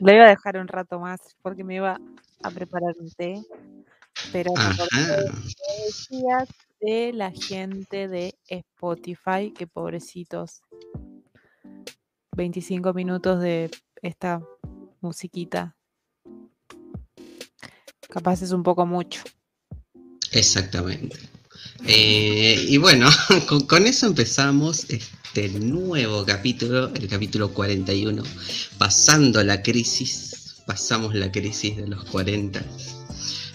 Lo iba a dejar un rato más porque me iba a preparar un té. Pero me decías de la gente de Spotify, que pobrecitos. 25 minutos de esta musiquita. Capaz es un poco mucho. Exactamente. Eh, y bueno, con, eso empezamos este nuevo capítulo, el capítulo 41, pasando la crisis, pasamos la crisis de los 40.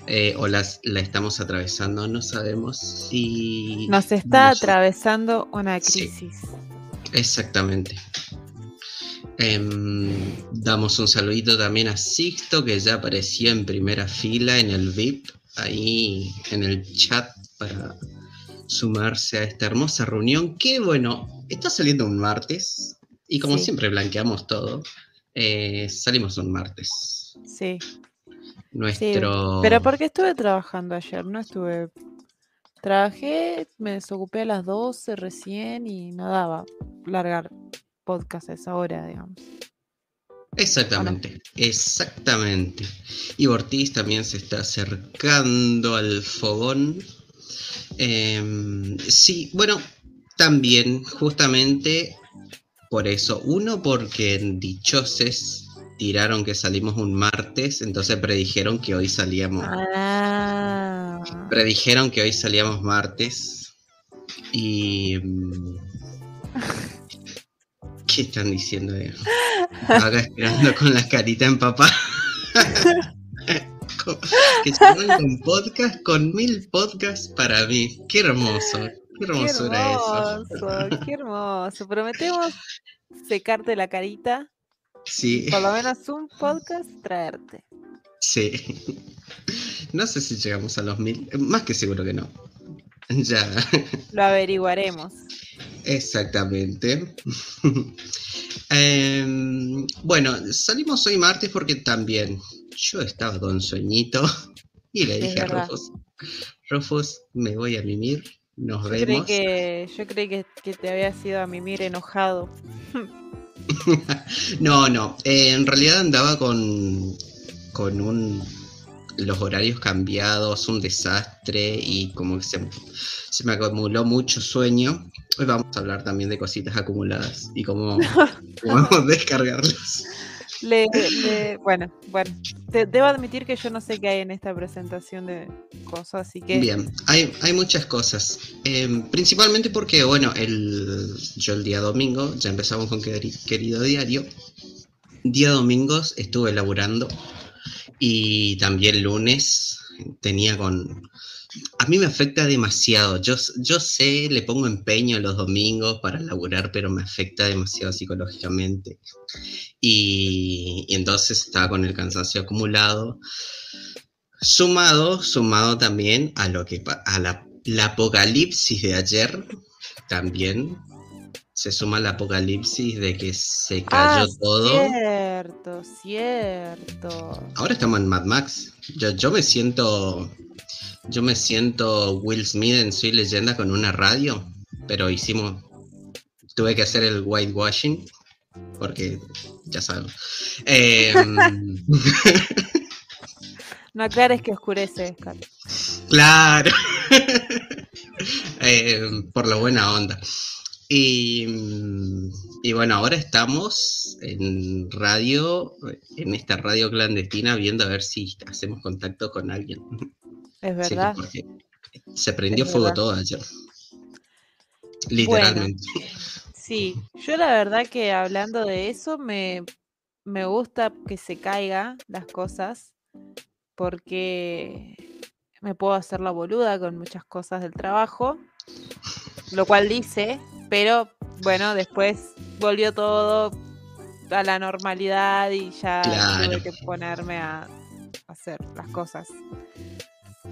Eh, o las, la estamos atravesando, no sabemos si... Nos está atravesando una crisis. exactamente. Em, damos un saludito también a Sixto, que ya apareció en primera fila en el VIP, ahí en el chat para sumarse a esta hermosa reunión, que bueno, está saliendo un martes, y como siempre blanqueamos todo, eh, salimos un martes. Sí. Nuestro... pero porque estuve trabajando ayer, no estuve... Trabajé, me desocupé a las 12 recién y no daba largar podcast a esa hora, digamos. Exactamente, exactamente. Y Ortiz también se está acercando al fogón. Em, sí, bueno, también, justamente por eso. Uno, porque en Dichoses tiraron que salimos un martes, entonces predijeron que hoy salíamos. Ah. Predijeron que hoy salíamos martes. Y. ¿Qué están diciendo? Acá esperando con la carita en papá. que se con podcast, con mil podcasts para mí. Qué hermoso. Qué hermosura qué hermoso, Qué hermoso. Prometemos secarte la carita. Sí. Por lo menos un podcast traerte. Sí. No sé si llegamos a los mil. Más que seguro que no. Ya. Lo averiguaremos. Exactamente. Em, bueno, salimos hoy martes porque también yo estaba con sueñito y le dije a Rufus, Rufus, me voy a mimir, nos yo vemos. que, yo creí que, te había ido a mimir enojado. no, no, eh, en realidad andaba con, con un los horarios cambiados, un desastre y como que se, me acumuló mucho sueño. Hoy vamos a hablar también de cositas acumuladas y cómo podemos descargarlas. bueno, bueno, debo admitir que yo no sé qué hay en esta presentación de cosas, así que... Bien, hay, hay muchas cosas. Em, principalmente porque, bueno, el, yo el día domingo, ya empezamos con querido diario, día domingos estuve laburando y también lunes tenía con... A mí me afecta demasiado. Yo, yo sé, le pongo empeño los domingos para laburar, pero me afecta demasiado psicológicamente. Y, entonces estaba con el cansancio acumulado. Sumado, sumado también a lo que a la, la apocalipsis de ayer, también se suma el apocalipsis de que se cayó ah, todo. Cierto, cierto. Ahora estamos en Mad Max. Yo, yo me siento. Yo me siento Will Smith en Soy Leyenda con una radio. Pero hicimos. Tuve que hacer el whitewashing. Porque ya sabemos. Em, no aclares que oscurece, Claro. Em, por la buena onda. Y, bueno, ahora estamos en radio, en esta radio clandestina, viendo a ver si hacemos contacto con alguien. Es verdad. se prendió fuego todo ayer. Literalmente. sí, yo la verdad que hablando de eso, me, me gusta que se caiga las cosas, porque me puedo hacer la boluda con muchas cosas del trabajo, lo cual dice pero bueno, después volvió todo a la normalidad y ya tuve que ponerme a hacer las cosas.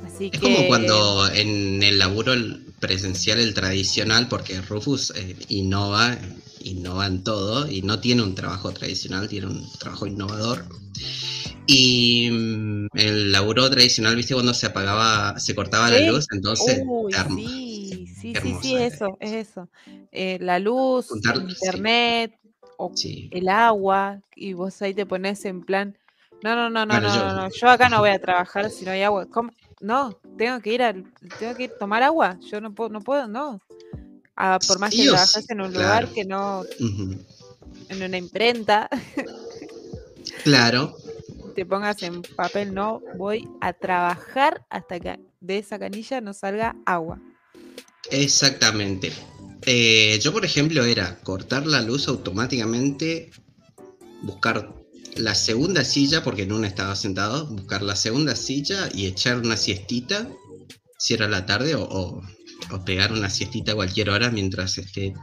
Así es como cuando en el laburo presencial, el tradicional, porque Rufus eh, innova, innova en todo y no tiene un trabajo tradicional, tiene un trabajo innovador. Y mm, el laburo tradicional, viste, cuando se apagaba, se cortaba la luz, entonces sí, sí, sí, eso, es eso. Eh, la luz, internet, o Sí. el agua, y vos ahí te pones en plan, no, no, no, no, Bueno, no, yo- no, no, yo acá no voy a trabajar si no hay agua. ¿Cómo? No, tengo que ir al, tengo que ir a tomar agua, yo no puedo, no puedo, no. Ah, por más que trabajes en un claro. lugar que no, en una imprenta, Claro, te pongas en papel, no voy a trabajar hasta que de esa canilla no salga agua. Exactamente. Eh, yo, por ejemplo, era cortar la luz automáticamente, buscar la segunda silla, porque en una estaba sentado, buscar la segunda silla y echar una siestita, si era la tarde, o, pegar una siestita a cualquier hora mientras esté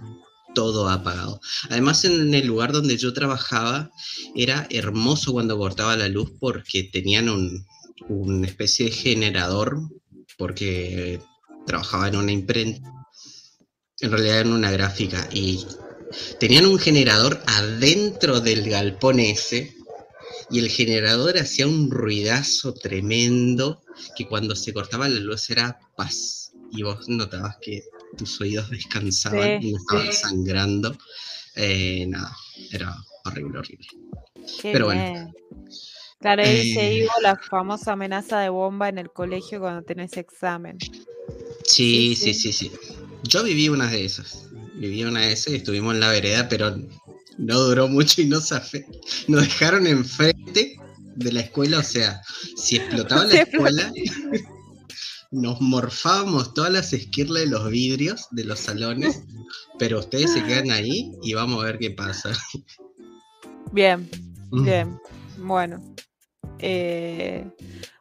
todo apagado. Además, en el lugar donde yo trabajaba, era hermoso cuando cortaba la luz porque tenían un, una especie de generador, porque trabajaba en una imprenta, en realidad en una gráfica, y tenían un generador adentro del galpón ese, y el generador hacía un ruidazo tremendo que cuando se cortaba la luz era paz, y vos notabas que tus oídos descansaban Sí, y no estaban sangrando. Eh, nada, era horrible, horrible. Qué Pero bueno. bien. Claro, ahí dice Eh, Ivo la famosa amenaza de bomba en el colegio cuando tenés examen. Sí, Sí, sí, sí. Yo viví una de esas. Viví una de esas y estuvimos en la vereda, pero no duró mucho y no zafé. Nos dejaron enfrente de la escuela, o sea, si explotaba la escuela, nos morfábamos todas las esquirlas de los vidrios de los salones, pero ustedes se quedan ahí y vamos a ver qué pasa. Bien, bien. Bueno. Eh,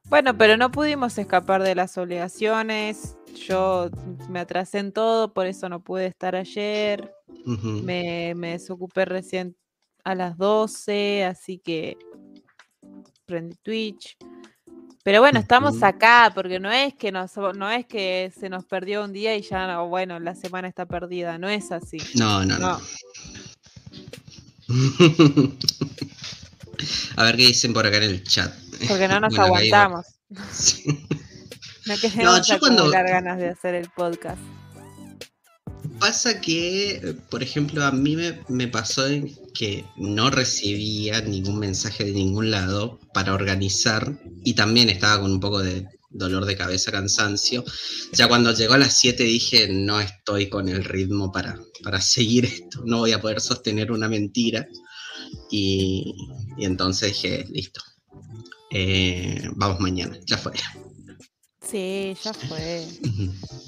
bueno, pero no pudimos escapar de las obligaciones. Yo me atrasé en todo, por eso no pude estar ayer. Me, me desocupé recién a las 12, así que prendí Twitch. Pero bueno, estamos acá, porque no es que nos, no es que se nos perdió un día y ya no, bueno, la semana está perdida, no es así. No, no, no. No. A ver qué dicen por acá en el chat. Porque no nos Bueno, acá Sí. No yo cuando- ganas de hacer el podcast. Pasa que, eh, por ejemplo, a mí me, me pasó que no recibía ningún mensaje de ningún lado para organizar y también estaba con un poco de dolor de cabeza, cansancio. Ya cuando llegó a las 7 dije, no estoy con el ritmo para, para seguir esto, no voy a poder sostener una mentira. Y, y entonces dije, listo, eh, vamos mañana, ya fue. Sí, ya fue.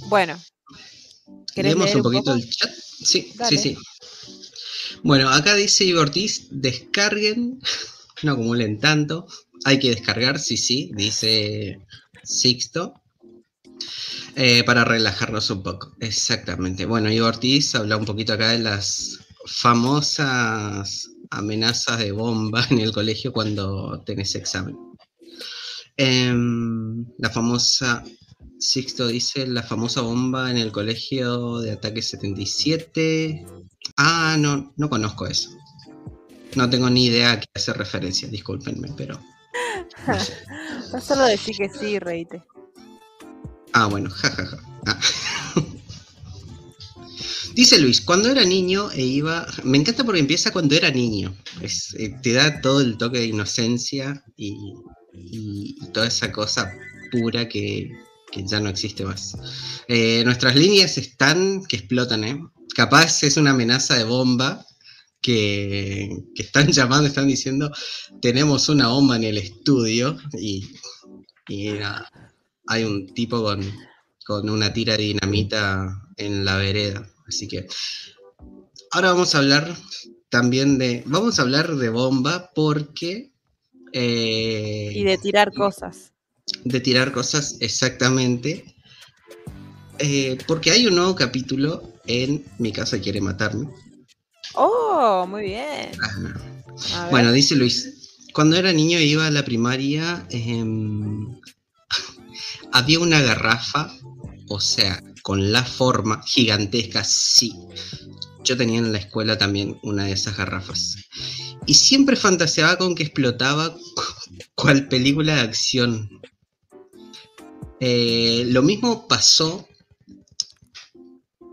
Bueno. ¿querés Leemos un poquito el chat. Sí, Dale. sí, sí. Bueno, acá dice Igor Ortiz, descarguen, no acumulen tanto. Hay que descargar, sí, sí, dice Sixto. eh, para relajarnos un poco. Exactamente. Bueno, Igor Ortiz habla un poquito acá de las famosas amenazas de bomba en el colegio cuando tenés examen. Em, la famosa Sixto dice la famosa bomba en el colegio de ataque 77. Ah, no, no conozco eso. No tengo ni idea a qué hace referencia, discúlpenme, pero. no sé. Solo decir que sí, reíte. Ah, bueno, jajaja. Ah. Dice Luis, cuando era niño e iba. Me encanta porque empieza cuando era niño. Es, eh, te da todo el toque de inocencia y, y- toda esa cosa pura que, ya no existe más. Eh, nuestras líneas están que explotan, ¿eh? Capaz es una amenaza de bomba que, están llamando, están diciendo, tenemos una bomba en el estudio y, hay un tipo con, con una tira de dinamita en la vereda. Así que ahora vamos a hablar también de, vamos a hablar de bomba porque... eh, Y de tirar cosas. de tirar cosas exactamente. Eh, porque hay un nuevo capítulo en Mi casa quiere matarme. Oh, muy bien. Bueno, dice Luis, cuando era niño iba a la primaria, em, había una garrafa, o sea, con la forma gigantesca, sí. Yo tenía en la escuela también una de esas garrafas. Y siempre fantaseaba con que explotaba cual película de acción. Eh, lo mismo pasó.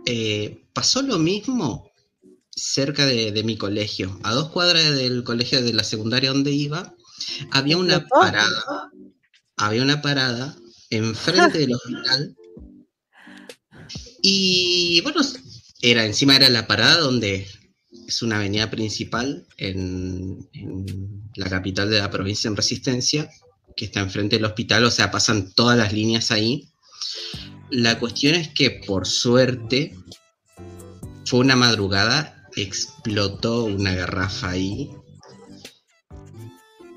eh, pasó lo mismo cerca de, de mi colegio, a dos cuadras del colegio de la secundaria donde iba, había una parada. Había una parada enfrente del hospital. Y bueno, era encima era la parada donde es una avenida principal en, en la capital de la provincia en Resistencia, que está enfrente del hospital, o sea, pasan todas las líneas ahí. La cuestión es que por suerte fue una madrugada, explotó una garrafa ahí.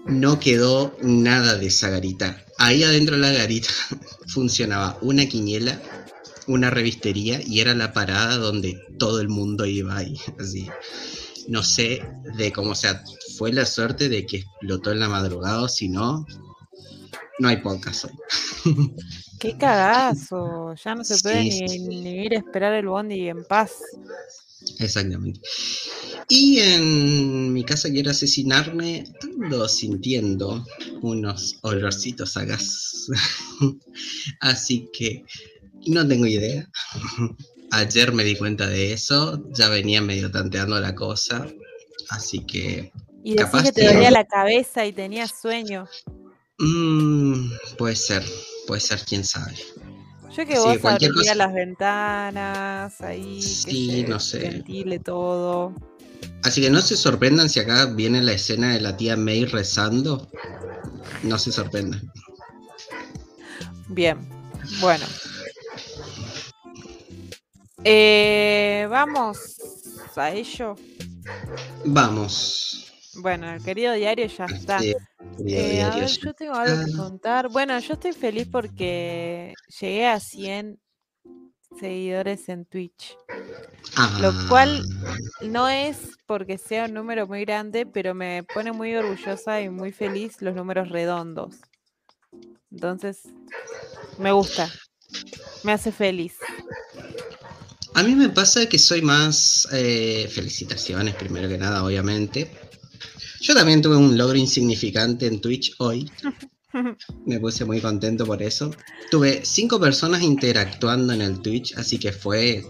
No quedó nada de esa garita. Ahí adentro de la garita funcionaba una quiniela, una revistería y era la parada donde todo el mundo iba ahí. Así. No sé de cómo, o sea, fue la suerte de que explotó en la madrugada, o si no, no hay podcast hoy. Qué cagazo. Ya no se puede Sí, ni, ni ir a esperar el bondi en paz. Exactamente. Y en mi casa quiero asesinarme, ando sintiendo unos olorcitos a gas. Así que no tengo idea. Ayer me di cuenta de eso, ya venía medio tanteando la cosa. Así que Y decís Capaz que te que- dolía la cabeza y tenías sueño. mm, puede ser, puede ser, quién sabe. Yo que Sí, vos cualquier cosa. las ventanas, ahí, que Sí, se no sé. ventile todo. Así que no se sorprendan si acá viene la escena de la tía May rezando. No se sorprendan. Bien, bueno. Eh, vamos a ello. Vamos. Bueno, el querido diario ya está. Sí, Eh, a ver, yo tengo algo que contar. Bueno, yo estoy feliz porque llegué a 100 seguidores en Twitch. lo cual- Ah, No es porque sea un número muy grande, pero me pone muy orgullosa y muy feliz los números redondos. Entonces, me gusta. Me hace feliz. A mí me pasa que soy más. eh, felicitaciones, primero que nada, obviamente. Yo también tuve un logro insignificante en Twitch hoy. Me puse muy contento por eso. Tuve cinco personas interactuando en el Twitch, así que fue.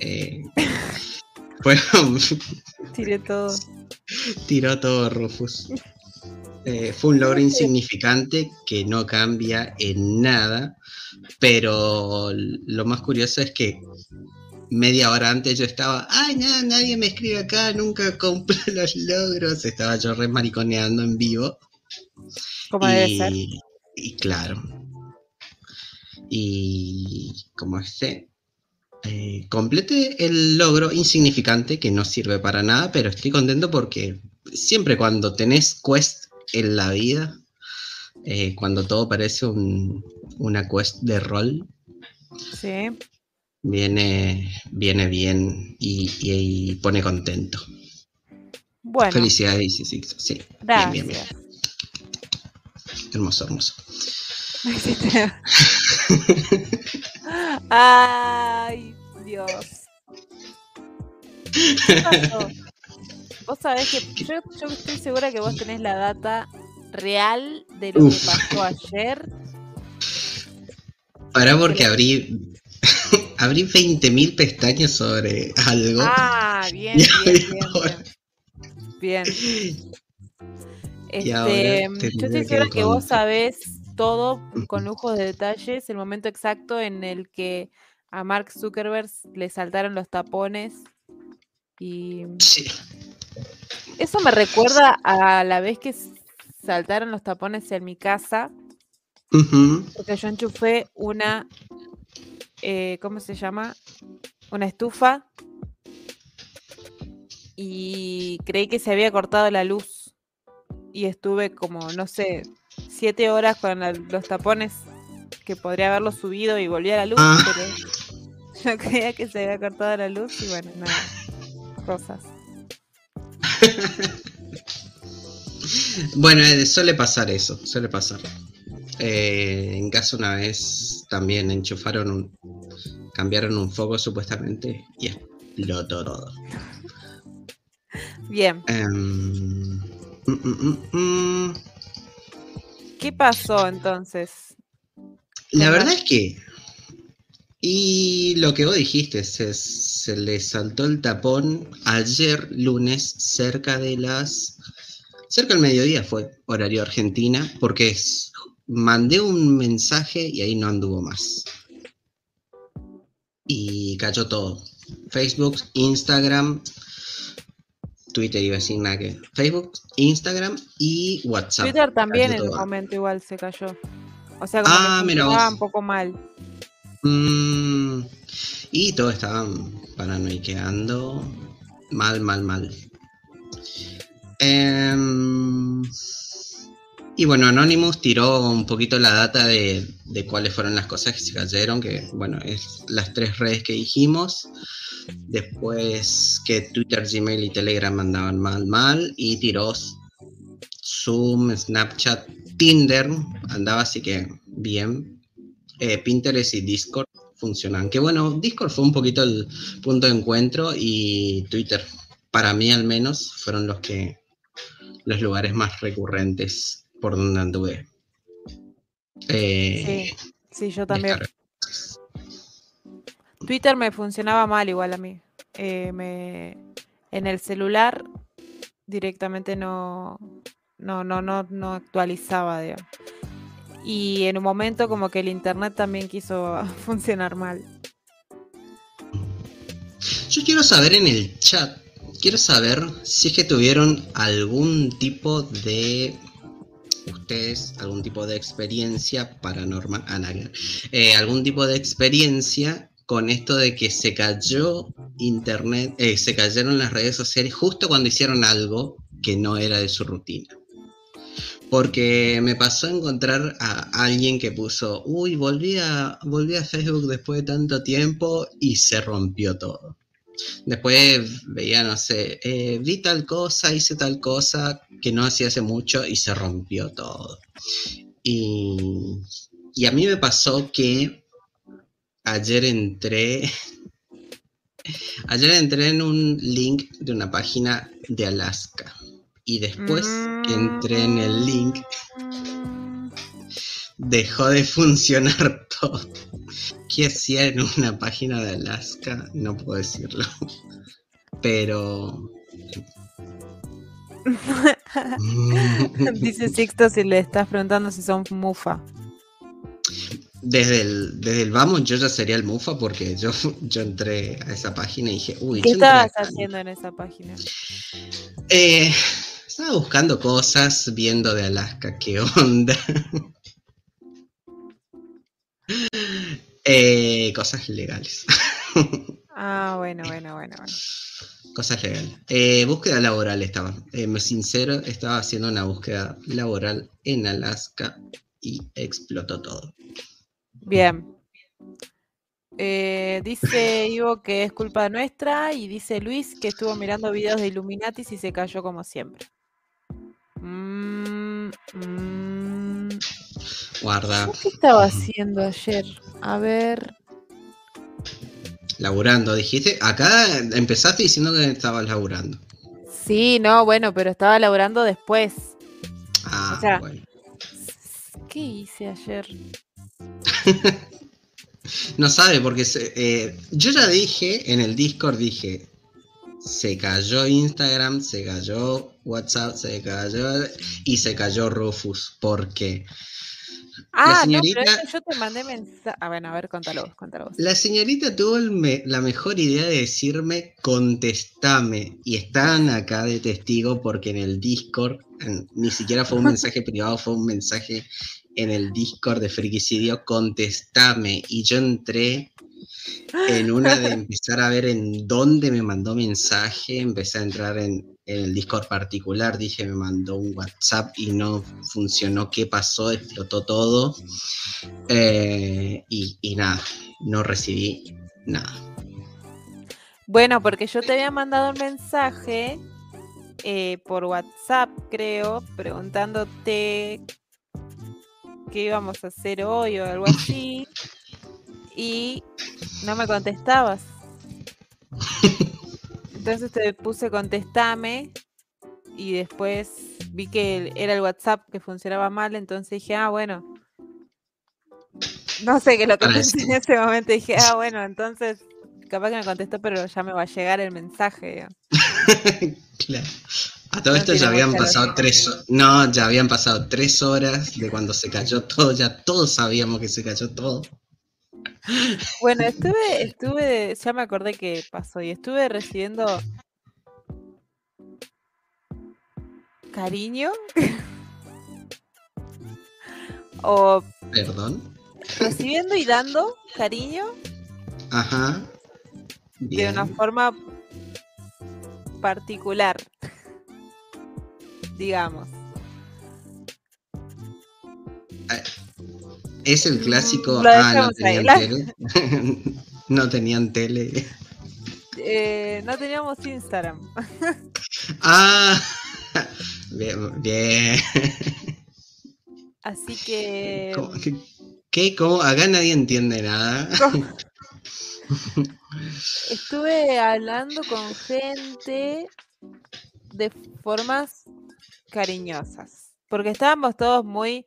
eh, fue Tiré todo. tiró todo Rufus. Eh, fue un logro insignificante que no cambia en nada, pero lo más curioso es que media hora antes yo estaba, ay, nada, nadie me escribe acá, nunca cumplo los logros, estaba yo re mariconeando en vivo. Como debe ser. Y, y claro. Y como este, eh, complete el logro insignificante que no sirve para nada, pero estoy contento porque siempre cuando tenés quest en la vida, eh, cuando todo parece un- una quest de rol, Sí. Viene, viene bien y, y- y pone contento. Bueno, Felicidades, sí, sí, sí. Bien, bien, bien. Hermoso, hermoso. Ay, Dios. ¿Qué pasó? Vos sabés que yo, yo estoy segura que vos tenés la data real de lo Uf. que pasó ayer. Pará porque abrí, abrí 20.000 pestañas sobre algo. Ah, bien, bien, bien, ahora. bien. Y ahora Este, yo estoy que segura que vos sabés todo con lujos de detalles, el momento exacto en el que a Mark Zuckerberg le saltaron los tapones y Sí. Eso me recuerda a la vez que saltaron los tapones en mi casa, porque yo enchufé una, eh, ¿cómo se llama? Una estufa y creí que se había cortado la luz y estuve como, no sé, siete horas con la- los tapones que podría haberlo subido y volvía la luz, Ah. pero yo creía que se había cortado la luz y bueno, nada, cosas. Bueno, eh, suele pasar eso, suele pasar. Eh, en casa una vez también enchufaron un, cambiaron un foco supuestamente y explotó todo. Bien, Em, mm, mm, mm. ¿qué pasó entonces? La verdad es que Y lo que vos dijiste, se, se le saltó el tapón ayer lunes cerca de las... Cerca del mediodía fue horario Argentina, porque es- mandé un mensaje y ahí no anduvo más. Y cayó todo. Facebook, Instagram, Twitter iba a decir nada que... Facebook, Instagram y WhatsApp. Twitter también en un momento igual se cayó. O sea, como Ah, que mira vos. un poco mal. Mm, y todos estaban paranoiqueando. Mal, mal, mal. Em, y bueno, Anonymous tiró un poquito la data de, de cuáles fueron las cosas que se cayeron, que bueno, es las tres redes que dijimos. Después que Twitter, Gmail y Telegram andaban mal, mal. Y tiró Zoom, Snapchat, Tinder, andaba así que bien. Eh, Pinterest y Discord funcionan. Que bueno, Discord fue un poquito el punto de encuentro y Twitter, para mí al menos, fueron los que los lugares más recurrentes por donde anduve. Eh, Sí, sí, yo también. descarga- Twitter me funcionaba mal igual a mí. Eh, me, en el celular directamente no, no, no, no, no actualizaba, digamos. Y en un momento como que el internet también quiso funcionar mal. Yo quiero saber en el chat, quiero saber si es que tuvieron algún tipo de ustedes algún tipo de experiencia paranormal, ah, eh, algún tipo de experiencia con esto de que se cayó internet, eh, se cayeron las redes sociales justo cuando hicieron algo que no era de su rutina. Porque me pasó a encontrar a alguien que puso, uy, volví a, volví a Facebook después de tanto tiempo y se rompió todo. Después veía, no sé, eh, vi tal cosa, hice tal cosa que no hacía hace mucho y se rompió todo. Y, y a mí me pasó que ayer entré, ayer entré en un link de una página de Alaska. Y después que entré en el link, dejó de funcionar todo. ¿Qué hacía en una página de Alaska? No puedo decirlo. Pero... Dice Sixto si le estás preguntando si son mufa. Desde el, desde el vamos yo ya sería el mufa porque yo, yo entré a esa página y dije, uy, ¿Qué estabas acá". haciendo en esa página? Eh, estaba buscando cosas, viendo de Alaska qué onda. Eh, cosas legales. Ah, bueno, bueno, bueno, bueno. Cosas legales. Eh, búsqueda laboral estaba. Eh, me sincero, estaba haciendo una búsqueda laboral en Alaska y explotó todo. Bien. Eh, dice Ivo que es culpa nuestra y dice Luis que estuvo mirando videos de Illuminatis y se cayó como siempre. Mm, mm. Guarda, ¿Yo ¿Qué estaba haciendo ayer? A ver. laburando, dijiste. Acá empezaste diciendo que estabas laburando. Sí, no, bueno, pero estaba laburando después. Ah, O sea, bueno. ¿Qué hice ayer? No sabe porque se- eh, yo ya dije en el Discord, dije, se cayó Instagram, se cayó WhatsApp, se cayó y se cayó Rufus. porque Ah, señorita- no, pero eso yo te mandé mensaje. Ah, bueno, a ver, contalo vos, contalo vos. La señorita tuvo me- la mejor idea de decirme contestame y están acá de testigo porque en el Discord en- ni siquiera fue un mensaje privado, fue un mensaje en el Discord de Frikicidio, contestame y yo entré en una de empezar a ver en dónde me mandó mensaje, empecé a entrar en, en el Discord particular, dije me mandó un WhatsApp y no funcionó, ¿qué pasó? Explotó todo. Eh, y, y nada, no recibí nada. Bueno, porque yo te había mandado un mensaje eh, por WhatsApp, creo, preguntándote qué íbamos a hacer hoy o algo así. y no me contestabas. Entonces te puse contestame y después vi que era el WhatsApp que funcionaba mal, entonces dije, ah, bueno. No sé qué lo contesté en ese momento. Dije, ah, bueno, entonces capaz que me contestó, pero ya me va a llegar el mensaje. Claro. A todo No esto ya habían pasado lógica. tres No, ya habían pasado tres horas de cuando se cayó todo, ya todos sabíamos que se cayó todo. Bueno, estuve, estuve, ya me acordé que pasó y estuve recibiendo cariño o Perdón. recibiendo y dando cariño Ajá. de una forma particular, digamos. Es el clásico. Lo Ah, no ahí. tenían tele. no tenían tele. Eh, no teníamos Instagram. Ah. Bien, bien. Así que ¿Cómo? ¿Qué? qué? ¿Cómo? Acá nadie entiende nada. estuve hablando con gente de formas cariñosas. Porque estábamos todos muy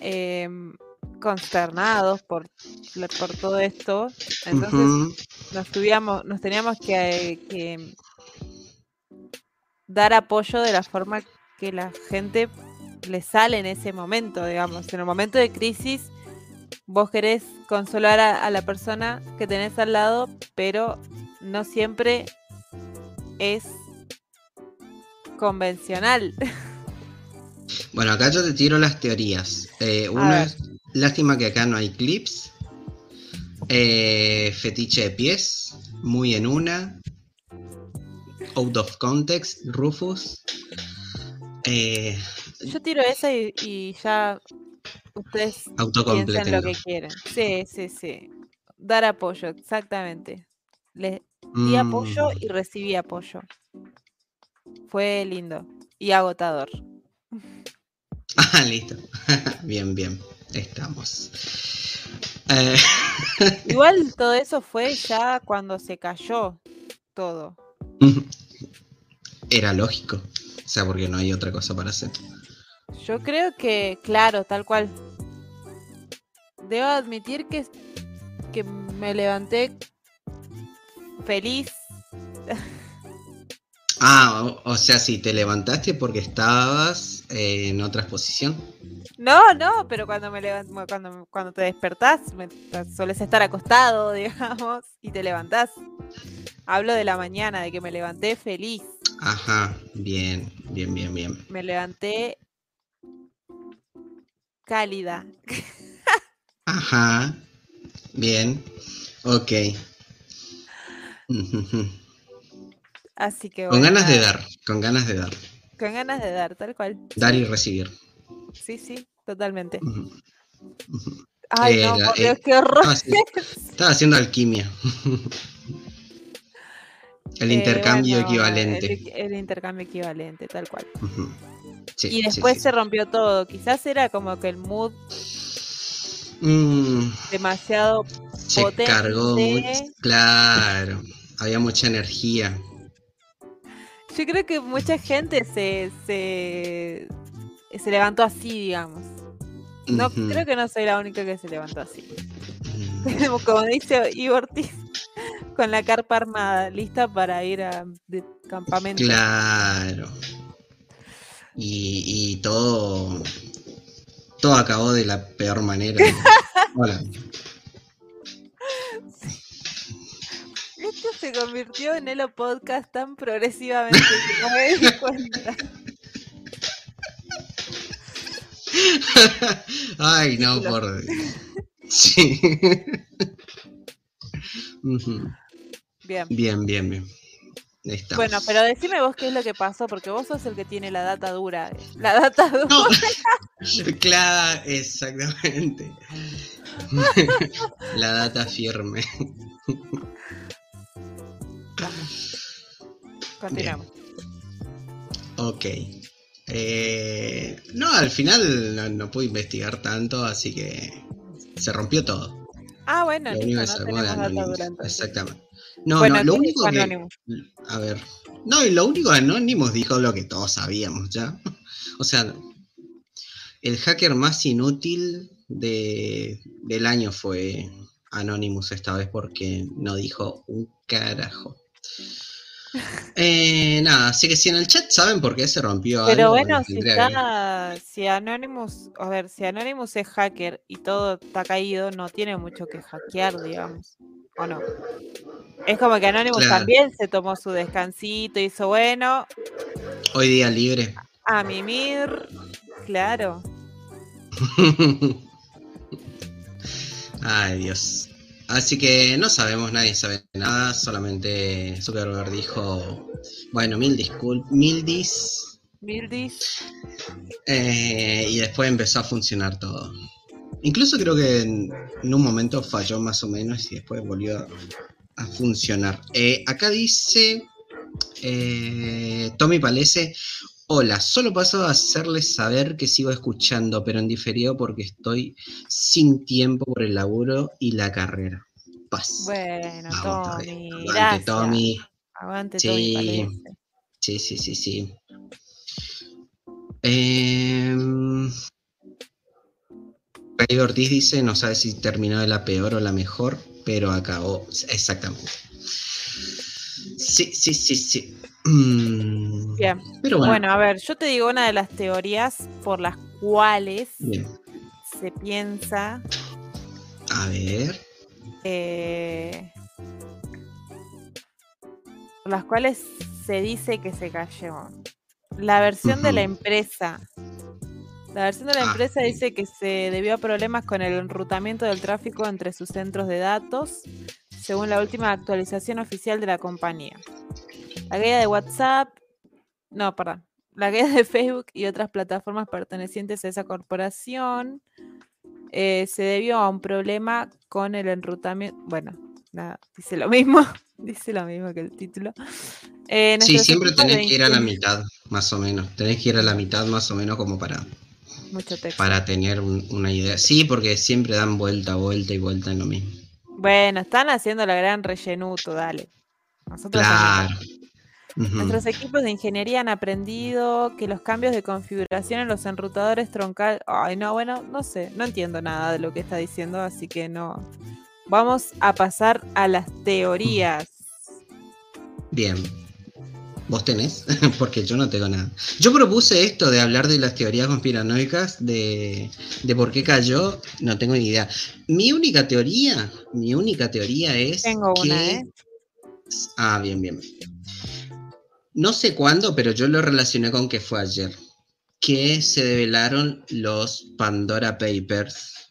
em, consternados por, por todo esto. Entonces nos, tuvíamos, nos teníamos que, que dar apoyo de la forma que la gente le sale en ese momento, digamos. En el momento de crisis, vos querés consolar a, a la persona que tenés al lado, pero no siempre es convencional. Bueno, acá yo te tiro las teorías. Eh, una es, lástima que acá no hay clips. Eh, fetiche de pies, muy en una. Out of context, Rufus. Eh, Yo tiro esa y, y ya ustedes piensen lo que quieren. Sí, sí, sí. Dar apoyo, exactamente. Les di apoyo Mm, y recibí apoyo. Fue lindo y agotador. Ah, listo. bien, bien. Estamos. Eh, Igual todo eso fue ya cuando se cayó todo. Era lógico. O sea, porque no hay otra cosa para hacer. Yo creo que, claro, tal cual. Debo admitir que, que me levanté feliz. Ah, o, o sea, si te levantaste porque estabas eh, en otra posición. No, no, pero cuando me cuando, cuando te despertás, me, sueles estar acostado, digamos, y te levantás. Hablo de la mañana, de que me levanté feliz. Ajá, bien, bien, bien, bien. Me levanté cálida. Ajá, bien, ok. Ujujú. Así que Con ganas de dar, con ganas de dar. Con ganas de dar, tal cual. Dar y recibir. Sí, sí, totalmente. Ujú. Ay, no, Era- por Dios, eh, qué horror. Estaba haciendo, estaba haciendo alquimia. El Eh, intercambio bueno, equivalente. El, el intercambio equivalente, tal cual. Sí, y después sí. se rompió todo. Quizás era como que el mood Mm, demasiado se cargó mucho. potente. Claro, había mucha energía. Yo creo que mucha gente se, se, se levantó así, digamos. No, creo que no soy la única que se levantó así. Mm, Como dice Ivo Ortiz, con la carpa armada, lista para ir a de campamento. Claro. Y, y todo. Todo acabó de la peor manera. Hola. Esto se convirtió en el podcast tan progresivamente que no me di cuenta. Ay, no, por. Sí. Bien. Bien, bien, bien. Estamos. Bueno, pero decime vos qué es lo que pasó, porque vos sos el que tiene la data dura. La data dura. No. Claro, exactamente. La data firme. Continuamos. Ok. Eh, no, al final no, no pude investigar tanto, así que se rompió todo. Ah, bueno, Lo listo, único que no tenemos. Exactamente. No, Bueno, no, lo ¿qué único que. A ver. No, y lo único que Anonymous dijo lo que todos sabíamos ya. O sea, el hacker más inútil de, del año fue Anonymous esta vez porque no dijo un carajo. Eh, nada, así que si en el chat saben por qué se rompió Pero algo, bueno, si que- está, si Anonymous, a ver, si Anonymous es hacker y todo está caído, no tiene mucho que hackear, digamos. ¿O no? Es como que Anonymous Claro. también se tomó su descansito, hizo bueno, Hoy día libre. a mimir, claro. Ay, Dios. Así que no sabemos, nadie sabe nada, solamente Zuckerberg dijo, bueno, mil disculpas, mil dis, Mildis. eh, y después empezó a funcionar todo. Incluso creo que en, en un momento falló más o menos y después volvió a, a funcionar. Eh, acá dice eh, Tommy Palese, hola, solo paso a hacerles saber que sigo escuchando, pero en diferido porque estoy sin tiempo por el laburo y la carrera. Paz. Bueno, Vamos, Tommy, Aguante, gracias. Tommy. Aguante Sí. Tommy Palese. Sí, sí, sí, sí. Em, Pedro Ortiz dice, no sabe si terminó de la peor o la mejor, pero acabó. Exactamente. Sí, sí, sí, sí. Mm, Bien. Pero bueno, Bueno, a ver, yo te digo una de las teorías por las cuales bien. se piensa A ver. eh, por las cuales se dice que se cayó. La versión de la empresa. La versión de la Ah, empresa dice que se debió a problemas con el enrutamiento del tráfico entre sus centros de datos, según la última actualización oficial de la compañía. La guía de WhatsApp, no, perdón, la guía de Facebook y otras plataformas pertenecientes a esa corporación eh, se debió a un problema con el enrutamiento. Bueno, nada, dice lo mismo, dice lo mismo que el título. Eh, Sí, siempre tenés que ir a la mitad, más o menos. Tenés que ir a la mitad, más o menos, como para, Mucho texto. para tener un- una idea. Sí, porque siempre dan vuelta, vuelta y vuelta en lo mismo. Bueno, están haciendo la gran rellenuto, dale. Nosotros Claro. Nuestros equipos de ingeniería han aprendido que los cambios de configuración en los enrutadores troncal. Ay, no, bueno, no sé, no entiendo nada de lo que está diciendo, así que no. Vamos a pasar a las teorías. Bien. ¿Vos tenés? Porque yo no tengo nada. Yo propuse esto de hablar de las teorías conspiranoicas, de, de por qué cayó, no tengo ni idea. Mi única teoría, mi única teoría es Tengo que... una, ¿eh? Ah, bien, bien. No sé cuándo, pero yo lo relacioné con que fue ayer. Que se develaron los Pandora Papers,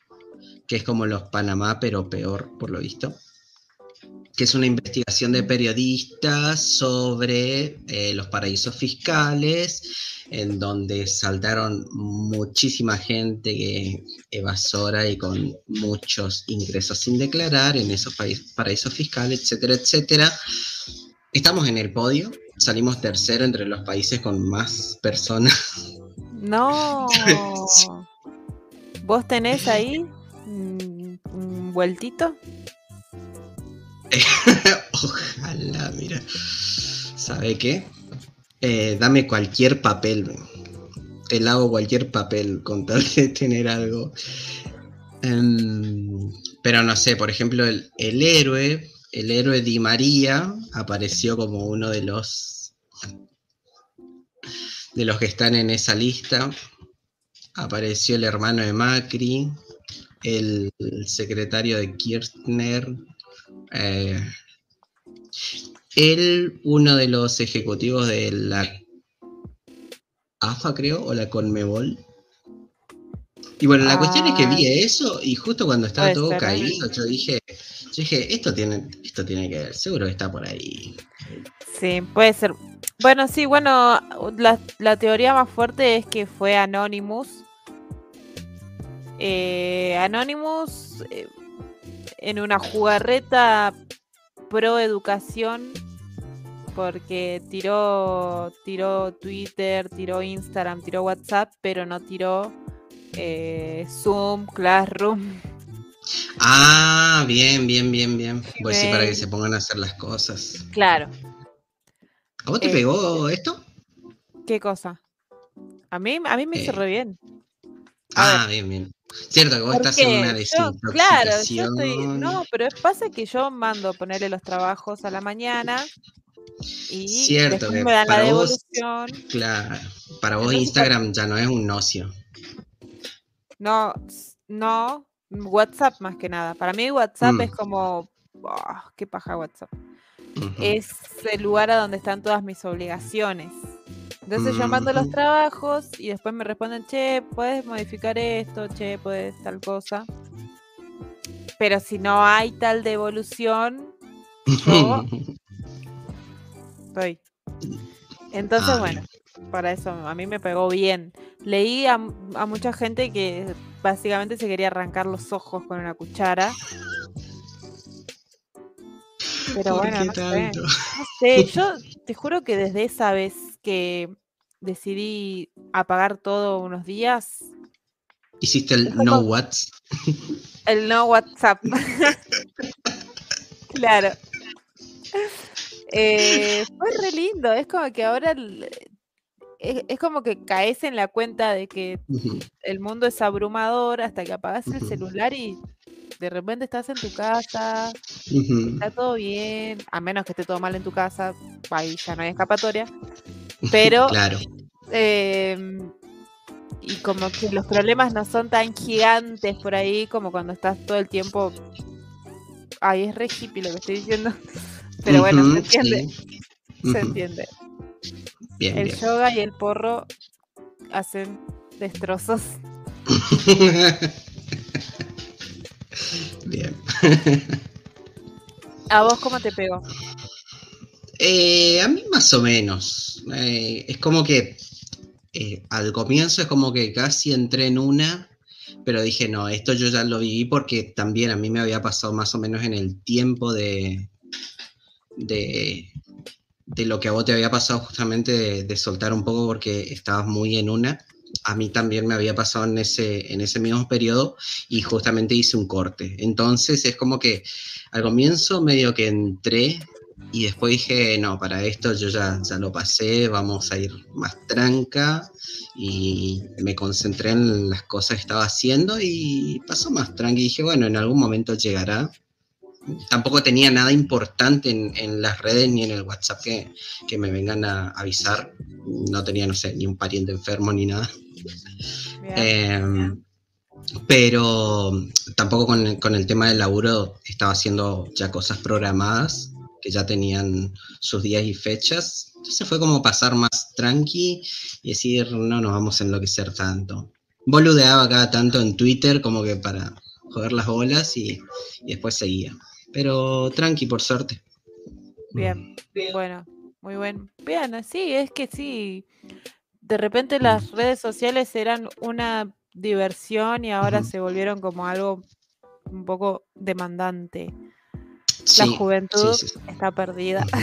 que es como los Panamá, pero peor, por lo visto. Que es una investigación de periodistas sobre eh, los paraísos fiscales, en donde saltaron muchísima gente que evasora y con muchos ingresos sin declarar en esos paraísos fiscales, etcétera, etcétera. Estamos en el podio, salimos tercero entre los países con más personas. No. ¿Vos tenés ahí un vueltito? Ojalá, mira. ¿Sabe qué? Eh, dame cualquier papel. Te lavo cualquier papel con tal de tener algo. Em, pero no sé, por ejemplo, el, el héroe, el héroe Di María apareció como uno de los de los que están en esa lista. Apareció el hermano de Macri, el, el secretario de Kirchner, eh, él, uno de los ejecutivos de la AFA, creo, o la Conmebol. Y bueno, la cuestión es que vi Ay. eso y justo cuando estaba todo ser, ¿eh? caído, yo dije, yo dije, esto tiene, esto tiene que ver, seguro que está por ahí. Sí, puede ser. Bueno, sí, bueno, la, la teoría más fuerte es que fue Anonymous. Eh, Anonymous eh, en una jugarreta pro educación porque tiró tiró Twitter, tiró Instagram, tiró WhatsApp, pero no tiró eh, Zoom, Classroom. Ah, bien, bien, bien, bien. Pues sí, para que se pongan a hacer las cosas. Claro, ¿A vos te Eh, pegó esto? ¿qué cosa? A mí, a mí me hizo Eh, re bien. A Ah, bien, bien. Cierto que vos estás en una desintoxicación. Claro, yo estoy. No, pero pasa que yo mando ponerle los trabajos a la mañana y Cierto, me dan la devolución. claro, para vos Instagram ya no es un ocio. No, no, WhatsApp más que nada. Para mí WhatsApp es mm. como, oh, qué paja WhatsApp. Es el lugar a donde están todas mis obligaciones. Entonces yo mando los trabajos y después me responden, che, puedes modificar esto, che, puedes tal cosa. Pero si no hay tal devolución, yo estoy. Entonces, bueno, para eso a mí me pegó bien. Leí a, mucha gente que básicamente se quería arrancar los ojos con una cuchara. Pero bueno, no sé. no sé. Yo te juro que desde esa vez que decidí apagar todo unos días. ¿Hiciste el no WhatsApp? El no WhatsApp. claro. Eh, fue re lindo. Es como que ahora es, como que caes en la cuenta de que el mundo es abrumador hasta que apagas el celular y de repente estás en tu casa, está todo bien, a menos que esté todo mal en tu casa, ahí ya no hay escapatoria. Pero. claro. Em, y como que los problemas no son tan gigantes por ahí como cuando estás todo el tiempo. Ay, es re hippie lo que estoy diciendo. Pero bueno, se entiende. Se entiende. el yoga y el porro hacen destrozos. bien. ¿A vos cómo te pegó? Eh, a mí más o menos. Eh, es como que eh, al comienzo es como que casi entré en una, pero dije, no, esto yo ya lo viví porque también a mí me había pasado más o menos en el tiempo de, de, lo que a vos te había pasado justamente de, soltar un poco porque estabas muy en una. A mí también me había pasado en ese, en ese mismo periodo y justamente hice un corte. Entonces es como que al comienzo medio que entré y después dije, no, para esto yo ya, ya lo pasé, vamos a ir más tranca y me concentré en las cosas que estaba haciendo y pasó más tranqui. dije, bueno, en algún momento llegará. Tampoco tenía nada importante en, las redes ni en el WhatsApp que, me vengan a avisar. No tenía, no sé, ni un pariente enfermo ni nada. Em, pero tampoco con, con el tema del laburo estaba haciendo ya cosas programadas que ya tenían sus días y fechas. Entonces fue como pasar más tranqui y decir, no nos vamos a enloquecer tanto. Boludeaba cada tanto en Twitter como que para joder las bolas y, después seguía. Pero tranqui, por suerte. Bien, bien, bueno, muy bueno. Bien, sí, es que sí. De repente las redes sociales eran una diversión y ahora se volvieron como algo un poco demandante la juventud está perdida.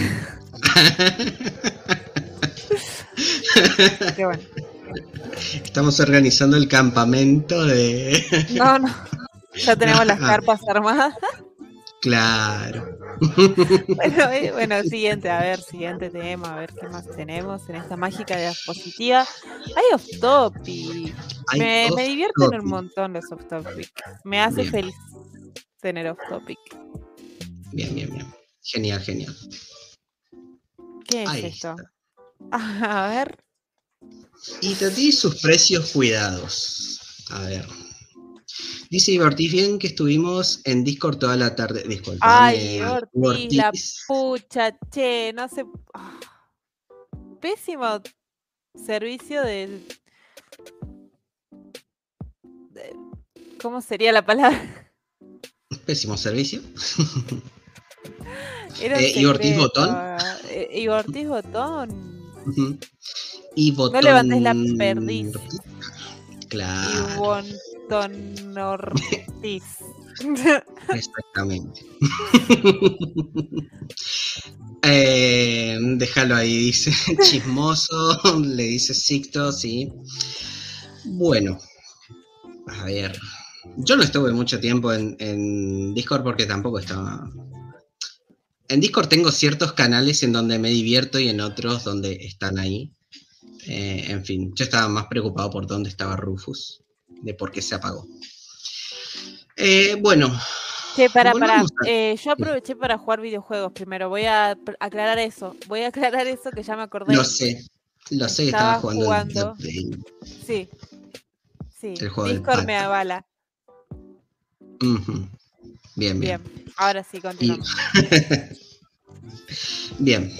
Qué bueno. Estamos organizando el campamento de. no, no. Ya tenemos las carpas armadas. Claro. Bueno, eh, bueno, siguiente, a ver, siguiente tema, a ver qué más tenemos en esta mágica diapositiva. Hay off topic. Me, me, divierten un montón los off topic. Me hace feliz tener off topic. Bien, bien, bien. Genial, genial. ¿Qué es esto? A ver. Y te di sus precios cuidados. A ver. Dice Ortiz bien que estuvimos en Discord toda la tarde. Discord. Ay, Ortiz, la pucha, che, no sé. Pésimo servicio de... ¿Cómo sería la palabra? Pésimo servicio. Eh, ¿Y Ortiz Botón? Eh, ¿Y Ortiz Botón? Y Botón. No levantes la perdiz. Claro. Y Botón Ortiz. Exactamente. eh, déjalo ahí, dice chismoso, le dice Sicto, sí. Bueno, a ver. Yo no estuve mucho tiempo en, en Discord porque tampoco estaba en Discord tengo ciertos canales en donde me divierto y en otros donde están ahí. Eh, en fin, yo estaba más preocupado por dónde estaba Rufus, de por qué se apagó. Eh, bueno. Che, para, para. Eh, yo aproveché para jugar videojuegos primero. Voy a aclarar eso. Voy a aclarar eso que ya me acordé. Lo sé. Lo sé que estaba jugando. Sí. Sí. El juego Discord me avala. Bien, bien. Bien. Ahora sí, continuamos. bien.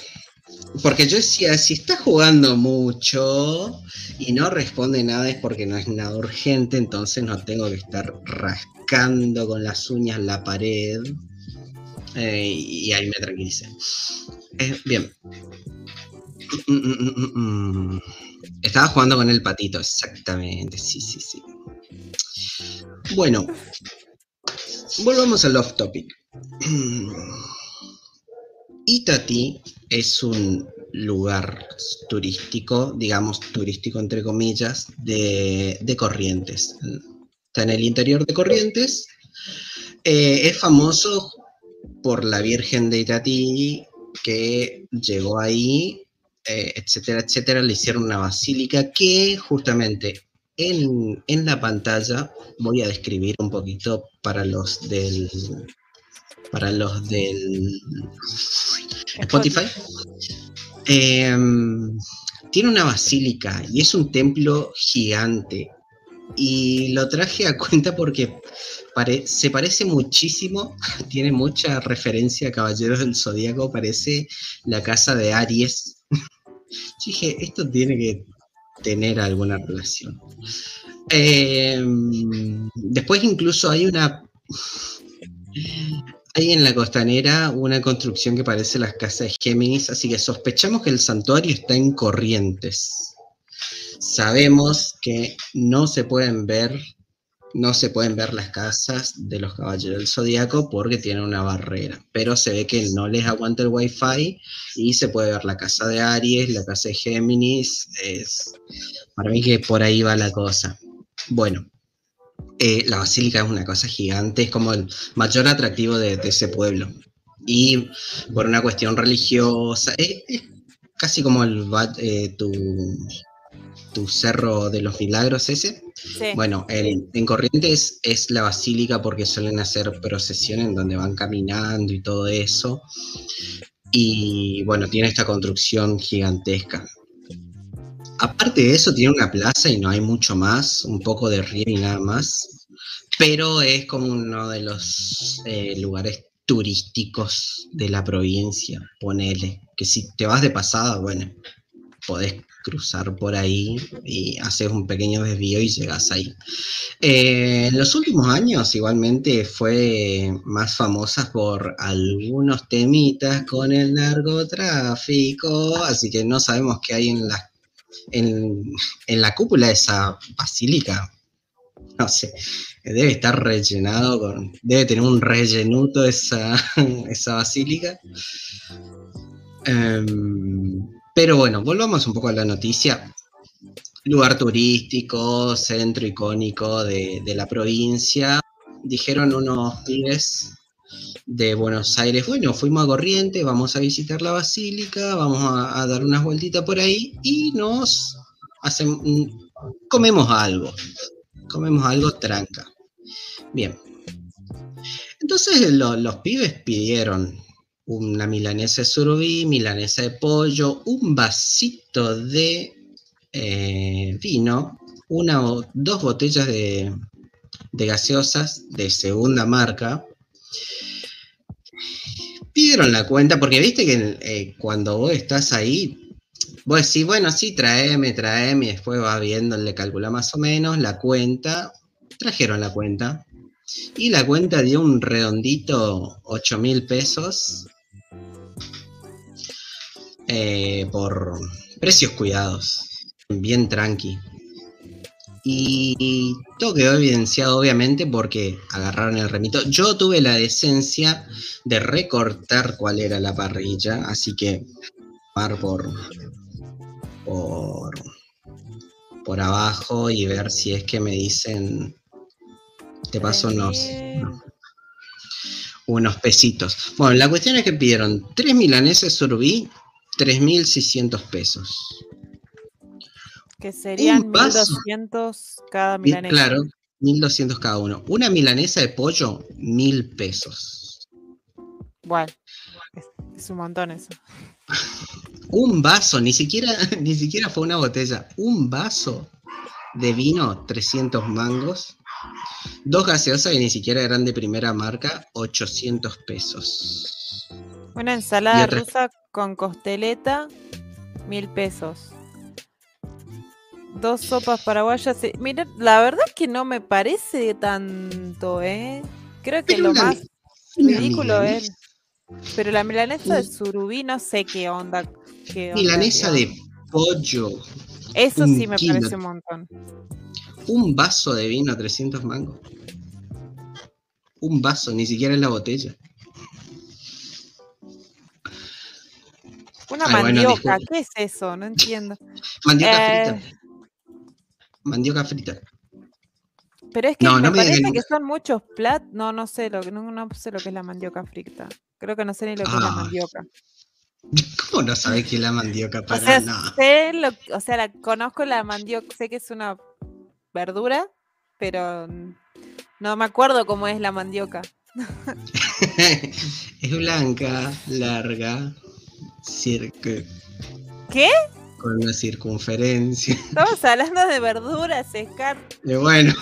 Porque yo decía, si está jugando mucho y no responde nada es porque no es nada urgente, entonces no tengo que estar rascando con las uñas la pared. Eh, y ahí me tranquilicé. Eh, bien. Mm, mm, mm, Estaba jugando con el patito, exactamente. Sí, sí, sí. Bueno, volvamos al off topic. Itati es un lugar turístico, digamos turístico entre comillas, de, Corrientes. Está en el interior de Corrientes. Eh, es famoso por la Virgen de Itatí que llegó ahí, eh, etcétera, etcétera. Le hicieron una basílica que justamente en, en la pantalla voy a describir un poquito para los del para los del Spotify. Em, tiene una basílica y es un templo gigante. Y lo traje a cuenta porque se parece muchísimo, tiene mucha referencia a Caballeros del Zodíaco, parece la casa de Aries. dije, esto tiene que tener alguna relación. Em, después incluso hay una hay en la costanera una construcción que parece las casas de Géminis, así que sospechamos que el santuario está en Corrientes. Sabemos que no se pueden ver, no se pueden ver las casas de los caballeros del zodiaco porque tienen una barrera, pero se ve que no les aguanta el wifi y se puede ver la casa de Aries, la casa de Géminis, es para mí que por ahí va la cosa. Bueno, eh, la basílica es una cosa gigante, es como el mayor atractivo de, ese pueblo. Y por una cuestión religiosa, es, casi como el eh, tu, tu, cerro de los milagros ese. Bueno, en Corrientes es la basílica porque suelen hacer procesiones en donde van caminando y todo eso. Y bueno, tiene esta construcción gigantesca. Aparte de eso, tiene una plaza y no hay mucho más, un poco de río y nada más, pero es como uno de los eh, lugares turísticos de la provincia, ponele, que si te vas de pasada, bueno, podés cruzar por ahí y haces un pequeño desvío y llegas ahí. Eh, en los últimos años igualmente fue más famosa por algunos temitas con el narcotráfico, así que no sabemos qué hay en las en, la cúpula de esa basílica, no sé, debe estar rellenado con, debe tener un rellenuto esa, esa basílica. Em, pero bueno, volvamos un poco a la noticia. Lugar turístico, centro icónico de, la provincia. Dijeron unos pibes de Buenos Aires, bueno, fuimos a Corriente, vamos a visitar la basílica, vamos a, dar unas vueltitas por ahí y nos hacemos, comemos algo, comemos algo tranca. Bien. Entonces los pibes pidieron una milanesa de surubí, milanesa de pollo, un vasito de eh, vino, una o dos botellas de, gaseosas de segunda marca, pidieron la cuenta, porque viste que eh, cuando vos estás ahí, vos decís, bueno, sí, traeme, traeme, y después va viendo, le calcula más o menos la cuenta, trajeron la cuenta, y la cuenta dio un redondito 8 mil pesos eh, por precios cuidados, bien tranqui. Y todo quedó evidenciado obviamente porque agarraron el remito. Yo tuve la decencia de recortar cuál era la parrilla, así que par por, por, por abajo y ver si es que me dicen, te paso unos, unos pesitos. Bueno, la cuestión es que pidieron tres milaneses sorbí, 3.600 pesos. Que serían 1200 cada milanesa. Claro, 1200 cada uno. Una milanesa de pollo, mil pesos. Bueno, es, un montón eso. Un vaso, ni siquiera, ni siquiera fue una botella. Un vaso de vino, 300 mangos. Dos gaseosas y ni siera eran de primera marca, 800 pesos. Una ensalada otra- rusa con costeleta, mil pesos. Dos sopas paraguayas. Mira, la verdad es que no me parece tanto, ¿eh? Creo que lo más ridículo es. Pero la milanesa de surubí, no sé qué onda. Qué onda, Milanesa de pollo, Eso sí me kilo. parece un montón. un vaso de vino, 300 mangos. Un vaso, ni siquiera en la botella. Una Ay, mandioca. ¿qué es eso? No entiendo. Mandioca Eh, frita. Mandioca frita. Pero es que No, me no me parece que son muchos platos. No, no sé lo que no, no sé lo que es la mandioca frita. Creo que no sé ni lo que es la Ah, mandioca. ¿Cómo no sabes qué es la mandioca O para sea, nada? sé lo, o sea, la, conozco la mandioca, sé que es una verdura, pero no me acuerdo cómo es la mandioca. es blanca, larga, cirque, ¿Qué? con una circunferencia. Estamos hablando de verduras, Scar. Y bueno.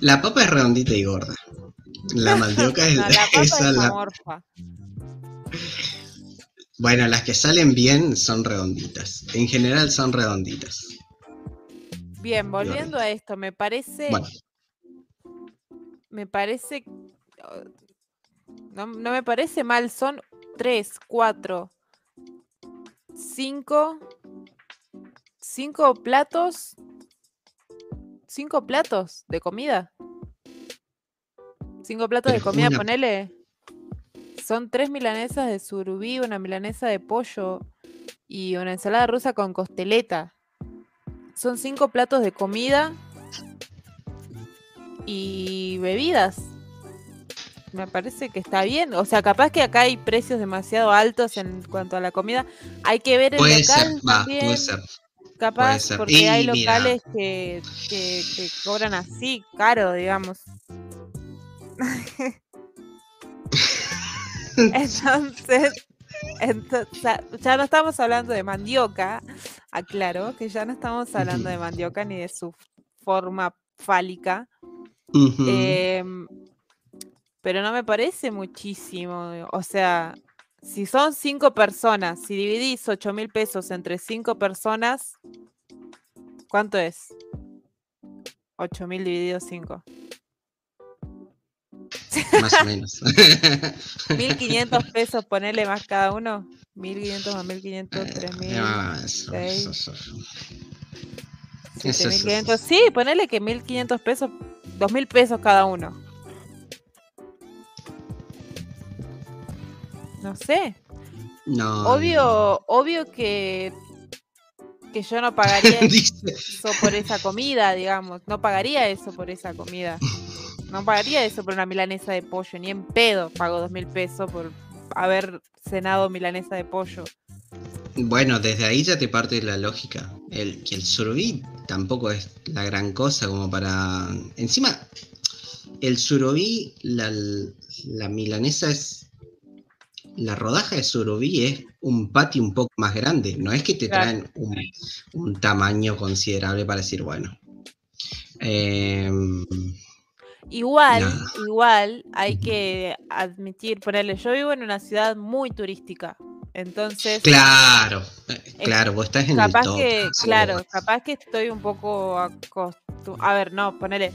La papa es redondita y gorda. La mandioca es No, la papa esa es la-. Bueno, las que salen bien son redonditas. En general son redonditas. Bien, volviendo a esto, me parece, Bueno, me parece, no, no me parece mal, son tres, cuatro, cinco, cinco platos, cinco platos de comida. Cinco platos de comida, una- ponele. Son tres milanesas de surubí, una milanesa de pollo y una ensalada rusa con costeleta. Son cinco platos de comida y bebidas. Me parece que está bien. O sea, capaz que acá hay precios demasiado altos en cuanto a la comida. Hay que ver el puede ser, local va, también, puede ser. capaz, ser. porque Y hay mira. locales que, que, que cobran así, caro, digamos. Entonces, entonces, ya no estamos hablando de mandioca, aclaro que ya no estamos hablando de mandioca ni de su forma fálica, pero no me parece muchísimo. O sea, si son cinco personas, si dividís ocho mil pesos entre cinco personas, ¿cuánto es? Ocho mil dividido cinco. Más o menos. 1500 pesos, ponerle más cada uno. 1500 más 1500, 3000. Ah, eso, seis, eso, eso. Eso, siete eso, mil eso. quinientos. Sí, ponele que 1500 pesos, 2000 pesos cada uno. No sé. No. Obvio, obvio que, que yo no pagaría eso por esa comida, digamos. No pagaría eso por esa comida. No pagaría eso por una milanesa de pollo. Ni en pedo pago dos mil pesos por haber cenado milanesa de pollo. Bueno, desde ahí ya te parte la lógica. El, que el surubí tampoco es la gran cosa como para... Encima, el surubí, la, la milanesa es... La rodaja de surubí es un patio un poco más grande. No es que te traen un, un tamaño considerable para decir, bueno. em, Igual, Nada. igual hay que admitir, ponerle, yo vivo en una ciudad muy turística, entonces claro, eh, claro, vos estás en el capaz top. que, claro, vos- capaz que estoy un poco acostumbrada, a ver, no, ponele,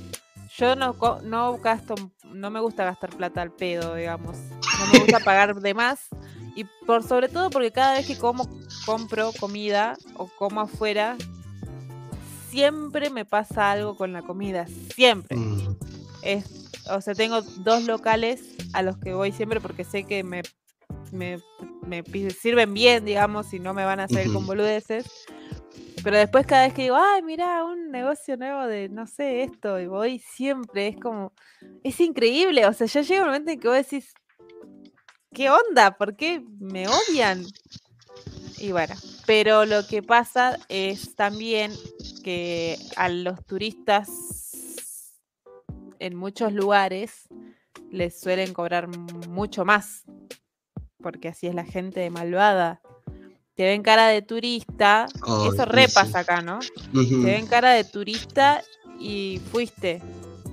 yo no, no gasto, no me gusta gastar plata al pedo, digamos, no me gusta pagar de más, y por sobre todo porque cada vez que como, compro comida o como afuera, siempre me pasa algo con la comida, siempre. Mm, es, o sea, tengo dos locales a los que voy siempre porque sé que me, me, me sirven bien, digamos, y no me van a salir con boludeces. Pero después cada vez que digo, ay, mira, un negocio nuevo de, no sé, esto, y voy siempre, es como, es increíble, o sea, ya llega un momento en que vos decís, ¿qué onda? ¿Por qué me odian? Y bueno, Pero lo que pasa es también que a los turistas en muchos lugares les suelen cobrar mucho más, porque así es la gente de malvada. Te ven cara de turista, eso sí. repasa acá, ¿no? Te ven cara de turista y fuiste.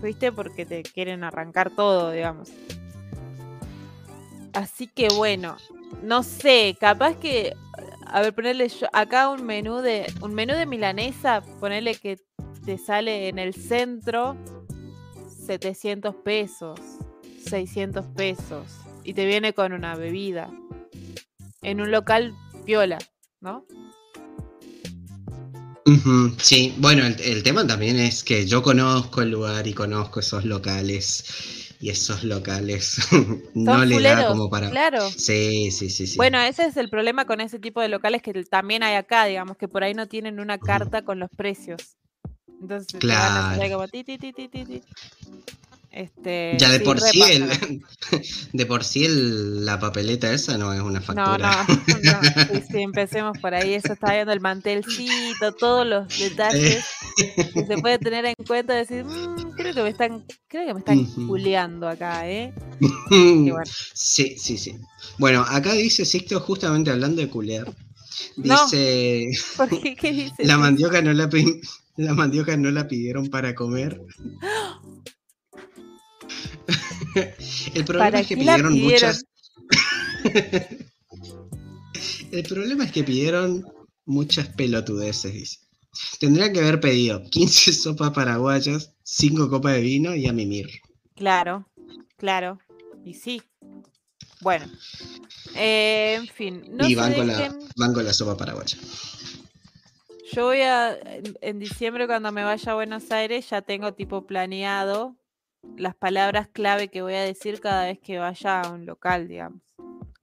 Fuiste porque te quieren arrancar todo, digamos. Así que bueno, no sé, capaz que. A ver, ponerle yo acá un menú de. Un menú de milanesa, ponerle que te sale en el centro 700 pesos, 600 pesos. Y te viene con una bebida. En un local piola, ¿no? Sí, bueno, el, el tema también es que yo conozco el lugar y conozco esos locales y esos locales no le da como para... Claro. Sí, sí, sí, sí. Bueno, ese es el problema con ese tipo de locales que también hay acá, digamos, que por ahí no tienen una carta con los precios. Entonces te van a hacer ahí Claro. como ti, ti, ti, ti, ti, ti. Este, Ya de sí, por sí, el, ¿no? de por sí el- la papeleta esa no es una No, factura. no, no, sí, sí, empecemos por ahí. Eso está viendo el mantelcito, todos los detalles que se puede tener en cuenta. Decir, "Mm, creo que me están, creo que me están culeando acá, ¿eh? Y bueno, Sí, sí, sí. Bueno, acá dice Sixto, justamente hablando de culear, No. dice, ¿por qué? ¿Qué dices? la mandioca no la, la mandioca no la pidieron para comer. El problema ¿Para es que pidieron pidieron? muchas. El problema es que pidieron muchas pelotudeces, dice. Tendrían que haber pedido 15 sopas paraguayas, 5 copas de vino y a mimir. Claro, claro. Y sí. Bueno. eh, en fin, no y van con, la, van con la sopa paraguaya. Yo voy a. En, en diciembre, cuando me vaya a Buenos Aires, ya tengo tipo planeado las palabras clave que voy a decir cada vez que vaya a un local, digamos.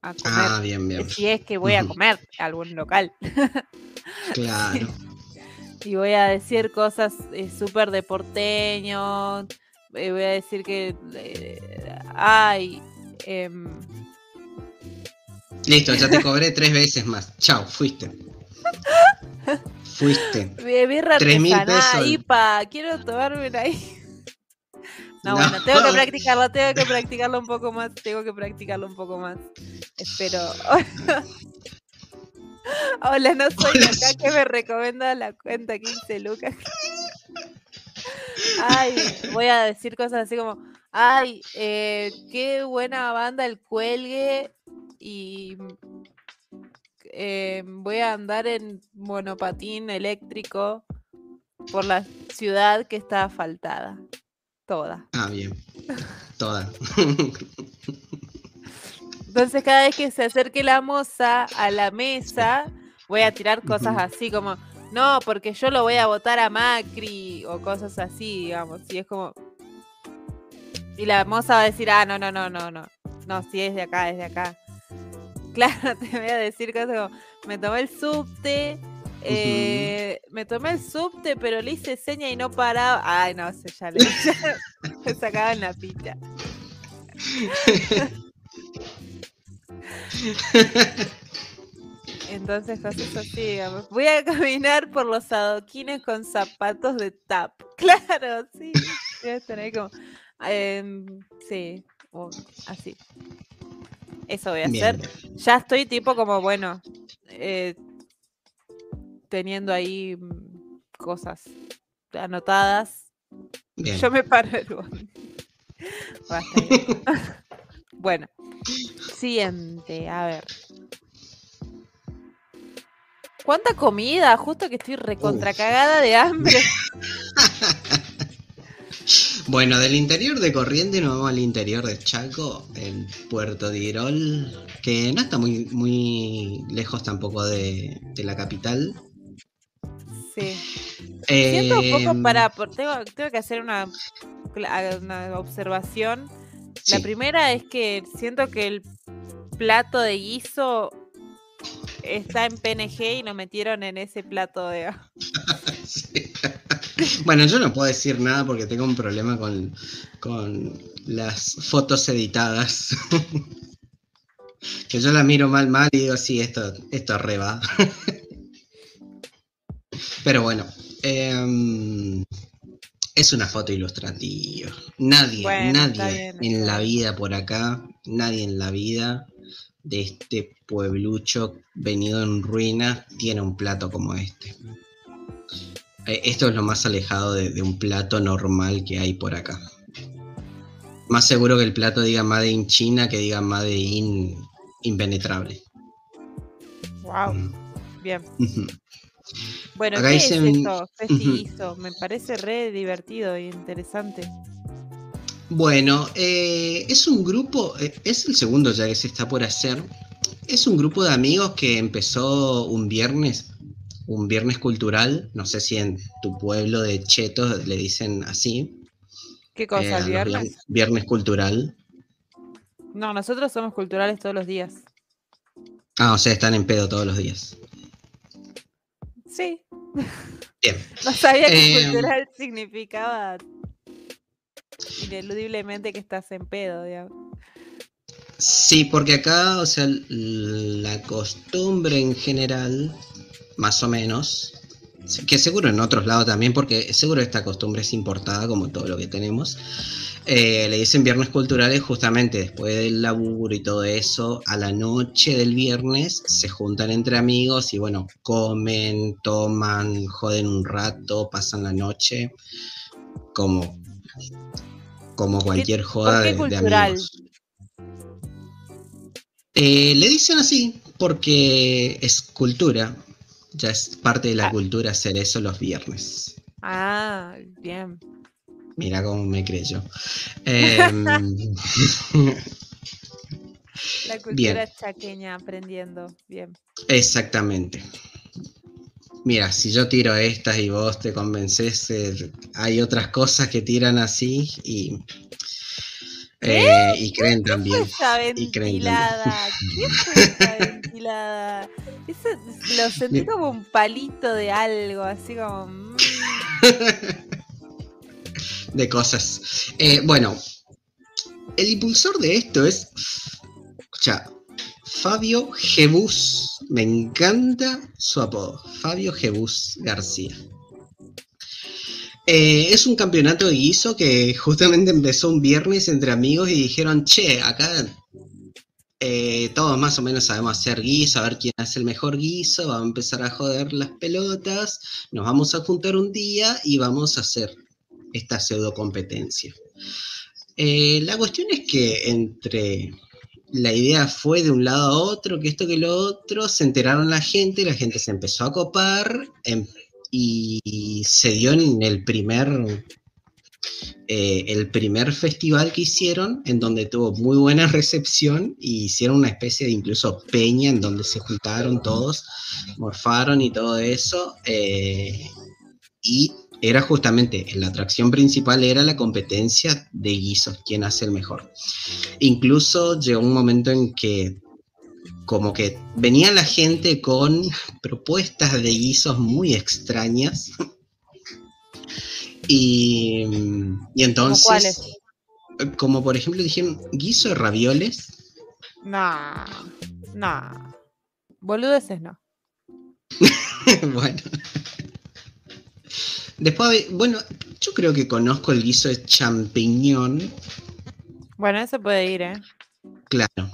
A comer. Ah, bien, bien. si es que voy a comer a algún local. Claro. Y voy a decir cosas eh, súper de porteño. eh, voy a decir que. eh, ay. em, Listo, ya te cobré tres veces más. Chao, fuiste. Fuiste. bi- birra Tres mil pesos. IPA, quiero tomarme una ahí. No, No. bueno, tengo que practicarlo, tengo que practicarlo un poco más, tengo que practicarlo un poco más. Espero. Hola, no soy Hola, acá que me recomienda la cuenta 15 lucas. Ay, voy a decir cosas así como, ay, eh, qué buena banda el cuelgue y eh, voy a andar en monopatín eléctrico por la ciudad que está asfaltada. Toda. Ah, bien. Toda. Entonces cada vez que se acerque la moza a la mesa, voy a tirar cosas así como, no, porque yo lo voy a votar a Macri o cosas así, digamos. Y es como... Y la moza va a decir, ah, no, no, no, no, no. No, si es de acá, es de acá. Claro, te voy a decir cosas como, me tomé el subte, eh, me tomé el subte, pero le hice seña y no paraba. Ay, no sé, ya le, me sacaban la picha. Entonces, cosas así, digamos. Voy a caminar por los adoquines con zapatos de tap. Claro, sí. Voy a estar ahí como. em, sí, o así. Eso voy a Bien, hacer. Ya estoy tipo como, bueno, eh, teniendo ahí mm, cosas anotadas. Bien. Yo me paro el bueno, siguiente, a ver. ¿Cuánta comida? Justo que estoy recontra cagada de hambre. Bueno, del interior de Corrientes nos vamos al interior de Chaco, en Puerto Tirol, que no está muy, muy lejos tampoco de, de la capital. Sí. Siento un poco Em, para. Tengo, tengo que hacer una, cla- una observación. La primera es que siento que el plato de guiso está en PNG y lo metieron en ese plato de. Sí. Bueno, yo no puedo decir nada porque tengo un problema con, con las fotos editadas. que yo las miro mal, mal y digo, sí, esto, esto re va. Pero bueno, em, es una foto ilustrativa. Nadie, nadie en la vida por acá, nadie en la vida de este pueblucho venido en ruina tiene un plato como este. Eh, esto es lo más alejado de, un plato normal que hay por acá. Más seguro que el plato diga Made in China que diga Made in impenetrable. Wow. Mm. Bien. Bueno, ¿qué es esto? Me parece re divertido e interesante. Bueno, eh, es un grupo, eh, es el segundo ya que se está por hacer. Es un grupo de amigos que empezó un viernes, un viernes cultural. No sé si en tu pueblo de Chetos le dicen así. ¿Qué cosa, eh, viernes? Viernes cultural. No, nosotros somos culturales todos los días. Ah, o sea, están en pedo todos los días. Sí. Bien. No sabía que cultural significaba ineludiblemente que estás en pedo, digamos. Sí, porque acá, o sea, la costumbre en general, más o menos, que seguro en otros lados también, porque seguro esta costumbre es importada como todo lo que tenemos. Eh, le dicen viernes culturales justamente después del laburo y todo eso, a la noche del viernes se juntan entre amigos y bueno, comen, toman, joden un rato, pasan la noche, como como cualquier joda de, amigos. Eh, le dicen así porque es cultura, ya es parte de la ah. cultura hacer eso los viernes. Ah, bien. Mira cómo me creyó. Em, la cultura chaqueña aprendiendo, bien. Exactamente. Mira, si yo tiro estas y vos te convences, eh, hay otras cosas que tiran así y, eh, y creen también. y creen ¿Qué fue esa ventilada? Eso lo sentí como un palito de algo, así como. Mm. de cosas. Eh, bueno, el impulsor de esto es. Escucha, Fabio Jebus. Me encanta su apodo. Fabio Jebus García. Eh, es un campeonato de guiso que justamente empezó un viernes entre amigos y dijeron, che, acá eh, todos más o menos sabemos hacer guiso, a ver quién hace el mejor guiso, vamos a empezar a joder las pelotas, nos vamos a juntar un día y vamos a hacer esta pseudo competencia. Eh, la cuestión es que entre la idea fue de un lado a otro, que esto que lo otro, se enteraron la gente, la gente se empezó a copar em, y se dio en el primer, eh, el primer festival que hicieron, en donde tuvo muy buena recepción y hicieron una especie de incluso peña en donde se juntaron todos, morfaron y todo eso. Eh, y era justamente, la atracción principal era la competencia de guisos, quién hace el mejor. Incluso llegó un momento en que como que venía la gente con propuestas de guisos muy extrañas. y, y entonces... ¿Cuáles? Como por ejemplo dijeron, guiso de ravioles. No, no. Boludeces no. bueno. Después, bueno, yo creo que conozco el guiso de champiñón. Bueno, eso puede ir, ¿eh? Claro.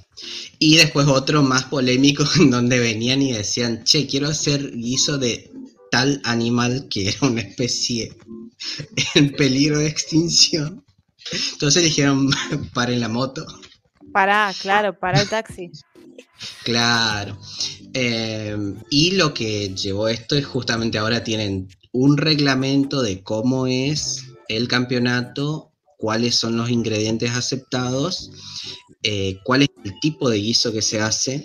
Y después otro más polémico en donde venían y decían, che, quiero hacer guiso de tal animal que era una especie en peligro de extinción. Entonces dijeron, paren la moto. Para, claro, para el taxi. Claro. Eh, y lo que llevó esto es justamente ahora tienen un reglamento de cómo es el campeonato, cuáles son los ingredientes aceptados, eh, cuál es el tipo de guiso que se hace,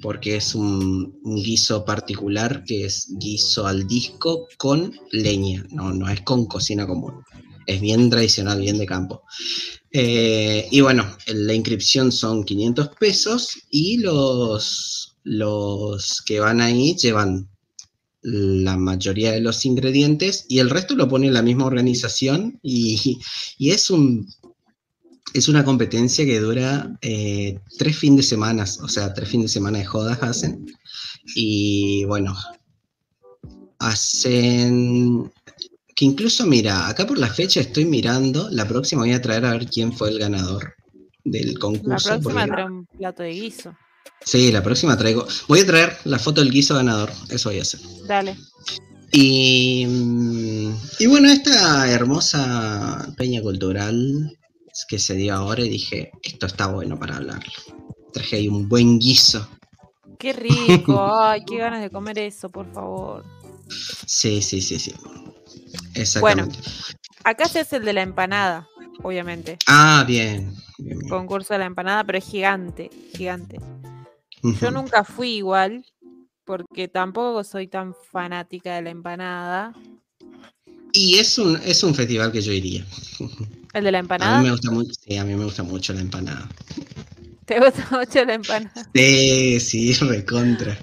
porque es un, guiso particular que es guiso al disco con leña, no, no es con cocina común, es bien tradicional, bien de campo. Eh, y bueno, la inscripción son 500 pesos y los, los que van ahí llevan la mayoría de los ingredientes y el resto lo pone la misma organización y, es un es una competencia que dura eh, tres fines de semana, o sea, tres fines de semana de jodas hacen. Y bueno, hacen que incluso, mira, acá por la fecha estoy mirando, la próxima voy a traer a ver quién fue el ganador del concurso. La próxima trae un plato de guiso. Sí, la próxima traigo. Voy a traer la foto del guiso ganador, eso voy a hacer. Dale. Y, y bueno, esta hermosa peña cultural que se dio ahora y dije, esto está bueno para hablarlo. Traje ahí un buen guiso. Qué rico, ay, qué ganas de comer eso, por favor. Sí, sí, sí, sí. Exactamente. Bueno, acá se hace el de la empanada, obviamente. Ah, bien. Concurso de la empanada, pero es gigante, gigante. Yo nunca fui igual, porque tampoco soy tan fanática de la empanada. Y es un, es un festival que yo iría. ¿El de la empanada? A mí me gusta mucho, sí, a mí me gusta mucho la empanada. ¿Te gusta mucho la empanada? Sí, sí, recontra.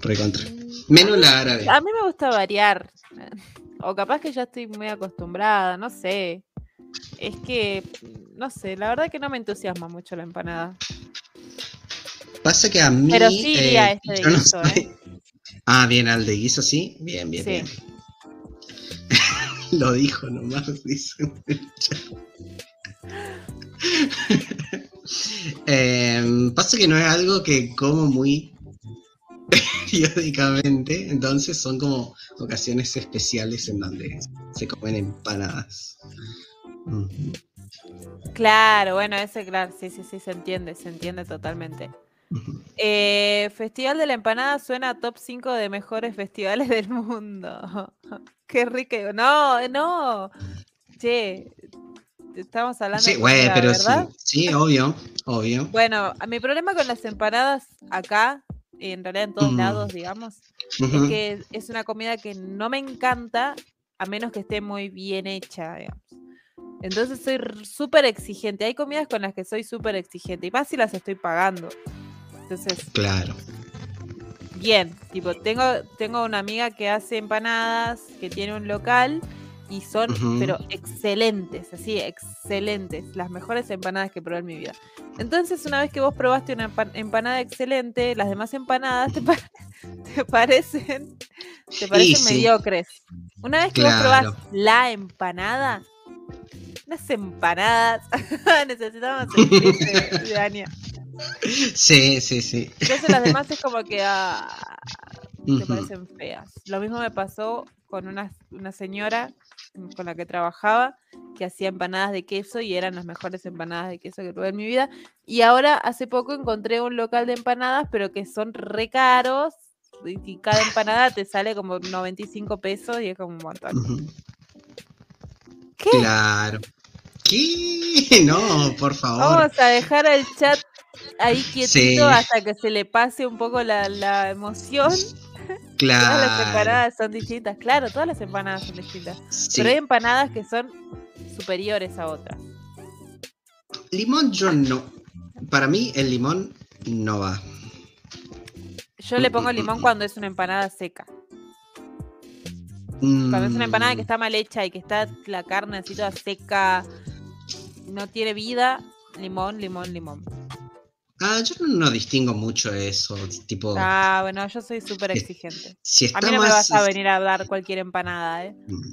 Recontra. Menos la árabe. A mí me gusta variar. O capaz que ya estoy muy acostumbrada, no sé. Es que, no sé, la verdad que no me entusiasma mucho la empanada. Pasa que a mí. Pero sí iría eh, este de guiso, ¿eh? Ah, bien, al de guiso sí. Bien, bien, bien. Lo dijo nomás, dice. eh, pasa que no es algo que como muy periódicamente, entonces son como ocasiones especiales en donde se comen empanadas. Claro, bueno, ese, claro, sí, sí, sí, se entiende, se entiende totalmente. Eh, Festival de la Empanada suena a top 5 de mejores festivales del mundo. Qué rico. No, no. Che, estamos hablando sí, güey, pero sí, sí, obvio, obvio. Bueno, mi problema con las empanadas acá en realidad en todos lados, digamos, es que es una comida que no me encanta a menos que esté muy bien hecha, digamos. Entonces soy súper exigente. Hay comidas con las que soy súper exigente y más si las estoy pagando. Entonces. Claro. Bien, tipo, tengo, tengo una amiga que hace empanadas, que tiene un local y son, pero excelentes, así, excelentes, las mejores empanadas que probé en mi vida. Entonces, una vez que vos probaste una empanada excelente, las demás empanadas te, parecen, te parecen mediocres. Una vez que vos probás la empanada, unas empanadas, necesitamos el de Sí, sí, sí. Entonces las demás es como que ah, te parecen feas. Lo mismo me pasó con una, una señora con la que trabajaba, que hacía empanadas de queso y eran las mejores empanadas de queso que probé en mi vida. Y ahora hace poco encontré un local de empanadas, pero que son re caros. Y cada empanada te sale como 95 pesos y es como un montón. ¿Qué? Claro. ¿Qué? No, por favor. Vamos a dejar el chat ahí quietito hasta que se le pase un poco la, la emoción. Claro. Todas las empanadas son distintas. Claro, todas las empanadas son distintas. Pero hay empanadas que son superiores a otras. Limón yo no. Para mí el limón no va. Yo le pongo limón cuando es una empanada seca. Cuando es una empanada que mm. está mal hecha y que está la carne así toda seca, no tiene vida, limón, limón, limón. Ah, yo no, distingo mucho eso, tipo... Ah, bueno, yo soy súper exigente. a mí no me vas a venir a dar cualquier empanada, ¿eh? Mm.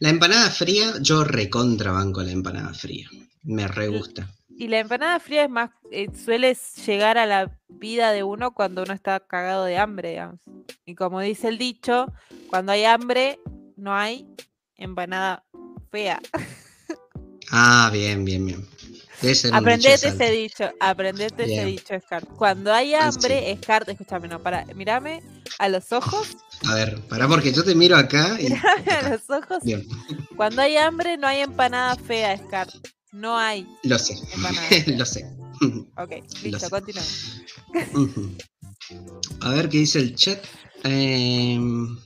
La empanada fría, yo recontra banco la empanada fría. Me re gusta. Y la empanada fría es más, eh, suele llegar a la vida de uno cuando uno está cagado de hambre, digamos. Y como dice el dicho, cuando hay hambre, no hay empanada fea. Ah, bien, bien, bien. Aprendete ese dicho, aprendete ese dicho, Scar. Cuando hay hambre, Scar, escúchame, no, para, mírame a los ojos. A ver, para porque yo te miro acá. Y... Mírame a los ojos. Cuando hay hambre, no hay empanada fea, Scar. No hay. Lo sé. Lo sé. Ok, listo, continúa. a ver qué dice el chat. Em,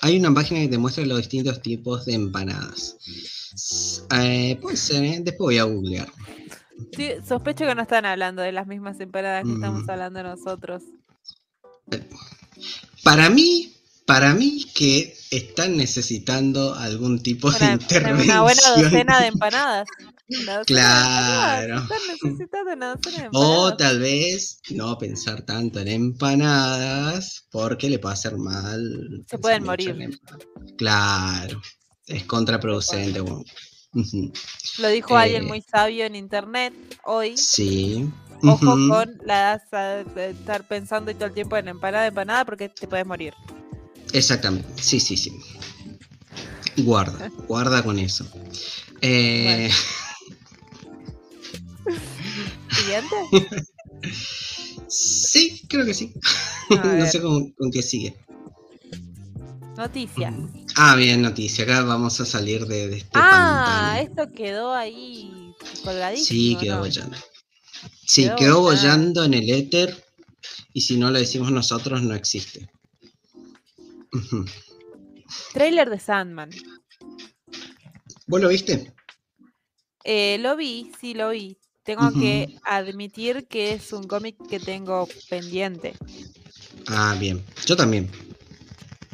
hay una página que te muestra los distintos tipos de empanadas. Eh, puede ser, ¿eh? después voy a googlear. Sí, sospecho que no están hablando de las mismas empanadas que estamos mm. hablando nosotros. Para mí, para mí que están necesitando algún tipo de intervención. Una buena docena de empanadas. Claro. O tal vez no pensar tanto en empanadas porque le puede hacer mal. Se pueden morir. Claro, es contraproducente. bueno. Lo dijo alguien Eh, muy sabio en internet hoy. Sí. Ojo ujú, con la de estar pensando y todo el tiempo en empanada, empanada, porque te puedes morir. Exactamente, sí, sí, sí. Guarda, guarda con eso. Eh, Siguiente. sí, creo que sí. No sé con, con qué sigue. Noticia. Ah, bien, noticia. Acá vamos a salir de, de este Ah, pantano. esto quedó ahí colgadísimo. Sí, quedó ¿no? bollando. Sí, Quedó quedó bollando. en el éter. Y si no lo decimos nosotros, no existe. Trailer de Sandman. ¿Vos lo viste? Eh, lo vi, sí lo vi. Tengo que admitir que es un cómic que tengo pendiente. Ah, bien. Yo también.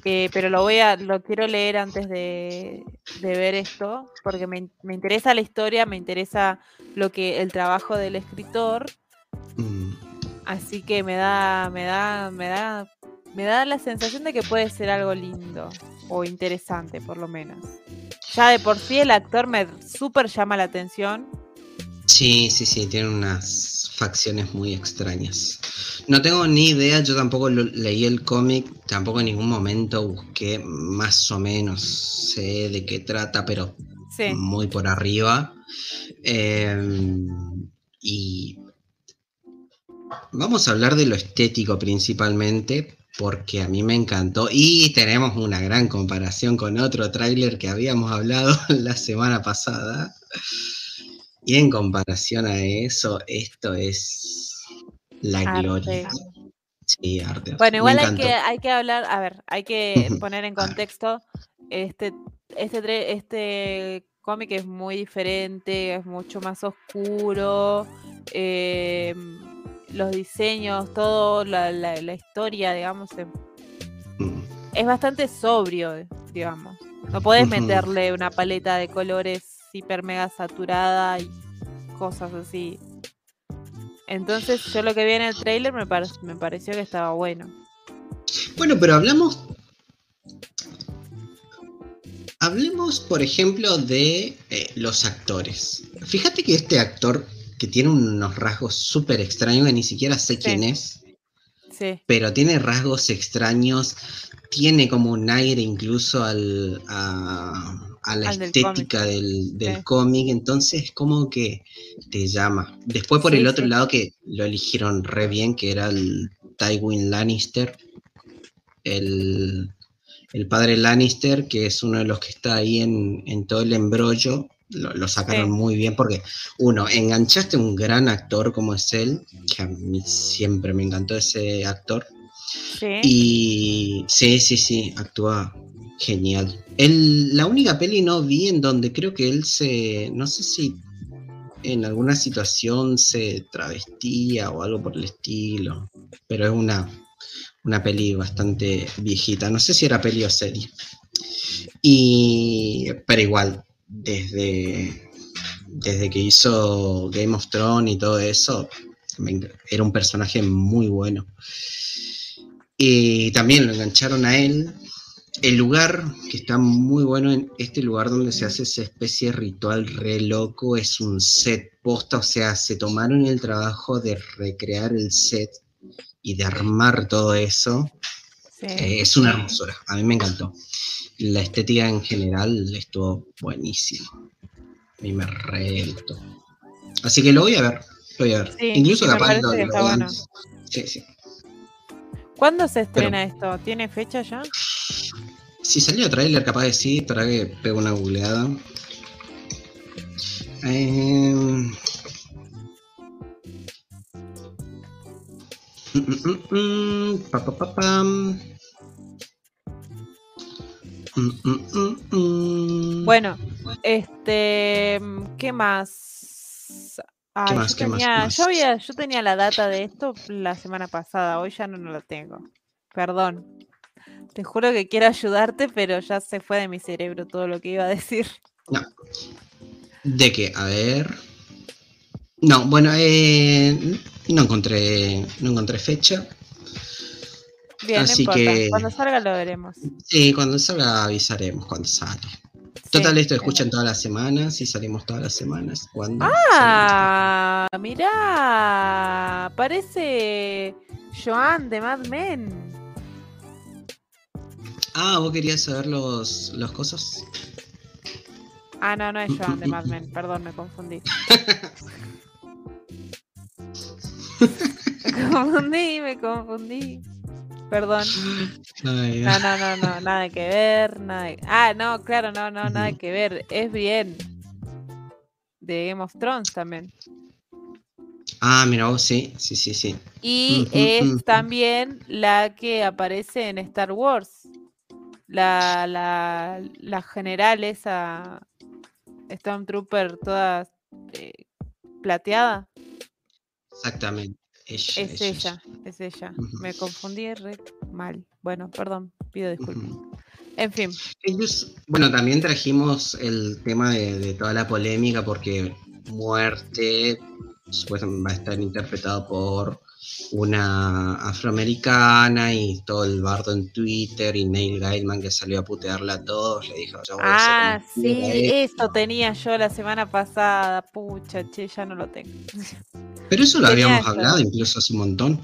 Eh, pero lo voy a, lo quiero leer antes de, de ver esto, porque me, me interesa la historia, me interesa lo que, el trabajo del escritor, Mm, así que me da, me da, me da, me da la sensación de que puede ser algo lindo o interesante, por lo menos. Ya de por sí el actor me súper llama la atención. Sí, sí, sí, tiene unas facciones muy extrañas. No tengo ni idea, yo tampoco lo- leí el cómic, tampoco en ningún momento busqué más o menos, sé de qué trata, pero Sí, muy por arriba. Eh, y vamos a hablar de lo estético principalmente, porque a mí me encantó. Y tenemos una gran comparación con otro tráiler que habíamos hablado la semana pasada. Y en comparación a eso, esto es la Arte. gloria. Sí, arte. Bueno, igual hay que, hay que hablar, a ver, hay que poner en contexto, este, este, este cómic es muy diferente, es mucho más oscuro, eh, los diseños, todo, la, la- la historia, digamos, em, Mm. es bastante sobrio, digamos. No podés meterle una paleta de colores hiper mega saturada y cosas así. Entonces, yo lo que vi en el trailer me, me pareció que estaba bueno. Bueno, pero hablamos. Hablemos, por ejemplo, de eh, los actores. Fíjate que este actor, que tiene unos rasgos súper extraños, que ni siquiera sé quién es, Sí. pero tiene rasgos extraños, tiene como un aire incluso al, a, a la Al estética del, del Sí. cómic, entonces como que te llama. Después por Sí, el otro sí. lado que lo eligieron re bien, que era el Tywin Lannister, el, el padre Lannister, que es uno de los que está ahí en, en todo el embrollo. Lo, lo sacaron Sí. muy bien porque, uno, enganchaste a un gran actor como es él, que a mí siempre me encantó ese actor. Sí. Y sí, sí, sí, actúa genial. El, la única peli no vi en donde creo que él se, no sé si en alguna situación se travestía o algo por el estilo, pero es una, una peli bastante viejita, no sé si era peli o serie. Y, pero igual, desde, desde que hizo Game of Thrones y todo eso, era un personaje muy bueno. Y también lo engancharon a él. El lugar, que está muy bueno, en este lugar donde se hace esa especie de ritual re loco, es un set posta, o sea, se tomaron el trabajo de recrear el set y de armar todo eso. sí. Eh, es una hermosura, a mí me encantó. La estética en general estuvo buenísimo. A mí me re. Así que lo voy a ver, lo voy a ver. Sí, Incluso capaz lo, lo bueno. Sí, sí. ¿Cuándo se estrena esto? ¿Tiene fecha ya? Si salió trailer, capaz de sí, para que pegue una googleada. Mm, mm, mm, pa, pa, pa, pam. Mm. Bueno, este, ¿qué más? Ay, más, yo, qué más, tenía, qué más? yo había, yo tenía la data de esto la semana pasada, hoy ya no, no la tengo. Perdón. Te juro que quiero ayudarte, pero ya se fue de mi cerebro todo lo que iba a decir. No. ¿De qué? A ver. No, bueno, eh, no encontré, no encontré fecha. Bien, Así no importa. que- Cuando salga lo veremos. Sí, cuando salga avisaremos cuando sale. Total, esto escuchan todas las semanas y salimos todas las semanas. cuando Ah, mirá. Parece Joan de Mad Men. Ah, ¿vos querías saber los, los cosas? Ah, no, no es Joan de Mad Men. Perdón, me confundí. me confundí, me confundí. Perdón. Ay, No, no, no, no, nada que ver, nada. de- Ah, no, claro, no, no, nada que ver. Es bien. De Game of Thrones también. Ah, mira vos, sí, sí, sí, sí. Y es también la que aparece en Star Wars. La, la, la general esa Stormtrooper toda eh, plateada. Exactamente. Ella, Es ella, es ella. Me confundí re mal. Bueno, perdón, pido disculpas. En fin, Incluso- bueno, también trajimos el tema de, de toda la polémica porque Muerte supuestamente va a estar interpretado por una afroamericana y todo el bardo en Twitter y Neil Gaiman que salió a putearla a todos, le dijo, yo voy Ah, sí, mierda esto". eso tenía yo la semana pasada. Pucha, che, ya no lo tengo. Pero eso lo tenía habíamos hablado incluso hace un montón.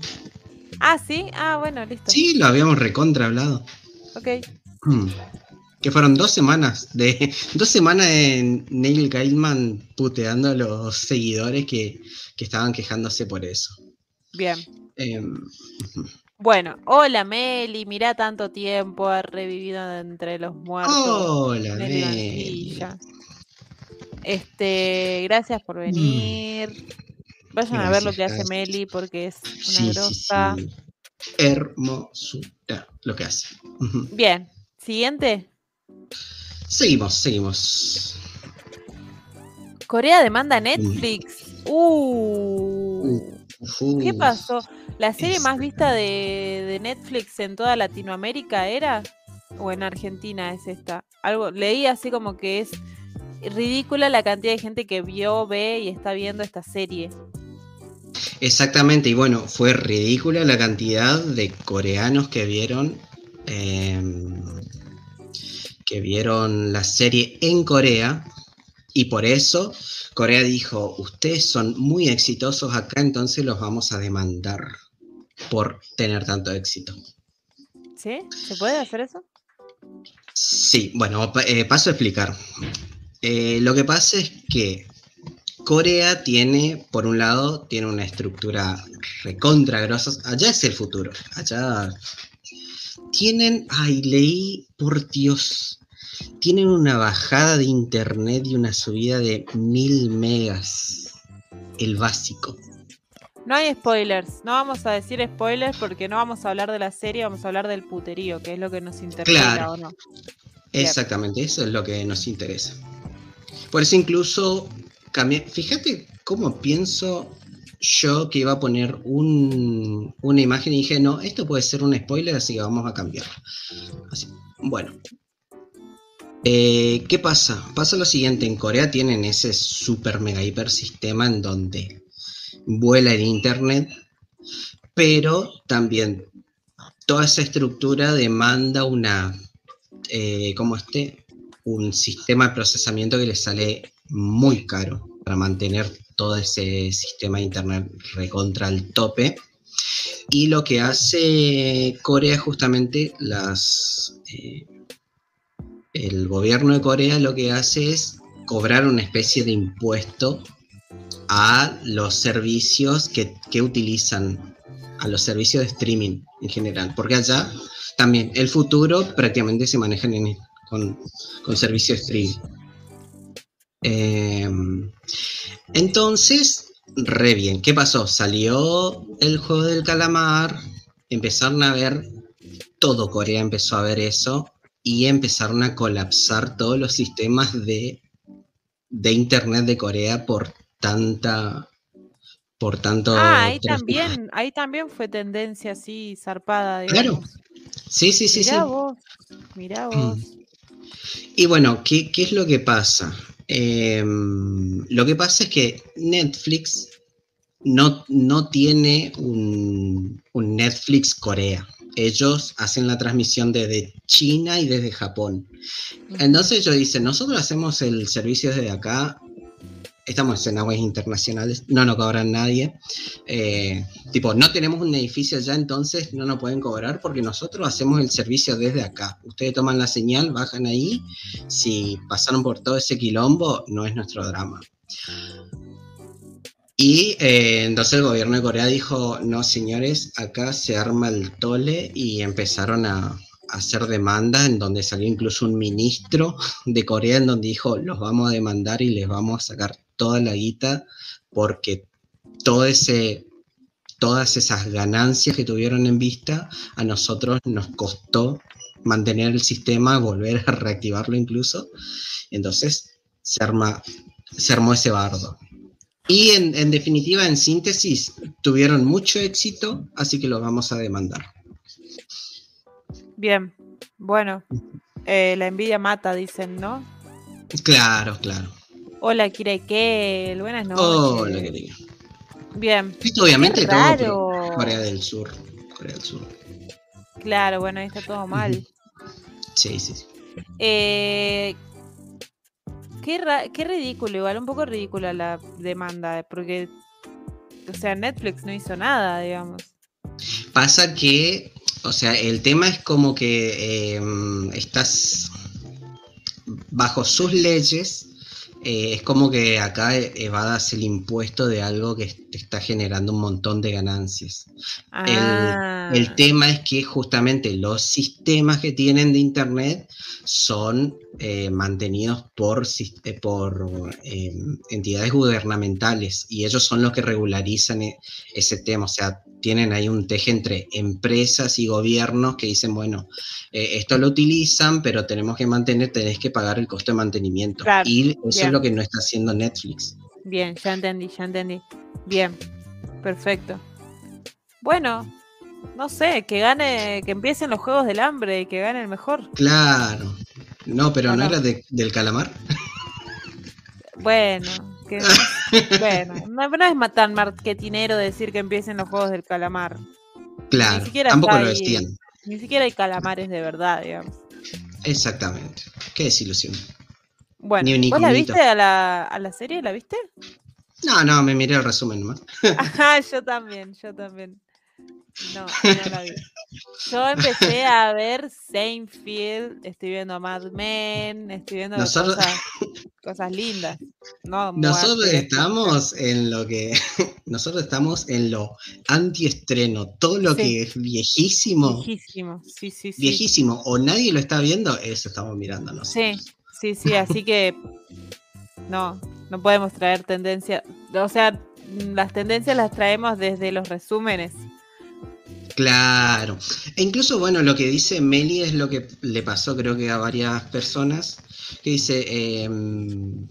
Ah, sí, ah, bueno, listo. Sí, lo habíamos recontra hablado. Ok. Hmm. Que fueron dos semanas de dos semanas de Neil Gaiman puteando a los seguidores que, que estaban quejándose por eso. Bien. Em. Bueno, hola Meli, mirá tanto tiempo, ha revivido de entre los muertos. Hola, Meli. Este, gracias por venir. Vayan a ver lo Mm. Gracias, que hace. Meli porque es una Sí, grosa. sí. Hermosura lo que hace. Bien, siguiente. Seguimos, seguimos. Corea demanda a Netflix. Uh, ¿Qué pasó? ¿La serie más vista de, de Netflix en toda Latinoamérica era? ¿O en Argentina es esta? Algo, leí así como que es ridícula la cantidad de gente que vio, ve y está viendo esta serie. Exactamente, y bueno, fue ridícula la cantidad de coreanos que vieron em, que vieron la serie en Corea y por eso Corea dijo, ustedes son muy exitosos acá, entonces los vamos a demandar por tener tanto éxito. ¿Sí? ¿Se puede hacer eso? Sí, bueno, eh, paso a explicar. Eh, lo que pasa es que Corea tiene, por un lado, tiene una estructura recontra grosa. Allá es el futuro. Allá tienen, ay, leí, por Dios, tienen una bajada de internet y una subida de mil megas. El básico. No hay spoilers. No vamos a decir spoilers porque no vamos a hablar de la serie, vamos a hablar del puterío, que es lo que nos interpela Claro. o no. Bien. Exactamente, eso es lo que nos interesa. Por eso incluso cambié. Fíjate cómo pienso yo que iba a poner un- una imagen y dije, no, esto puede ser un spoiler, así que vamos a cambiarlo. Así, bueno. Eh, ¿Qué pasa? Pasa lo siguiente, en Corea tienen ese super mega hiper sistema en donde vuela el internet, pero también toda esa estructura demanda una eh, como este, un sistema de procesamiento que le sale muy caro para mantener todo ese sistema de internet recontra el tope. Y lo que hace Corea justamente las eh, el gobierno de Corea lo que hace es cobrar una especie de impuesto a los servicios que, que utilizan, a los servicios de streaming en general, porque allá también el futuro prácticamente se maneja con, con servicios streaming. Eh, entonces, re bien, ¿qué pasó? Salió el juego del calamar, empezaron a ver, todo Corea empezó a ver eso y empezaron a colapsar todos los sistemas de, de internet de Corea por tanta... Por tanto... Ah, ahí también, ahí también fue tendencia así zarpada, Claro. digamos. Sí, sí, sí, mirá sí. vos, mirá vos. Y bueno, ¿qué, qué es lo que pasa? Em, lo que pasa es que Netflix no, no tiene un, un Netflix Corea ellos hacen la transmisión desde China y desde Japón. Entonces ellos dicen, nosotros hacemos el servicio desde acá, estamos en aguas internacionales, no nos cobran nadie. Eh, tipo, no tenemos un edificio allá, entonces no nos pueden cobrar porque nosotros hacemos el servicio desde acá. Ustedes toman la señal, bajan ahí, si pasaron por todo ese quilombo, no es nuestro drama. Y eh, entonces el gobierno de Corea dijo, no señores, acá se arma el tole y empezaron a, hacer demandas en donde salió incluso un ministro de Corea en donde dijo, los vamos a demandar y les vamos a sacar toda la guita porque todo ese, todas esas ganancias que tuvieron en vista a nosotros nos costó mantener el sistema, volver a reactivarlo incluso. Entonces se, arma, se armó ese bardo. Y en, definitiva, en síntesis, tuvieron mucho éxito, así que lo vamos a demandar. Bien, bueno, eh, la envidia mata, dicen, ¿no? Claro, claro. Hola, Kirekel, buenas noches. Hola, querida. Bien. Esto obviamente todo Corea del Sur. Corea del Sur. Claro, bueno, ahí está todo mal. Sí, sí, sí. Eh, Qué, ridículo, igual un poco ridícula la demanda, porque, o sea, Netflix no hizo nada, digamos. Pasa que, o sea, el tema es como que em, estás bajo sus leyes, eh, es como que acá evadas el impuesto de algo que te está generando un montón de ganancias. El, ah. tema es que justamente los sistemas que tienen de Internet son eh, mantenidos por, eh, por entidades gubernamentales y ellos son los que regularizan ese tema. O sea, tienen ahí un teje entre empresas y gobiernos que dicen, bueno, eh, esto lo utilizan, pero tenemos que mantener, tenés que pagar el costo de mantenimiento. y eso es lo que no está haciendo Netflix. Bien, ya entendí, ya entendí. Bien, perfecto. Bueno, no sé, que gane, que empiecen los Juegos del Hambre y que gane el mejor. Claro. No, pero no, era del calamar. Bueno, que, bueno, no, es tan marketinero decir que empiecen los juegos del calamar. Claro, tampoco lo decían. Ni siquiera hay calamares de verdad, digamos. Exactamente. Qué desilusión. Bueno, ¿vos la viste a la, a la serie? ¿La viste? No, no, me miré el resumen nomás. Ajá, yo también, yo también. No, no la vi. Yo empecé a ver Seinfeld, estoy viendo Mad Men, estoy viendo cosas, lindas. nosotros estamos en lo que. Nosotros estamos en lo antiestreno. Todo lo que es viejísimo. Viejísimo, sí, sí, sí. Viejísimo. O nadie lo está viendo, eso estamos mirando nosotros. Sí, sí, sí. Así que. No, no podemos traer tendencias. O sea, las tendencias las traemos desde los resúmenes. Claro. E incluso, bueno, lo que dice Meli es lo que le pasó creo que a varias personas, que dice, em,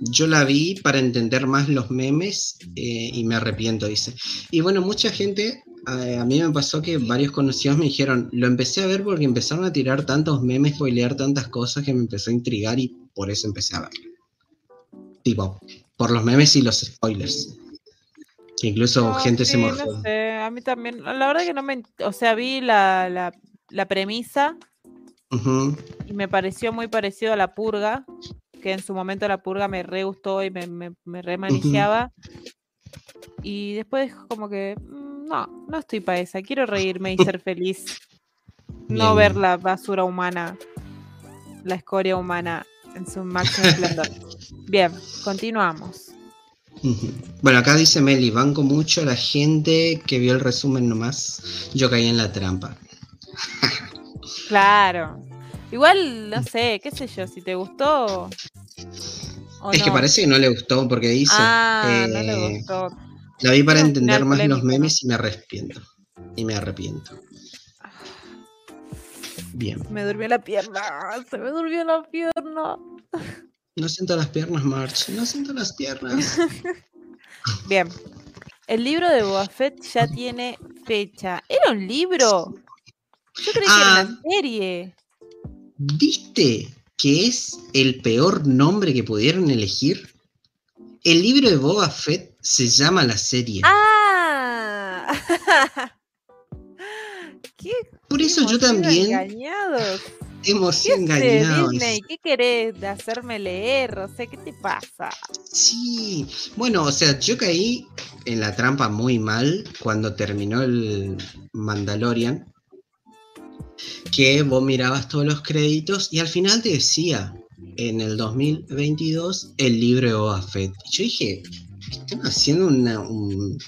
yo la vi para entender más los memes eh, y me arrepiento, dice. Y bueno, mucha gente, a mí me pasó que varios conocidos me dijeron, lo empecé a ver porque empezaron a tirar tantos memes, leer tantas cosas que me empezó a intrigar y por eso empecé a verlo. Tipo, por los memes y los spoilers. Incluso gente se morfó. a mí también. La verdad que no me. O sea, vi la, premisa y me pareció muy parecido a La Purga, que en su momento La Purga me re gustó y me, me, me remaniciaba. Y después, como que. Mm, no, no estoy para esa. Quiero reírme y ser feliz. No ver la basura humana, la escoria humana en su máximo esplendor. Bien, continuamos. Bueno, acá dice Meli, banco mucho a la gente que vio el resumen nomás. Yo caí en la trampa. claro. Igual, no sé, qué sé yo, si te gustó. es que parece que no le gustó porque dice. Ah, no le gustó. La vi para entender más los memes y me arrepiento. Y me arrepiento. Bien. Me durmió la pierna. Se me durmió la pierna. No siento las piernas, March. No siento las piernas. Bien. El libro de Boba ya tiene fecha. ¿Era un libro? Yo creí que era una ah. serie. ¿Viste? que es el peor nombre que pudieron elegir? El libro de Boba Fett se llama la serie. ¡Ah! ¿Qué, Por eso yo también engañados. Hemos ¿Qué engañados. Disney? ¿Qué querés de hacerme leer? O sea, ¿qué te pasa? Sí, bueno, o sea, yo caí en la trampa muy mal cuando terminó el Mandalorian, que vos mirabas todos los créditos y al final te decía, en el 2022, el libro de Boba Fett. Y yo dije, están haciendo una- un,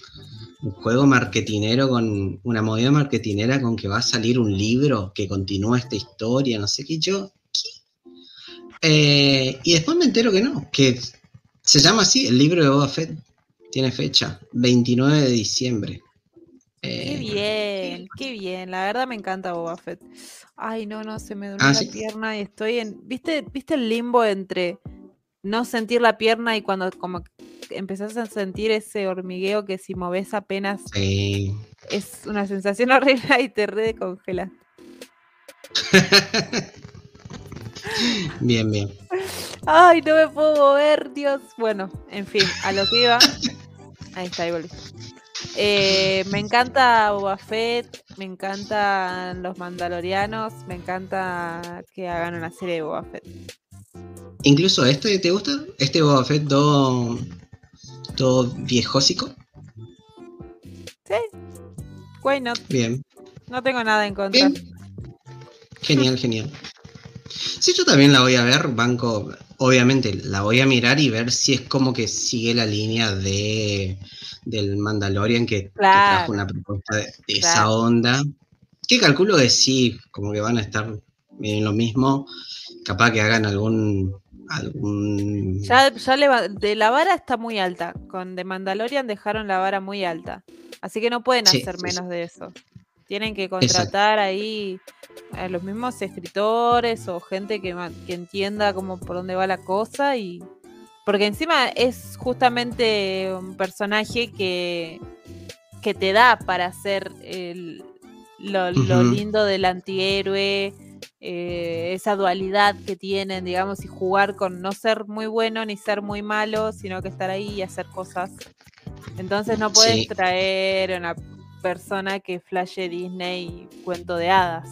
un juego marketinero con una movida marketinera con que va a salir un libro que continúa esta historia, no sé qué, yo... Eh, y después me entero que no, que se llama así, el libro de Boba Fett. Tiene fecha, 29 de diciembre. Qué Eh, bien, qué bien. La verdad me encanta Boba Fett. Ay, no, no, se me duele Ah, la ¿sí? pierna y estoy en. ¿Viste, ¿Viste el limbo entre no sentir la pierna y cuando como empezás a sentir ese hormigueo que si moves apenas sí. es una sensación horrible y te re congelas? bien, bien. Ay, no me puedo mover, Dios. Bueno, en fin, a lo que iba. Ahí está, ahí volví. Eh, me encanta Boba Fett, me encantan los Mandalorianos, me encanta que hagan una serie de Boba Fett. Incluso este, ¿te gusta? Este Boba Fett todo, todo viejósico. Sí, why not? Bien, No tengo nada en contra. bien. Genial, genial. Sí, yo también la voy a ver, banco. Obviamente la voy a mirar y ver si es como que sigue la línea de del Mandalorian que, que Claro. trajo una propuesta de, de esa onda. Que calculo que sí, como que van a estar en lo mismo. Capaz que hagan algún algún Ya, ya de la vara está muy alta. Con The Mandalorian dejaron la vara muy alta. Así que no pueden Sí, hacer sí, menos de eso. Tienen que contratar ahí a los mismos escritores o gente que, que entienda cómo por dónde va la cosa y porque encima es justamente un personaje que, que te da para hacer el- lo, lo lindo del antihéroe, eh, esa dualidad que tienen, digamos, y jugar con no ser muy bueno ni ser muy malo, sino que estar ahí y hacer cosas. Entonces no puedes Sí. traer una persona que flashe Disney y cuento de hadas.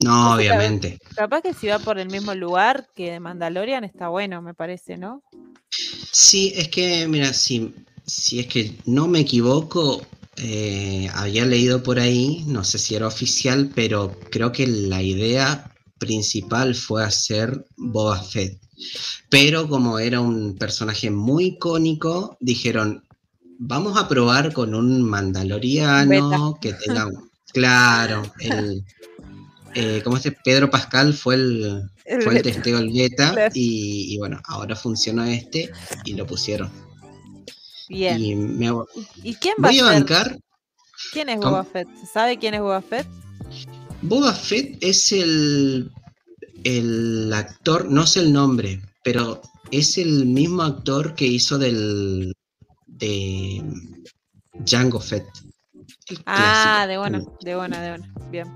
No, obviamente. Capaz que si va por el mismo lugar que Mandalorian está bueno, me parece, ¿no? Sí, es que, mira, si, si es que no me equivoco, eh, había leído por ahí, no sé si era oficial, pero creo que la idea principal fue hacer Boba Fett. Pero como era un personaje muy icónico, dijeron, vamos a probar con un mandaloriano que tenga, claro, el, eh, como este Pedro Pascal fue el, El fue el testeo el beta Claro. y, y bueno, ahora funcionó este y lo pusieron. Bien. Y me vo- ¿Y quién va voy a bancar. ¿Quién es. Boba Fett? ¿Se sabe quién es Boba Fett? Boba Fett es el, el actor, no sé el nombre, pero es el mismo actor que hizo del de Django Fett. Ah, de buena, de buena, de buena. Bien.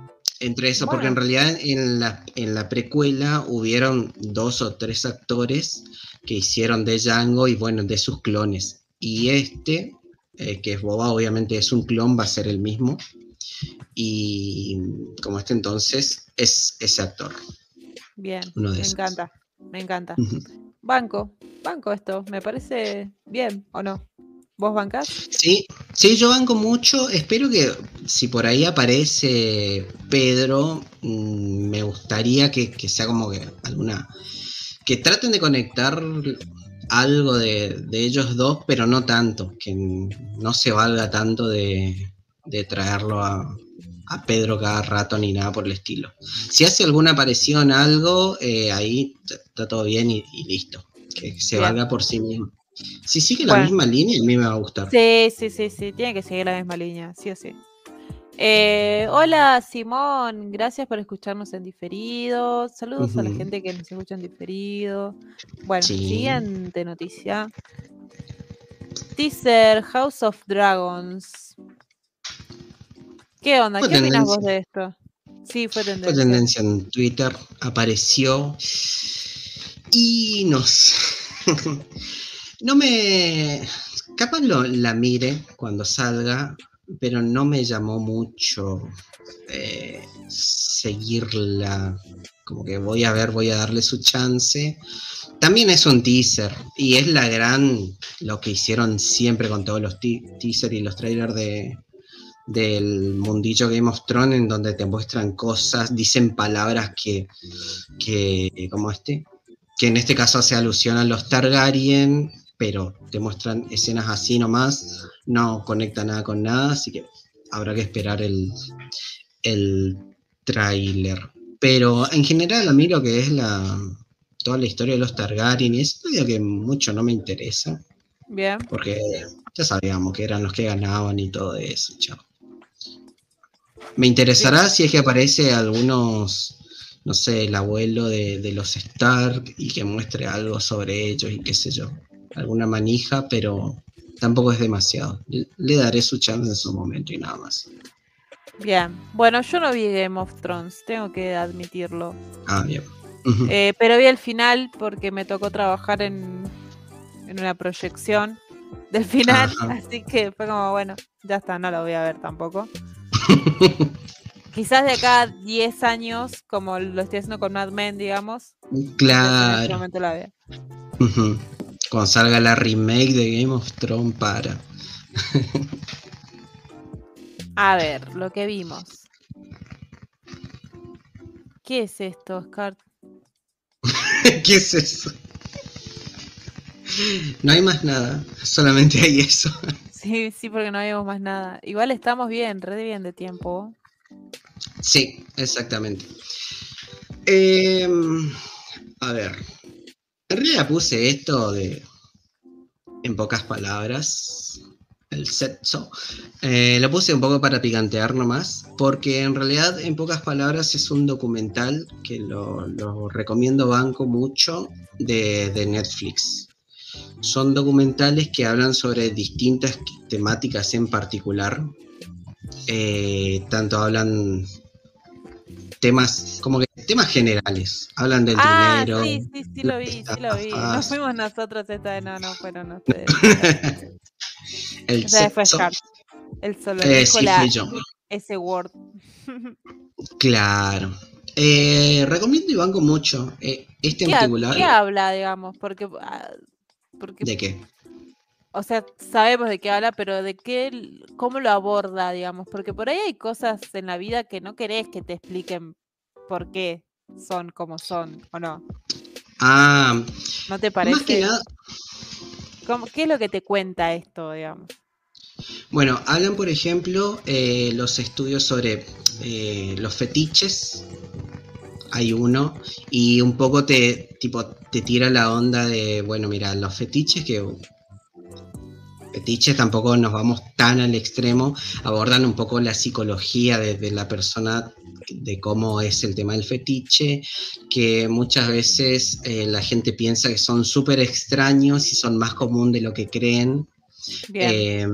Entre eso, porque en realidad en la, en la precuela hubieron dos o tres actores que hicieron de Django y bueno, de sus clones. Y este, eh, que es Boba, obviamente es un clon, va a ser el mismo. Y como este entonces, es ese actor. Bien. Uno de me esos. encanta. Me encanta. Banco. Banco esto. Me parece bien, ¿o no? ¿Vos bancás? Sí, sí, yo banco mucho. Espero que si por ahí aparece Pedro, mm, me gustaría que, que sea como que alguna. que traten de conectar algo de, de ellos dos, pero no tanto. Que no se valga tanto de, de traerlo a, a Pedro cada rato ni nada por el estilo. Si hace alguna aparición, algo, eh, ahí está todo bien y, y listo. Que se Bien. valga por sí mismo. Si sigue la Bueno. misma línea, a mí me va a gustar. Sí, sí, sí, sí. Tiene que seguir la misma línea, sí o sí. Eh, hola Simón, gracias por escucharnos en diferido. Saludos a la gente que nos escucha en diferido. Bueno, Sí. siguiente noticia. Teaser House of Dragons. ¿Qué onda? ¿Qué opinas vos de esto? Sí, fue Fue tendencia. tendencia en Twitter, apareció y nos... no me... Capaz lo, la mire cuando salga, pero no me llamó mucho eh, seguirla. Como que voy a ver, voy a darle su chance. También es un teaser y es la gran, lo que hicieron siempre con todos los te teasers y los trailers de, del mundillo Game of Thrones en donde te muestran cosas, dicen palabras que, que como este, que en este caso hace alusión a los Targaryen, pero te muestran escenas así nomás, no conecta nada con nada, así que habrá que esperar el, el tráiler. Pero en general a mí lo que es la toda la historia de los Targaryen es medio que mucho no me interesa, Bien. porque ya sabíamos que eran los que ganaban y todo eso, chao. Me interesará si es que aparece algunos, no sé, el abuelo de, de los Stark y que muestre algo sobre ellos y qué sé yo, alguna manija, pero tampoco es demasiado. Le, daré su chance en su momento y nada más. Bien. Bueno, yo no vi Game of Thrones, tengo que admitirlo. Ah, bien. Eh, pero vi el final porque me tocó trabajar en, en una proyección del final, Ajá. así que fue como, bueno, ya está, no lo voy a ver tampoco. Quizás de acá a 10 años, como lo estoy haciendo con Mad Men, digamos, en este claro. momento la. Ujú. Cuando salga la remake de Game of Thrones para. A ver, lo que vimos. ¿Qué es esto, Oscar? ¿Qué es eso? No hay más nada, solamente hay eso. Sí, sí, porque no vimos más nada. Igual estamos bien, re bien de tiempo. Sí, exactamente. Em, a ver, en realidad puse esto de, en pocas palabras, el sexo. Eh, lo puse un poco para picantear nomás, porque en realidad, en pocas palabras, es un documental que lo, recomiendo banco mucho de, de Netflix. Son documentales que hablan sobre distintas temáticas en particular. Eh, tanto hablan temas como que temas generales. Hablan del Ah, dinero. sí, sí, sí lo vi, sí lo vi. Nos fuimos nosotros esta vez, no, no fueron ustedes. el fue sexo. Scar. Él solo Eh, dijo sí, la- fui yo. ese word. Claro. Eh, recomiendo y banco mucho. Eh, este en ¿Qué, ha- particular. qué habla, digamos? Porque, ah, porque ¿De qué? O sea, sabemos de qué habla, pero de qué, cómo lo aborda, digamos, porque por ahí hay cosas en la vida que no querés que te expliquen por qué son como son, ¿o no? Ah, ¿No te más que parece? nada, ¿Cómo- ¿Qué es lo que te cuenta esto, digamos? bueno, hablan por ejemplo eh, los estudios sobre eh, los fetiches. Hay uno y un poco te tipo te tira la onda de bueno mira los fetiches que fetiches tampoco nos vamos tan al extremo abordan un poco la psicología de, de la persona de cómo es el tema del fetiche que muchas veces eh, la gente piensa que son súper extraños y son más común de lo que creen eh,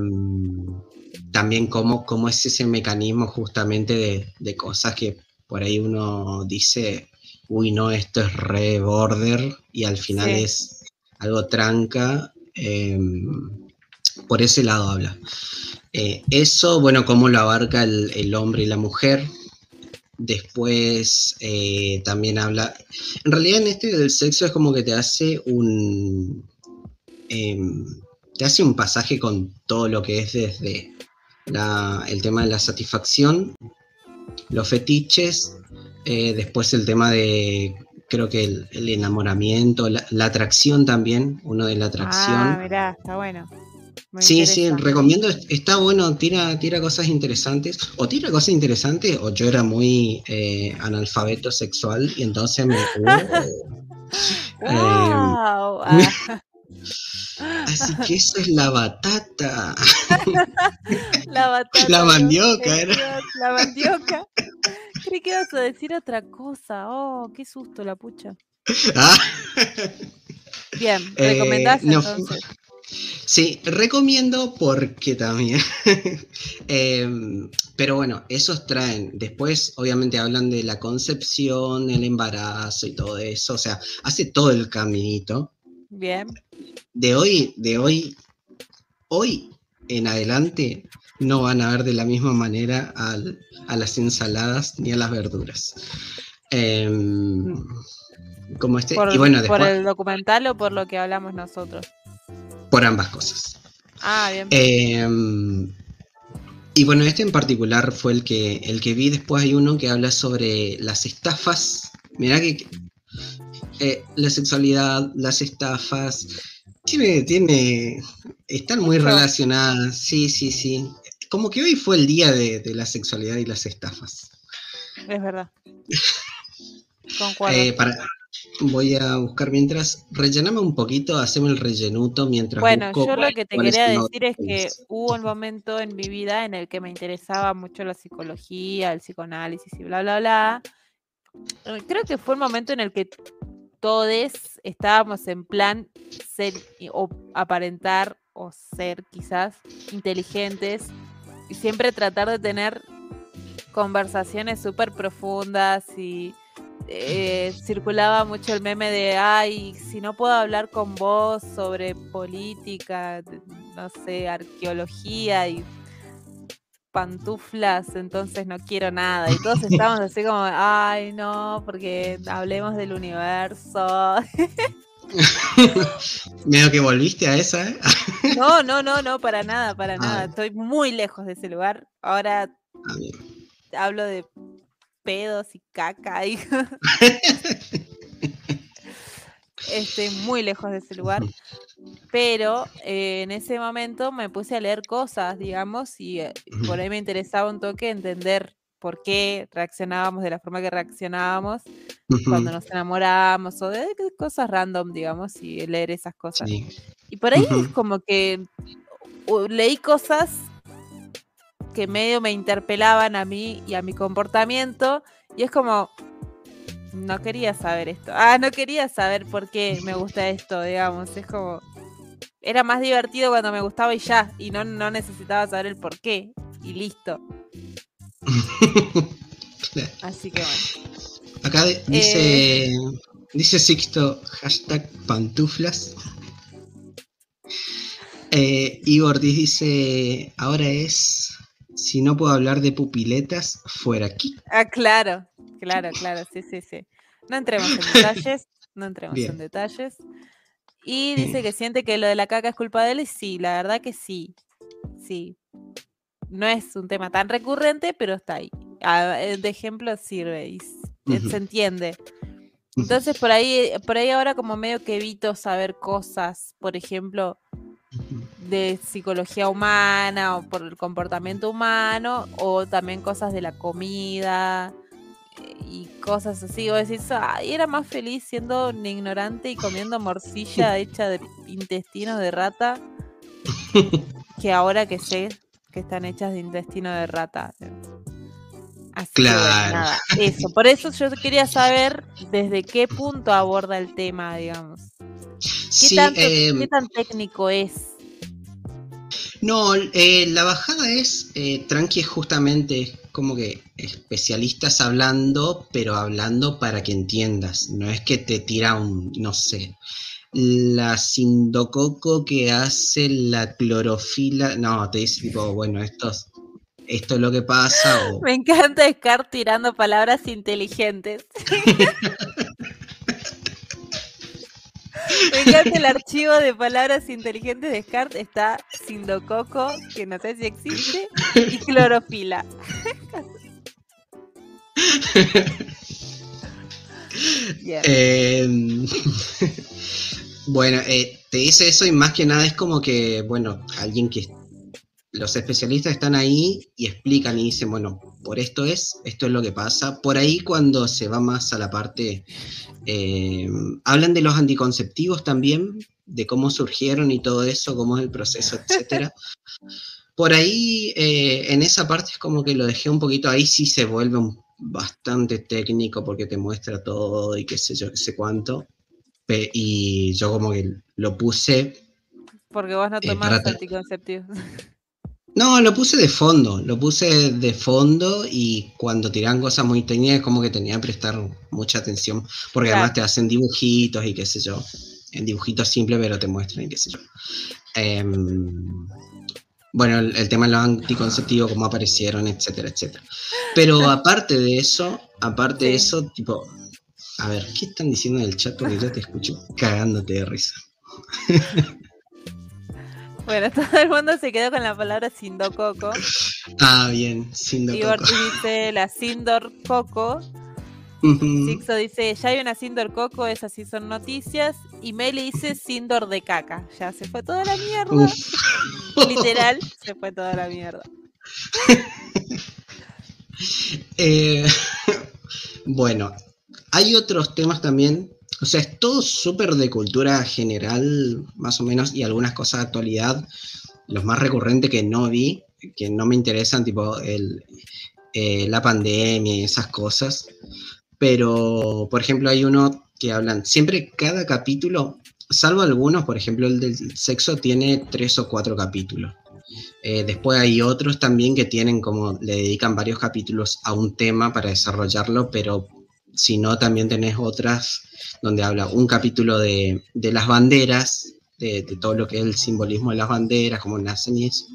también cómo, cómo es ese mecanismo justamente de, de cosas que por ahí uno dice, uy, no, esto es re border y al final Sí. es algo tranca. eh, por ese lado habla. Eh, eso, bueno, cómo lo abarca el, el hombre y la mujer. Después eh, también habla. En realidad, en este del sexo es como que te hace un. em, te hace un pasaje con todo lo que es desde la- el tema de la satisfacción, los fetiches, eh, después el tema de, creo que el, el enamoramiento, la, atracción también, uno de la atracción. Ah, está bueno. Me Sí, sí, recomiendo, est- está bueno, tira, tira cosas interesantes, o tira cosas interesantes, o yo era muy eh, analfabeto sexual y entonces me... uh, ¡Guau! Ah, así que eso es la batata. la batata. La Dios, mandioca Dios, era. La mandioca. Creí que ibas a decir otra cosa. Oh, qué susto la pucha. Ah, Bien, Eh, recomendás no, entonces. Sí, recomiendo porque también, em, Pero bueno, esos traen. Después, obviamente, hablan de la concepción, el embarazo y todo eso. O sea, hace todo el caminito. Bien. De hoy, de hoy, hoy en adelante, no van a ver de la misma manera al- a las ensaladas ni a las verduras. Em, como este. ¿Por, y bueno, por el documental o por lo que hablamos nosotros? Por ambas cosas. Ah, bien. Em, y bueno, este en particular fue el que, el que vi. Después hay uno que habla sobre las estafas. Mirá que eh, la sexualidad, las estafas, tiene, tiene, están muy relacionadas. Sí, sí, sí. Como que hoy fue el día de, de la sexualidad y las estafas. Es verdad. Eh, para, voy a buscar mientras, rellename un poquito, haceme el rellenuto mientras Bueno, busco yo lo que te quería decir es que hubo un momento en mi vida en el que me interesaba mucho la psicología, el psicoanálisis y bla, bla, bla. Eh, Creo que fue el momento en el que todos estábamos en plan ser o aparentar o ser quizás inteligentes y siempre tratar de tener conversaciones súper profundas y eh, circulaba mucho el meme de, ay, si no puedo hablar con vos sobre política, no sé, arqueología y pantuflas, entonces no quiero nada. Y todos estábamos así como, ay, no, porque hablemos del universo. Medio que volviste a esa, ¿eh? No, no, no, no, para nada, para Ah. nada. Estoy muy lejos de ese lugar. Ahora Ah, hablo de pedos y caca y estoy muy lejos de ese lugar. Pero eh, en ese momento me puse a leer cosas, digamos, y eh, por ahí me interesaba un toque entender por qué reaccionábamos de la forma que reaccionábamos cuando nos enamoramos o de cosas random, digamos, y leer esas cosas. sí. Y por ahí es Ujú. como que uh, leí cosas que medio me interpelaban a mí y a mi comportamiento. Y es como, no quería saber esto. Ah, no quería saber por qué me gusta esto, digamos. Es como, era más divertido cuando me gustaba y ya. Y no, no necesitaba saber el por qué. Y listo. Así que bueno. Acá de- dice, dice Sixto, hashtag pantuflas. Eh, Igor dice, ahora es, si no puedo hablar de pupiletas, fuera aquí. Ah, claro, claro, claro, sí, sí, sí. No entremos en detalles, no entremos Bien. en detalles. Y dice que siente que lo de la caca es culpa de él y sí, la verdad que sí, sí. No es un tema tan recurrente, pero está ahí. Ah, eh, De ejemplo sirve y eh, se entiende. Entonces por ahí, por ahí ahora como medio que evito saber cosas, por ejemplo, de psicología humana o por el comportamiento humano o también cosas de la comida eh, y cosas así. O decís, ay, era más feliz siendo un ignorante y comiendo morcilla hecha de intestinos de rata que ahora que sé que están hechas de intestino de rata. Así bueno, Claro. nada, eso. Por eso yo quería saber desde qué punto aborda el tema, digamos. ¿Qué, Sí, tanto- em, ¿Qué tan técnico es? No, eh, la bajada es eh, tranqui, es justamente como que especialistas hablando, pero hablando para que entiendas. No es que te tira un, no sé, la sindococo que hace la clorofila. No, te dice tipo, bueno, esto es, esto es lo que pasa. o- Me encanta Scar tirando palabras inteligentes. Me encanta el archivo de palabras inteligentes de Scar. Está Sindococo, que no sé si existe, y clorofila. Em, bueno, eh, te dice eso y más que nada es como que, bueno, alguien que los especialistas están ahí y explican y dicen, bueno, por esto es, esto es lo que pasa. Por ahí cuando se va más a la parte, eh, hablan de los anticonceptivos también, de cómo surgieron y todo eso, cómo es el proceso, etcétera. Por ahí, eh, en esa parte es como que lo dejé un poquito, ahí sí se vuelve un- bastante técnico porque te muestra todo y qué sé yo, qué sé cuánto. Pe- y yo como que lo puse Porque vos no eh, tomás para tra- anticonceptivos. No, lo puse de fondo, lo puse de fondo y cuando tiran cosas muy técnicas como que tenía que prestar mucha atención, porque además te hacen dibujitos y qué sé yo, en dibujitos simples pero te muestran y qué sé yo. Em, bueno, el, tema de los anticonceptivos, cómo aparecieron, etcétera, etcétera. Pero aparte de eso, aparte de eso, tipo, a ver, ¿qué están diciendo en el chat? Porque yo te escucho cagándote de risa. Bueno, todo el mundo se quedó con la palabra Sindococo. Ah, bien, Sindococo. Y dice la Sindor Coco. Sixo dice, ya hay una Sindor Coco, esas sí son noticias. Y Meli dice Sindor de caca. Ya se fue toda la mierda. Literal, se fue toda la mierda. Eh, bueno, hay otros temas también o sea, es todo súper de cultura general, más o menos, y algunas cosas de actualidad. Los más recurrentes que no vi, que no me interesan, tipo el, eh, la pandemia y esas cosas. Pero, por ejemplo, hay uno que hablan, siempre cada capítulo, salvo algunos, por ejemplo, el del sexo tiene tres o cuatro capítulos. Eh, después hay otros también que tienen como, le dedican varios capítulos a un tema para desarrollarlo, pero si no, también tenés otras donde habla un capítulo de, las banderas, de, todo lo que es el simbolismo de las banderas, cómo nacen y eso,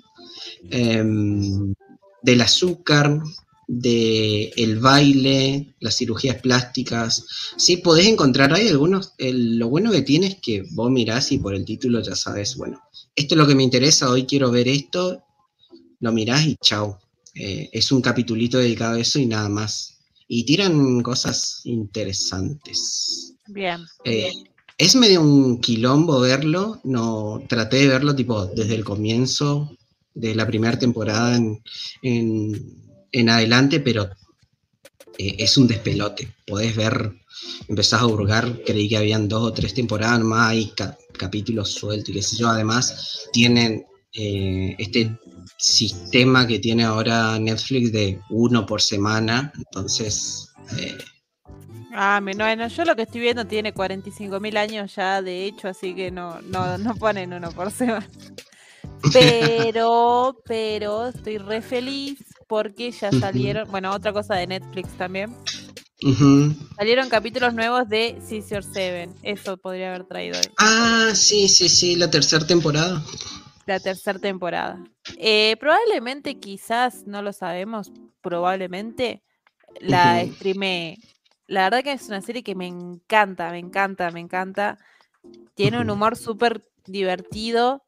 em, del azúcar, del el baile, las cirugías plásticas. Sí, podés encontrar ahí algunos. lo bueno que tiene es que vos mirás y por el título ya sabes, bueno, esto es lo que me interesa, hoy quiero ver esto, lo mirás y chao. Eh, es un capitulito dedicado a eso y nada más. Y tiran cosas interesantes. Bien. Eh, es medio un quilombo verlo, no traté de verlo tipo desde el comienzo de la primera temporada en, adelante, pero eh, es un despelote. Podés ver, empezás a hurgar, creí que habían dos o tres temporadas más, hay capítulos sueltos y qué sé yo. Además, tienen eh, este sistema que tiene ahora Netflix de uno por semana, entonces Ah, bueno, yo lo que estoy viendo tiene 45.000 años ya, de hecho, así que no, no, no ponen uno por semana. Pero, pero estoy re feliz porque ya salieron, bueno, otra cosa de Netflix también. Salieron capítulos nuevos de Scissor Seven. Eso podría haber traído hoy. Ah, sí, sí, sí, la tercera temporada. La tercera temporada. Eh, probablemente, quizás, no lo sabemos, probablemente la streame la verdad que es una serie que me encanta, me encanta, me encanta. Tiene un humor súper divertido,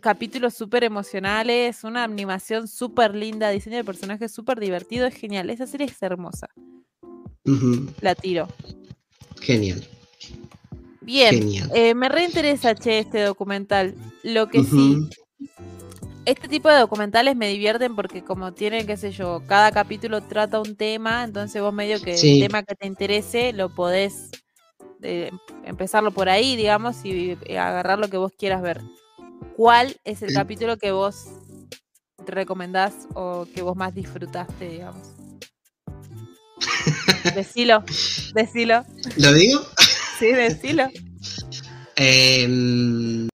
capítulos súper emocionales, una animación súper linda, diseño de personajes súper divertido, es genial. Esa serie es hermosa. La tiro. Genial. Bien, eh, me reinteresa, che, este documental. Lo que sí, este tipo de documentales me divierten porque como tienen, qué sé yo, cada capítulo trata un tema, entonces vos medio que el tema que te interese lo podés eh, empezarlo por ahí, digamos, y, agarrar lo que vos quieras ver. ¿Cuál es el capítulo que vos recomendás o que vos más disfrutaste, digamos? decilo, decilo. ¿Lo digo? Sí, decilo. Eh,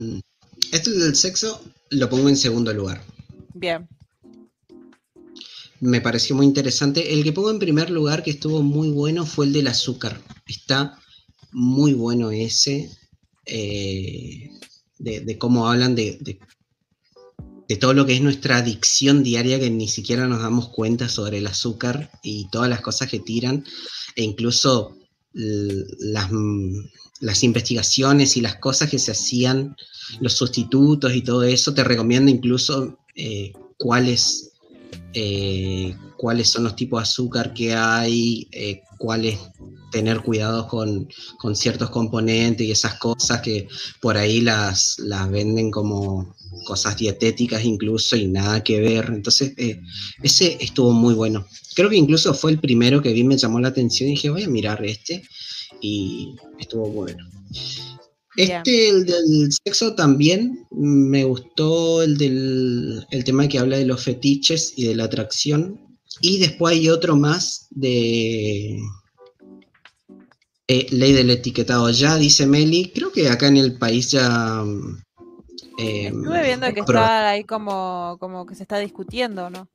esto del sexo lo pongo en segundo lugar. Bien. Me pareció muy interesante. El que pongo en primer lugar, que estuvo muy bueno, fue el del azúcar. Está muy bueno ese. Eh, de, cómo hablan de, de, todo lo que es nuestra adicción diaria, que ni siquiera nos damos cuenta sobre el azúcar y todas las cosas que tiran, e incluso las, investigaciones y las cosas que se hacían, los sustitutos y todo eso, te recomiendo incluso eh, cuáles, eh, cuáles son los tipos de azúcar que hay, eh, cuáles tener cuidado con, ciertos componentes y esas cosas que por ahí las, venden como cosas dietéticas incluso y nada que ver. Entonces, ese estuvo muy bueno. Creo que incluso fue el primero que vi, me llamó la atención y dije, voy a mirar este y estuvo bueno. Este, el del sexo también, me gustó el del el tema que habla de los fetiches y de la atracción. Y después hay otro más de ley del etiquetado. Ya dice Meli, creo que acá en el país ya Em, Estuve viendo que está ahí como, como que se está discutiendo, ¿no?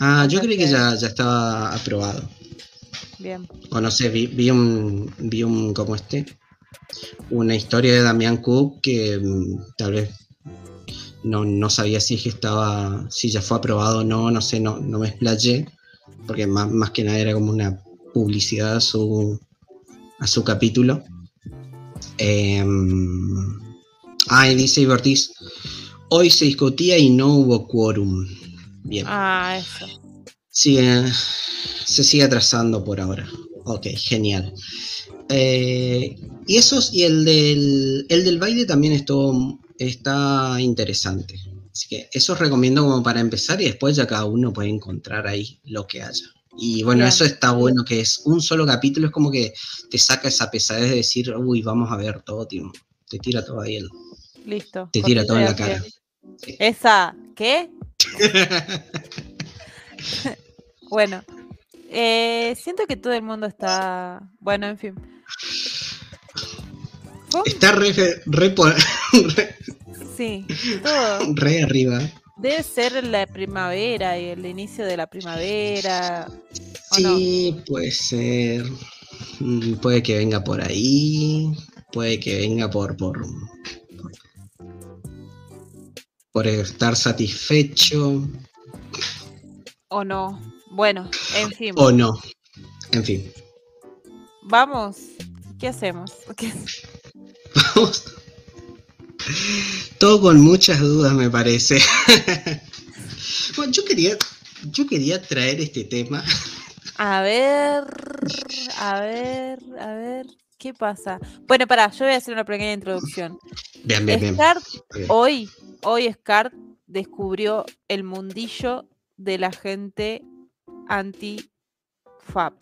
Ah, yo creí que que- ya, ya estaba aprobado. Bien. O no sé, vi, vi un, vi un, como este, una historia de Damián Cook que mm, tal vez no, no sabía si estaba, si ya fue aprobado o no, no sé, no, no me explayé, porque más, más que nada era como una publicidad a su, a su capítulo. Em, ah, y dice Iber Ortiz, hoy se discutía y no hubo quórum. Bien. Ah, eso. Sigue, se sigue atrasando por ahora. Ok, genial. Eh, y esos, y el del, el del baile también estuvo, está interesante. Así que eso os recomiendo como para empezar y después ya cada uno puede encontrar ahí lo que haya. Y bueno, Bien. eso está bueno, que es un solo capítulo, es como que te saca esa pesadez de decir, uy, vamos a ver todo, tío. Te tira todo ahí, el- Listo. te tira todo en la cara. Esa, ¿qué? Bueno, eh, siento que todo el mundo está. Bueno, en fin. Está re, re, re- Sí, todo. re arriba. Debe ser la primavera y el inicio de la primavera. Sí, puede ser. Mm, Puede que venga por ahí. Puede que venga por. por. por, estar satisfecho. ¿O no? Bueno, en fin. O no. En fin. Vamos. ¿Qué hacemos? ¿Qué- Vamos. Todo con muchas dudas, me parece. bueno, yo quería. Yo quería traer este tema. A ver, a ver, a ver, ¿qué pasa? Bueno, pará, yo voy a hacer una pequeña introducción. Bien, bien, bien. Hoy, hoy Scar descubrió el mundillo de la gente anti-FAP.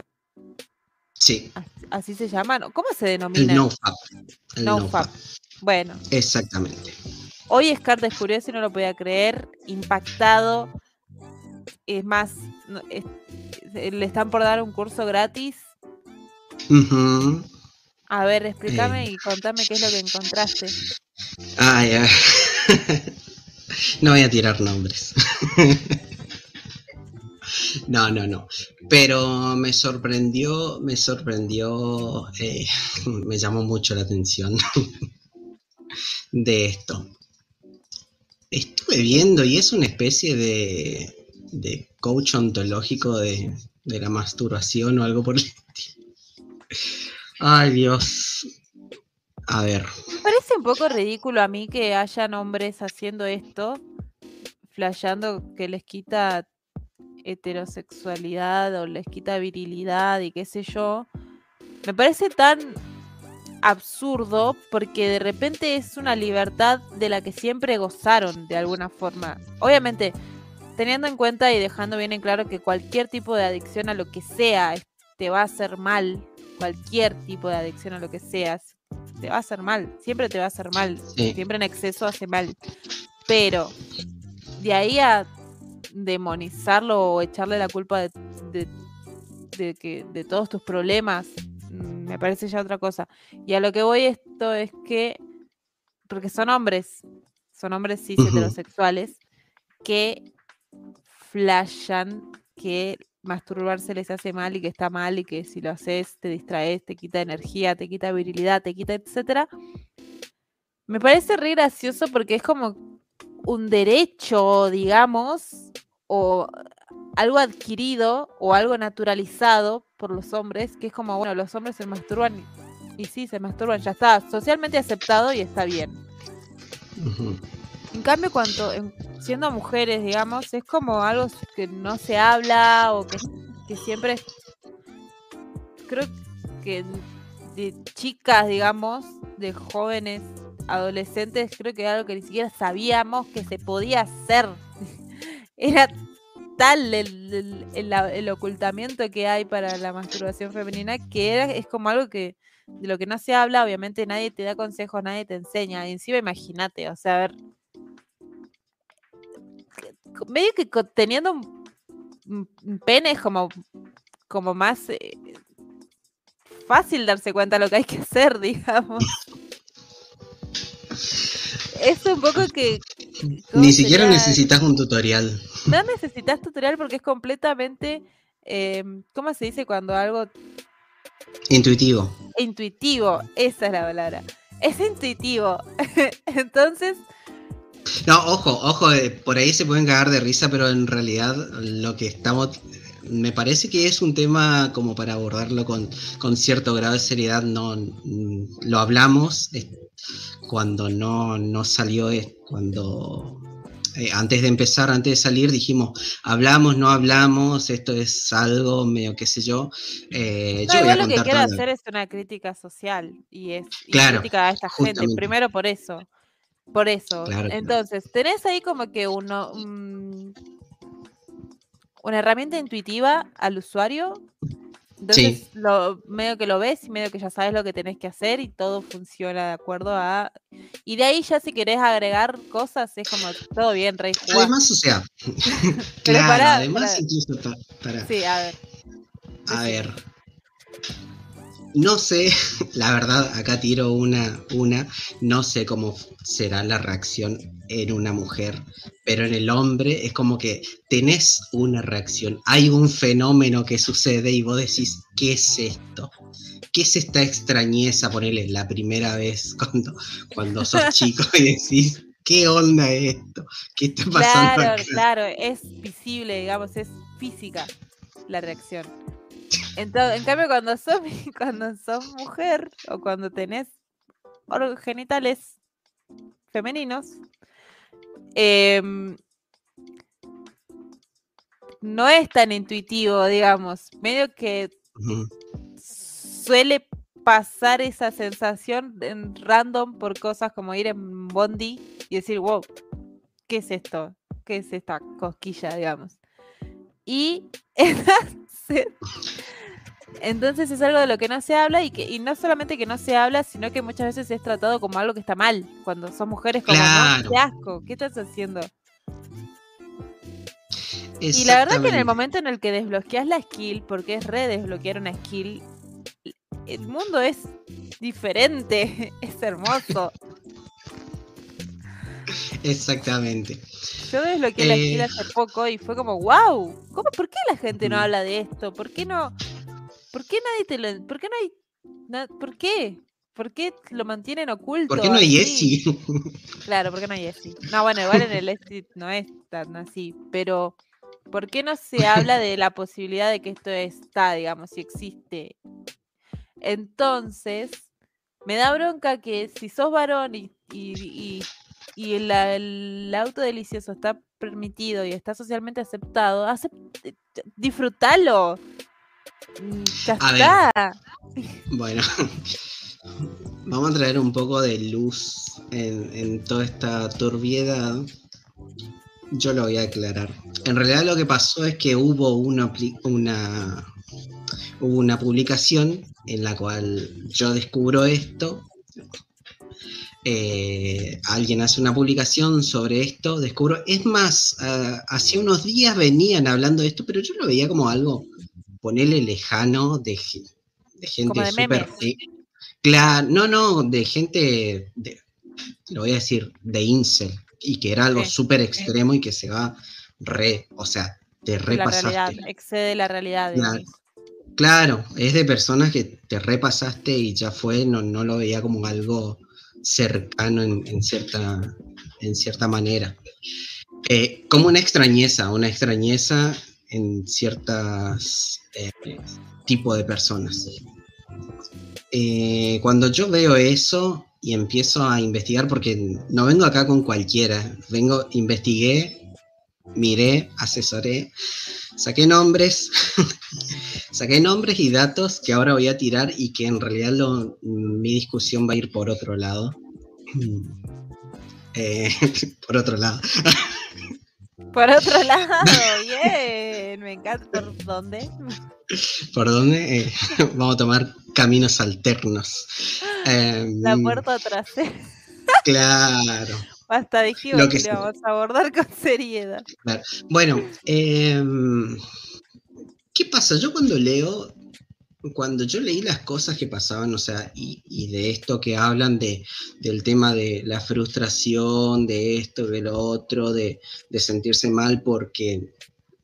Sí, As- Así se llama, ¿no? ¿Cómo se el denomina? NoFap. El No NoFap. fap. Bueno, Exactamente. hoy Scar descubrió eso y no lo podía creer, impactado. Es más, es- le están por dar un curso gratis. Ujú. A ver, explícame Eh. y contame qué es lo que encontraste. Ah, ya. no voy a tirar nombres. no, no, no. Pero me sorprendió, me sorprendió, eh, me llamó mucho la atención de esto. Estuve viendo y es una especie de, de coach ontológico de, la masturbación o algo por el estilo. Ay, Dios. A ver. Me parece un poco ridículo a mí que hayan hombres haciendo esto, flasheando que les quita heterosexualidad o les quita virilidad y qué sé yo. Me parece tan absurdo porque de repente es una libertad de la que siempre gozaron de alguna forma. Obviamente, teniendo en cuenta y dejando bien en claro que cualquier tipo de adicción a lo que sea te va a hacer mal, cualquier tipo de adicción a lo que seas, te va a hacer mal, siempre te va a hacer mal, Sí. siempre en exceso hace mal. Pero de ahí a demonizarlo o echarle la culpa de, de- de que, de todos tus problemas, mm, me parece ya otra cosa. Y a lo que voy esto es que, porque son hombres, son hombres cis Ujú. heterosexuales, que flashan que masturbarse les hace mal y que está mal y que si lo haces te distraes, te quita energía, te quita virilidad, te quita etcétera. Me parece re gracioso porque es como un derecho, digamos, o algo adquirido o algo naturalizado por los hombres, que es como, bueno, los hombres se masturban y, sí, se masturban, ya está, socialmente aceptado y está bien. En cambio, cuando en- siendo mujeres, digamos, es como algo que no se habla o que, que siempre creo que de chicas, digamos, de jóvenes, adolescentes, creo que era algo que ni siquiera sabíamos que se podía hacer. Era tal el, el- el ocultamiento que hay para la masturbación femenina que era, es como algo que de lo que no se habla, obviamente nadie te da consejos, nadie te enseña. Y encima imagínate, o sea, a ver, medio que teniendo un pene es como, como más eh, fácil darse cuenta de lo que hay que hacer, digamos. es un poco que... Ni siquiera necesitas un tutorial. No necesitas tutorial porque es completamente... Em, ¿Cómo se dice cuando algo... Intuitivo. Intuitivo, esa es la palabra. Es intuitivo. Entonces... No, ojo, ojo, eh, por ahí se pueden cagar de risa, pero en realidad lo que estamos me parece que es un tema como para abordarlo con, cierto grado de seriedad. No lo hablamos cuando no, no salió, cuando eh, antes de empezar, antes de salir, dijimos, hablamos, no hablamos, esto es algo medio qué sé yo. Eh, yo lo que quiero hacer es una crítica social y es crítica a esta gente, primero por eso. Por eso. Entonces, tenés ahí como que uno, una herramienta intuitiva al usuario. Entonces, lo, medio que lo ves y medio que ya sabes lo que tenés que hacer y todo funciona de acuerdo a. Y de ahí ya si querés agregar cosas, es como todo bien, rey. Además, o sea. claro, además, incluso. Sí, a ver. A ver. No sé, la verdad, acá tiro una, una, no sé cómo será la reacción en una mujer, pero en el hombre es como que tenés una reacción, hay un fenómeno que sucede y vos decís, ¿qué es esto? ¿Qué es esta extrañeza? Ponerle la primera vez cuando, cuando sos chico y decís, ¿qué onda esto? ¿Qué está pasando? Claro, claro, es visible, digamos, es física la reacción. Entonces, en cambio, cuando sos, cuando sos mujer o cuando tenés genitales femeninos, em, no es tan intuitivo, digamos. Medio que suele pasar esa sensación en random por cosas como ir en Bondi y decir, wow, ¿qué es esto? ¿Qué es esta cosquilla, digamos? Y entonces es algo de lo que no se habla y que y no solamente que no se habla, sino que muchas veces es tratado como algo que está mal. Cuando son mujeres como, qué asco, ¿qué estás haciendo? Y la verdad que en el momento en el que desbloqueas la skill, porque es re desbloquear una skill, el mundo es diferente, es hermoso. Exactamente. Yo desbloqueé la skill eh. hace poco y fue como, wow, ¿cómo, ¿por qué la gente no habla de esto? ¿Por qué no, ¿Por qué nadie te lo.? ¿Por qué no hay.? ¿Por qué? ¿Por qué lo mantienen oculto? ¿Por qué no hay Jessie? Claro, ¿por qué no hay Jessie? No, bueno, igual en el Jessie no es tan así, pero ¿por qué no se habla de la posibilidad de que esto está, digamos, si existe? Entonces, me da bronca que si sos varón y, y, y, el, auto delicioso está permitido y está socialmente aceptado, disfrútalo. Mm, ya Bueno, vamos a traer un poco de luz en, toda esta turbiedad. Yo lo voy a aclarar. En realidad lo que pasó es que hubo una, una, hubo una publicación en la cual yo descubro esto. Eh, alguien hace una publicación sobre esto, descubro. Es más, uh, hace unos días venían hablando de esto, pero yo lo veía como algo ponerle lejano de, gente súper... Claro, no, no, de gente, de, lo voy a decir, de incel, y que era algo súper extremo y que se va re, o sea, te repasaste. La realidad, excede la realidad. Claro, es de personas que te repasaste y ya fue, no, no lo veía como algo cercano en, cierta, en cierta manera. Eh, como una extrañeza, una extrañeza en ciertas eh, tipo de personas. Eh, cuando yo veo eso y empiezo a investigar, porque no vengo acá con cualquiera, vengo, investigué, miré, asesoré, saqué nombres, saqué nombres y datos que ahora voy a tirar y que en realidad mi discusión va a ir por otro lado. Eh, por otro lado. Por otro lado, bien, me encanta. ¿Por dónde? ¿Por dónde? Eh, vamos a tomar caminos alternos. La em, puerta trasera. Claro. Basta dijimos que, lo vamos a abordar con seriedad. Bueno, em, ¿qué pasa? Yo cuando leo, cuando yo leí las cosas que pasaban, o sea, y, de esto que hablan de, del tema de la frustración, de esto, de lo otro, de, sentirse mal porque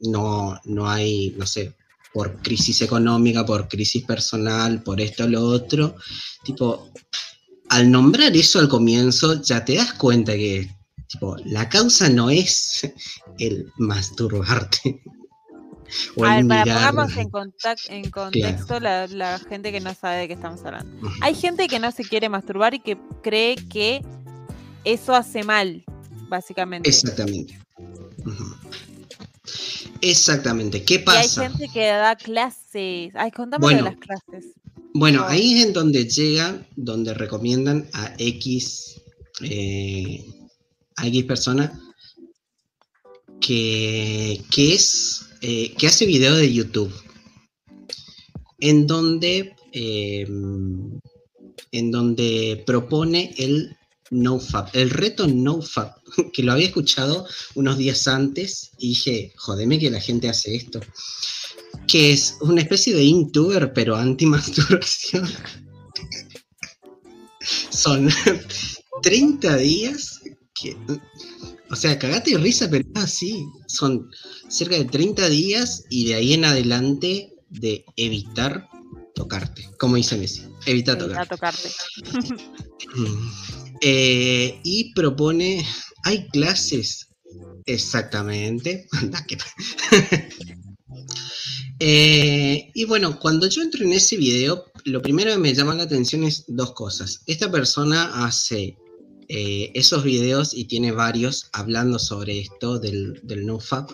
no, no hay, no sé, por crisis económica, por crisis personal, por esto, lo otro, tipo, al nombrar eso al comienzo, ya te das cuenta que, tipo, la causa no es el masturbarte. A ver, para pongamos en, en contexto la, gente que no sabe de qué estamos hablando. Hay gente que no se quiere masturbar y que cree que eso hace mal, básicamente. Exactamente. Exactamente. ¿Qué pasa? Y hay gente que da clases. Ay, contame de las clases. Bueno, ahí es en donde llega, donde recomiendan a X, eh, a X persona que, que es eh, que hace video de YouTube, en donde, em, en donde propone el NoFap, el reto NoFap, que lo había escuchado unos días antes y dije, jodeme que la gente hace esto, que es una especie de intuber pero anti-masturbación. Son 30 días que o sea, cagate y risa, pero así. Son cerca de 30 días y de ahí en adelante de evitar tocarte. Como dice Messi. Evita Evitar tocarte. Eh, y propone. Hay clases. Exactamente. Eh, y bueno, cuando yo entro en ese video, lo primero que me llama la atención es dos cosas. Esta persona hace eh, esos videos, y tiene varios, hablando sobre esto del, del NoFap,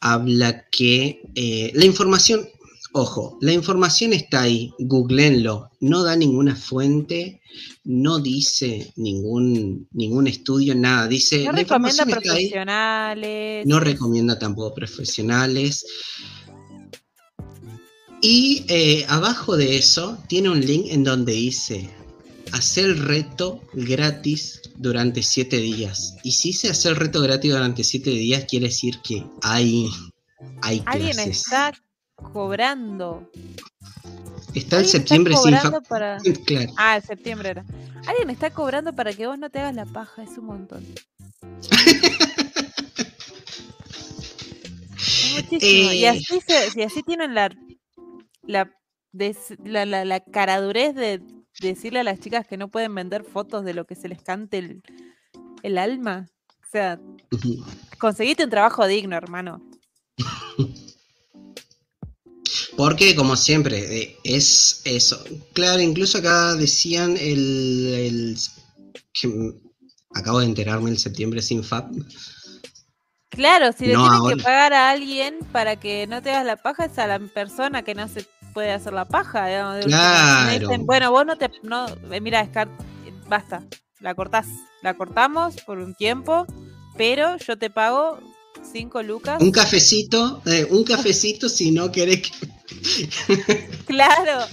habla que eh, la información, ojo, la información está ahí, googleenlo, no da ninguna fuente, no dice ningún, ningún estudio, nada, dice... No recomienda profesionales. no recomienda tampoco profesionales. Y eh, abajo de eso tiene un link en donde dice hacer el reto gratis durante siete días. Y si se hace el reto gratis durante siete días, quiere decir que hay, hay Alguien está cobrando. Está el septiembre sin para... Ah, el septiembre era. Alguien está cobrando para que vos no te hagas la paja, es un montón. Muchísimo. y, eh. así y así tienen la, la, la, la caradurez de decirle a las chicas que no pueden vender fotos de lo que se les cante el, alma. O sea, conseguiste un trabajo digno, hermano. Porque, como siempre, eh, es eso. Claro, incluso acá decían el, que acabo de enterarme el septiembre sin FAP. Claro, si le tienen que pagar a alguien para que no te hagas la paja, es a la persona que no se puede hacer la paja. Digamos, claro. bueno, vos no te. No, eh, mira, basta. La cortás. La cortamos por un tiempo, pero yo te pago cinco lucas. Un cafecito, eh, un cafecito si no querés que. claro.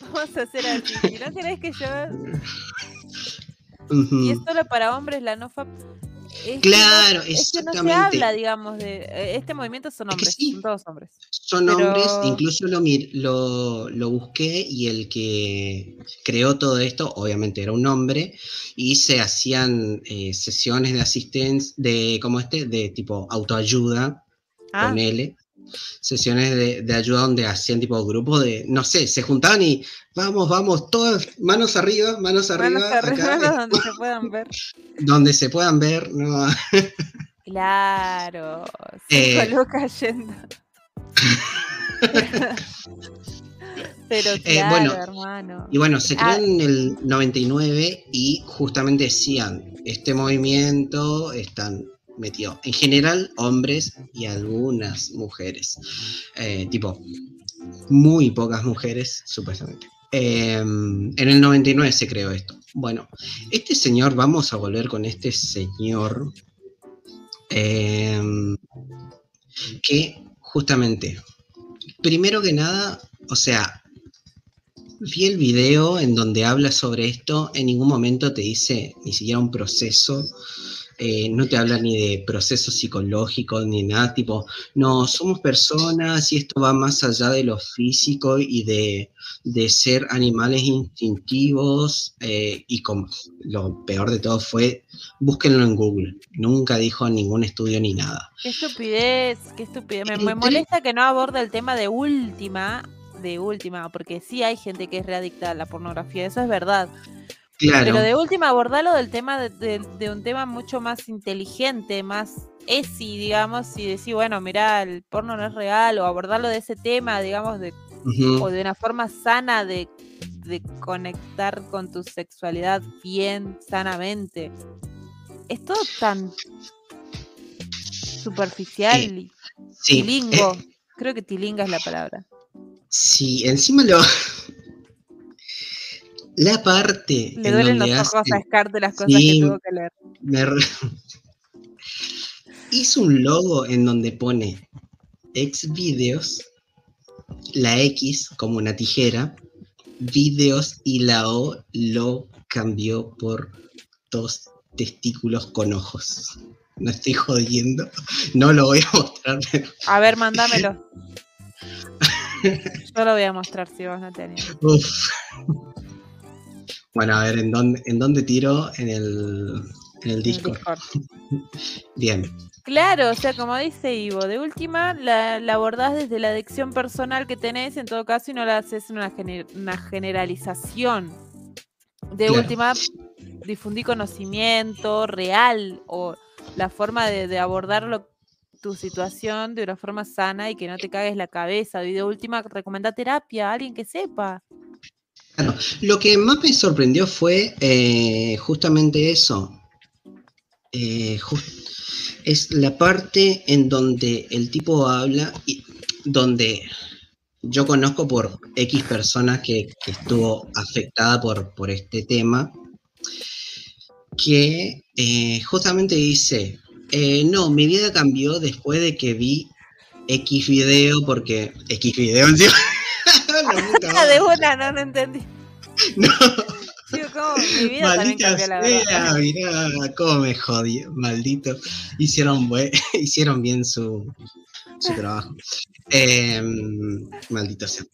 Vamos a hacer así. Si no querés que yo. Y es solo para hombres la claro, exactamente. no se habla, digamos, de eh, este movimiento son hombres, son todos hombres. Son hombres, incluso lo, lo, lo, busqué y el que creó todo esto, obviamente era un hombre, y se hacían eh, sesiones de asistencia, de como este, de tipo autoayuda, ah. con él sesiones de, ayuda donde hacían tipo grupos de, no sé, se juntaban y vamos, vamos, todas manos arriba, manos arriba. Manos arriba donde se puedan ver. Donde se puedan ver, no. Claro, se eh, yendo. Pero eh, claro, bueno, hermano. Y bueno, se creó ah. en el 99 y justamente decían, este movimiento están metió en general hombres y algunas mujeres. Eh, tipo, muy pocas mujeres, supuestamente. Em, en el 99 se creó esto. Bueno, este señor, vamos a volver con este señor, em, que justamente, primero que nada, o sea, vi el video en donde habla sobre esto, en ningún momento te dice ni siquiera un proceso eh, no te habla ni de procesos psicológicos ni nada, tipo, no, somos personas y esto va más allá de lo físico y de, ser animales instintivos eh, y como lo peor de todo fue, búsquenlo en Google, nunca dijo ningún estudio ni nada. Qué estupidez, qué estupidez, me, me molesta que no aborda el tema de última, de última, porque sí hay gente que es readicta a la pornografía, eso es verdad. Pero de última, abordarlo del tema de, un tema mucho más inteligente, más esi, digamos, y decir, bueno, mira, el porno no es real, o abordarlo de ese tema, digamos, de, o de una forma sana de, conectar con tu sexualidad bien, sanamente. Es todo tan superficial y tilingo. Eh, Creo que tilinga es la palabra. Sí, encima lo, la parte. Le duelen los ojos a Scar las cosas que tuvo que leer. Hizo un logo en donde pone ex videos, la X como una tijera, videos y la O lo cambió por dos testículos con ojos. No estoy jodiendo, no lo voy a mostrar. A ver, mándamelo. Yo lo voy a mostrar si vos no tenés. Uf. Bueno, a ver, ¿en dónde, en dónde tiro? En el, en el Discord. Bien. Claro, o sea, como dice Ivo, de última la, la, abordás desde la adicción personal que tenés en todo caso y no la haces una, una generalización. De última, difundí conocimiento real o la forma de, de abordarlo tu situación de una forma sana y que no te cagues la cabeza. Y de última, recomendá terapia a alguien que sepa. Claro, lo que más me sorprendió fue eh, justamente eso. Eh, es la parte en donde el tipo habla y donde yo conozco por X personas que, estuvo afectada por, por este tema, que eh, justamente dice, no, mi vida cambió después de que vi X video, porque X video encima de una, no, no entendí. No. mi vida Maldita también sea, mirá, cómo me jodí, maldito. Hicieron, hicieron bien su, su trabajo. Em, maldito sea.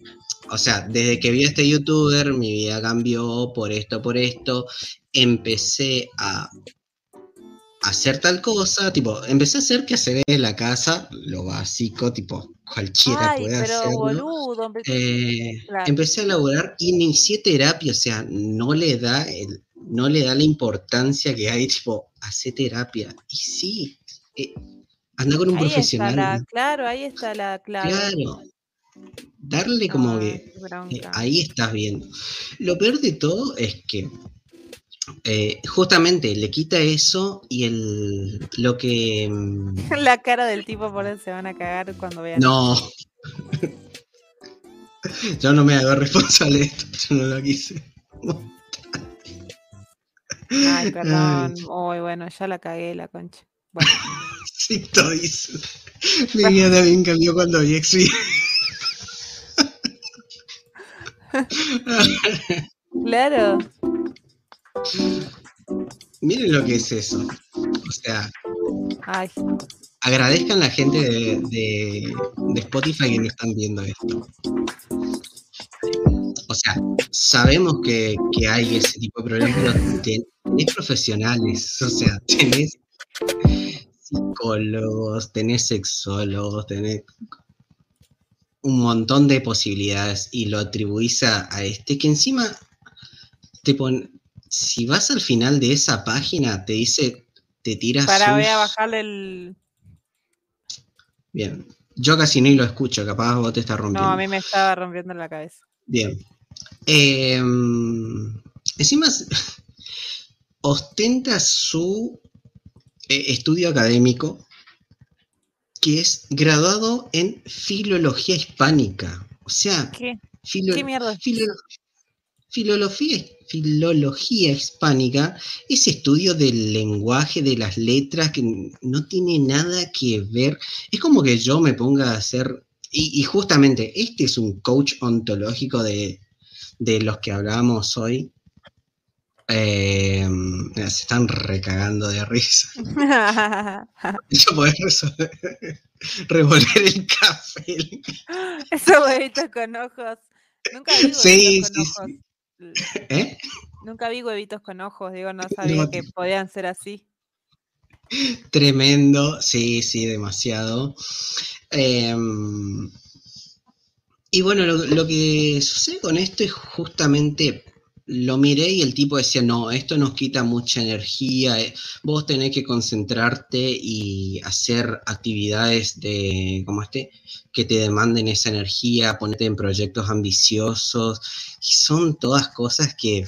O sea, desde que vi a este youtuber, mi vida cambió por esto, por esto. Empecé a hacer tal cosa, tipo, empecé a hacer que hacer en la casa, lo básico, tipo, cualquiera puede hacerlo. Eh, empecé a laburar, inicié terapia, o sea, no le da el, no le da la importancia que hay, tipo, hacer terapia. Y sí, eh, anda con un profesional. claro, ahí está la clave. Claro. Darle como que eh, ahí estás viendo. Lo peor de todo es que eh, justamente le quita eso y el lo que. Mm, La cara del tipo por él se van a cagar cuando vean. No. yo no me hago responsable de esto, yo no lo quise. Ay, perdón. Uy, bueno, ya la cagué la concha. Bueno. sí, todo eso. Mi vida también cambió cuando vi X claro. Miren lo que es eso. O sea, agradezcan a la gente de, Spotify que no están viendo esto. O sea, sabemos que, hay ese tipo de problemas, pero tenés profesionales, o sea, tenés psicólogos, tenés sexólogos, tenés un montón de posibilidades y lo atribuís a, a este que encima te pone, si vas al final de esa página, te dice, te tiras. Para, voy a bajarle el. Bien. Yo casi ni lo escucho, capaz vos te estás rompiendo. No, a mí me estaba rompiendo la cabeza. Bien. Em, encima, ostenta su eh, estudio académico, que es graduado en filología hispánica. O sea, ¿qué, ¿Qué mierda? Filología filología hispánica es estudio del lenguaje, de las letras, que no tiene nada que ver. Es como que yo me ponga a hacer, y, justamente este es un coach ontológico de, los que hablábamos hoy. Eh, se están recagando de risa. Yo poder revolver el café. Esos huevitos con ojos. Nunca vi Sí, con sí, ojos. sí. ¿Eh? Nunca vi huevitos con ojos, digo, no sabía No. que podían ser así. Tremendo, sí, sí, demasiado. Em, y bueno, lo, lo que sucede con esto es justamente, lo miré y el tipo decía, no, esto nos quita mucha energía, eh, vos tenés que concentrarte y hacer actividades de, como este, que te demanden esa energía, ponerte en proyectos ambiciosos, son todas cosas que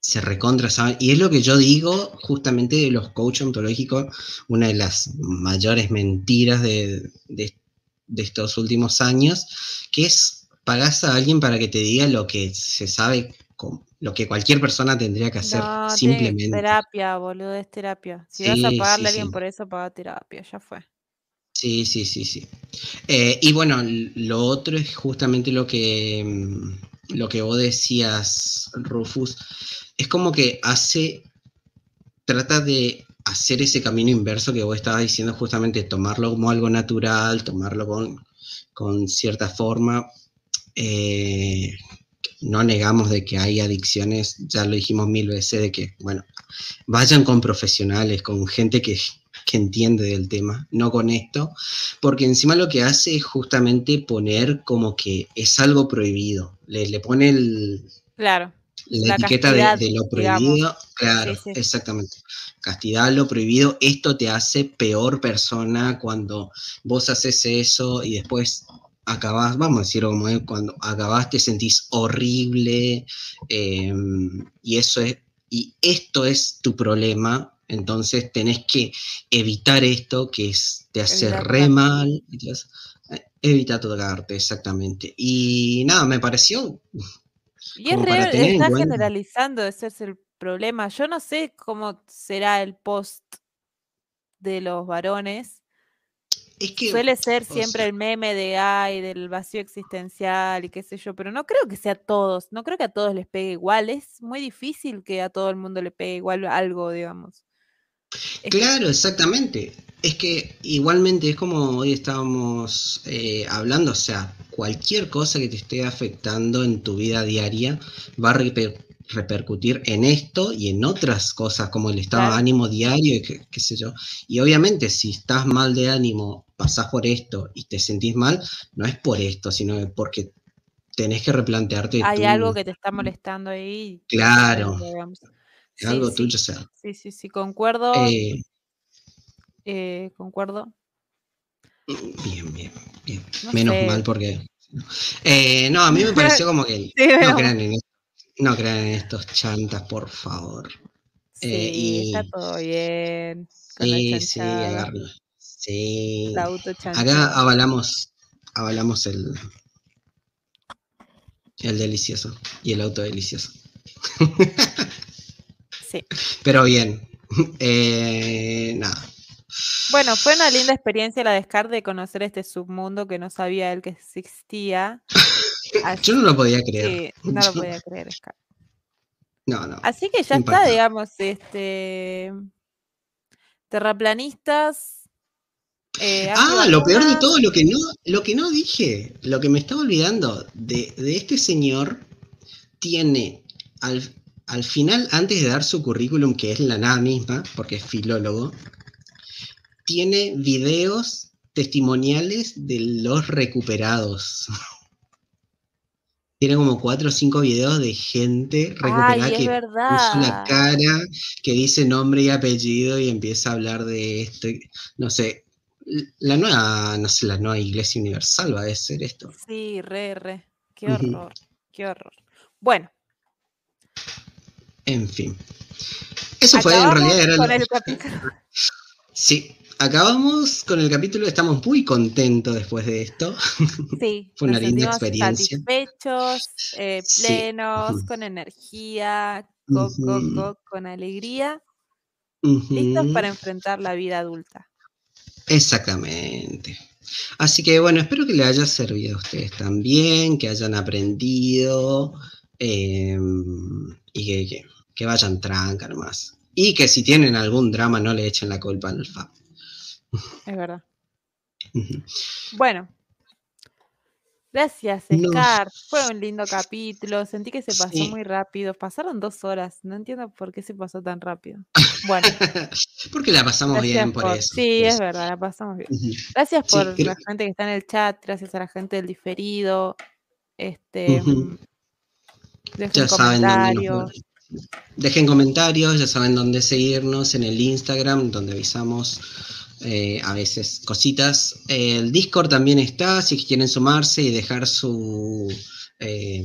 se recontra. Y es lo que yo digo justamente de los coaches ontológicos, una de las mayores mentiras de- de estos últimos años, que es pagás a alguien para que te diga lo que se sabe, lo que cualquier persona tendría que hacer No, simplemente. terapia, boludo, es terapia. Si vas a pagarle sí, a alguien sí. por eso, paga terapia, ya fue. Sí, sí, sí, sí. Eh, y bueno, lo otro es justamente lo que, mm, lo que vos decías, Rufus. Es como que hace, trata de hacer ese camino inverso que vos estabas diciendo, justamente tomarlo como algo natural, tomarlo con, con cierta forma. Eh, no negamos de que hay adicciones, ya lo dijimos mil veces, de que, bueno, vayan con profesionales, con gente que, que entiende del tema, no con esto, porque encima lo que hace es justamente poner como que es algo prohibido, le, le pone el- Claro, la, La etiqueta de, castidad, de lo digamos. prohibido, claro, Sí, sí. exactamente. Castidad, lo prohibido, esto te hace peor persona cuando vos haces eso y después acabás, vamos a decirlo como es, cuando acabás te sentís horrible eh, y eso es, y esto es tu problema, entonces tenés que evitar esto que es, te hace Evitar re mal, eh, evita tocarte, exactamente. Y nada, me pareció Y es real, está generalizando, ese es el problema. Yo no sé cómo será el post de los varones. Es que Suele ser o siempre sea- el meme de ay, del vacío existencial y qué sé yo, pero no creo que sea a todos, no creo que a todos les pegue igual. Es muy difícil que a todo el mundo le pegue igual algo, digamos. Es- Claro, exactamente. Es que igualmente es como hoy estábamos eh, hablando, o sea, cualquier cosa que te esté afectando en tu vida diaria va a reper- repercutir en esto y en otras cosas como el estado Claro. de ánimo diario y qué, qué sé yo. Y obviamente si estás mal de ánimo, pasás por esto y te sentís mal, no es por esto, sino porque tenés que replantearte hay tú, algo que te está molestando ahí. Claro. algo. Sí, sí, tuyo, o sea. sí, sí, sí, concuerdo, eh, eh, concuerdo. Bien, bien, bien. No Menos sé. mal porque. Eh, no, a mí me pareció como que Sí, no crean en no crean en estos chantas, por favor. Sí, está todo bien. Con Sí, sí, agarren. Sí. la. Acá avalamos, avalamos el, el delicioso y el auto delicioso. Sí. Pero bien. Eh, nada. Bueno, fue una linda experiencia la de Scar de conocer este submundo que no sabía él que existía. Así, Yo no lo podía creer. sí, no lo podía creer, Scar. No, no. Así que ya está, digamos, este terraplanistas. Eh, Ah, lo peor de todo, lo que no, lo que no dije, lo que me estaba olvidando de, de este señor, tiene al, al final, antes de dar su currículum, que es la nada misma, porque es filólogo, tiene videos testimoniales de los recuperados. Tiene como cuatro o cinco videos de gente recuperada Ay, que puso la cara, que dice nombre y apellido y empieza a hablar de esto. No sé, la nueva, no sé, la nueva Iglesia Universal va a ser esto. Sí, re, re. Qué horror, qué horror. Bueno, En fin. Eso fue, en realidad era con lo- el capítulo. Sí, acabamos con el capítulo, estamos muy contentos después de esto. Sí, Fue una linda experiencia. satisfechos, eh, plenos, con energía, con alegría, listos para enfrentar la vida adulta. Exactamente. Así que bueno, espero que les haya servido a ustedes también, que hayan aprendido. eh, y que, que, que vayan tranca nomás. Y que si tienen algún drama no le echen la culpa al FAP. Es verdad. Bueno. Gracias, Nos- Scar. Fue un lindo capítulo. Sentí que se pasó Sí. muy rápido. Pasaron dos horas. No entiendo por qué se pasó tan rápido. Bueno, Porque la pasamos gracias bien por por. eso. Sí, es eso. verdad, la pasamos bien. Gracias Sí, por creo- la gente que está en el chat. Gracias a la gente del diferido. Este. Dejen Ya saben dónde nos comentarios. Dejen comentarios, ya saben dónde seguirnos en el Instagram, donde avisamos eh, a veces cositas. El Discord también está, si quieren sumarse y dejar su eh,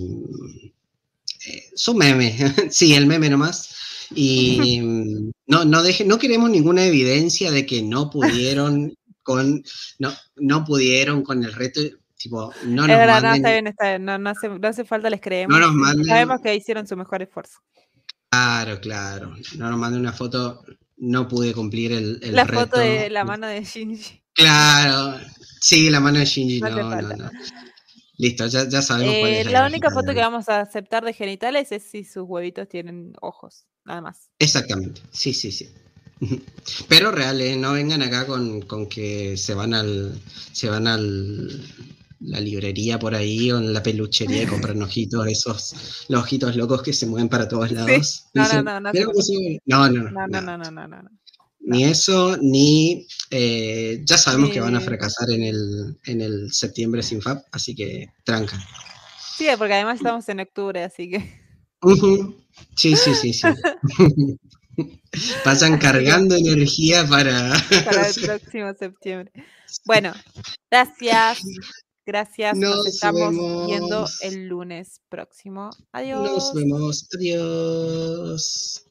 eh, su meme, sí, el meme nomás. Y no, no dejen, no queremos ninguna evidencia de que no pudieron con, no, no pudieron con el reto, tipo, no es nos verdad, no, manden está bien, está bien. No, no, hace, no hace falta, les creemos. nos manden- Sabemos que hicieron su mejor esfuerzo. Claro, claro. No nos mande una foto, no pude cumplir el, el la reto. foto de la mano de Shinji. Claro, sí, la mano de Shinji, No no, no. Listo, ya, ya sabemos cuál Eh, es la única foto que vamos a aceptar de genitales es si sus huevitos tienen ojos, nada más. Exactamente, sí, sí, sí. Pero real, ¿eh? no vengan acá con, con que se van al se van al la librería por ahí o en la peluchería y compran ojitos, esos los ojitos locos que se mueven para todos lados. No, no, Dicen, no, no no, no, no, No, no. Ni eso, ni eh, ya sabemos que van a fracasar en el, en el septiembre sin FAP, así que tranca. Sí, porque además estamos en octubre, así que. Sí, sí, sí, sí. Pasan cargando energía para... para el próximo septiembre. Bueno, gracias. Gracias. Nos, Nos estamos viendo vemos. el lunes próximo. Adiós. Nos vemos. Adiós.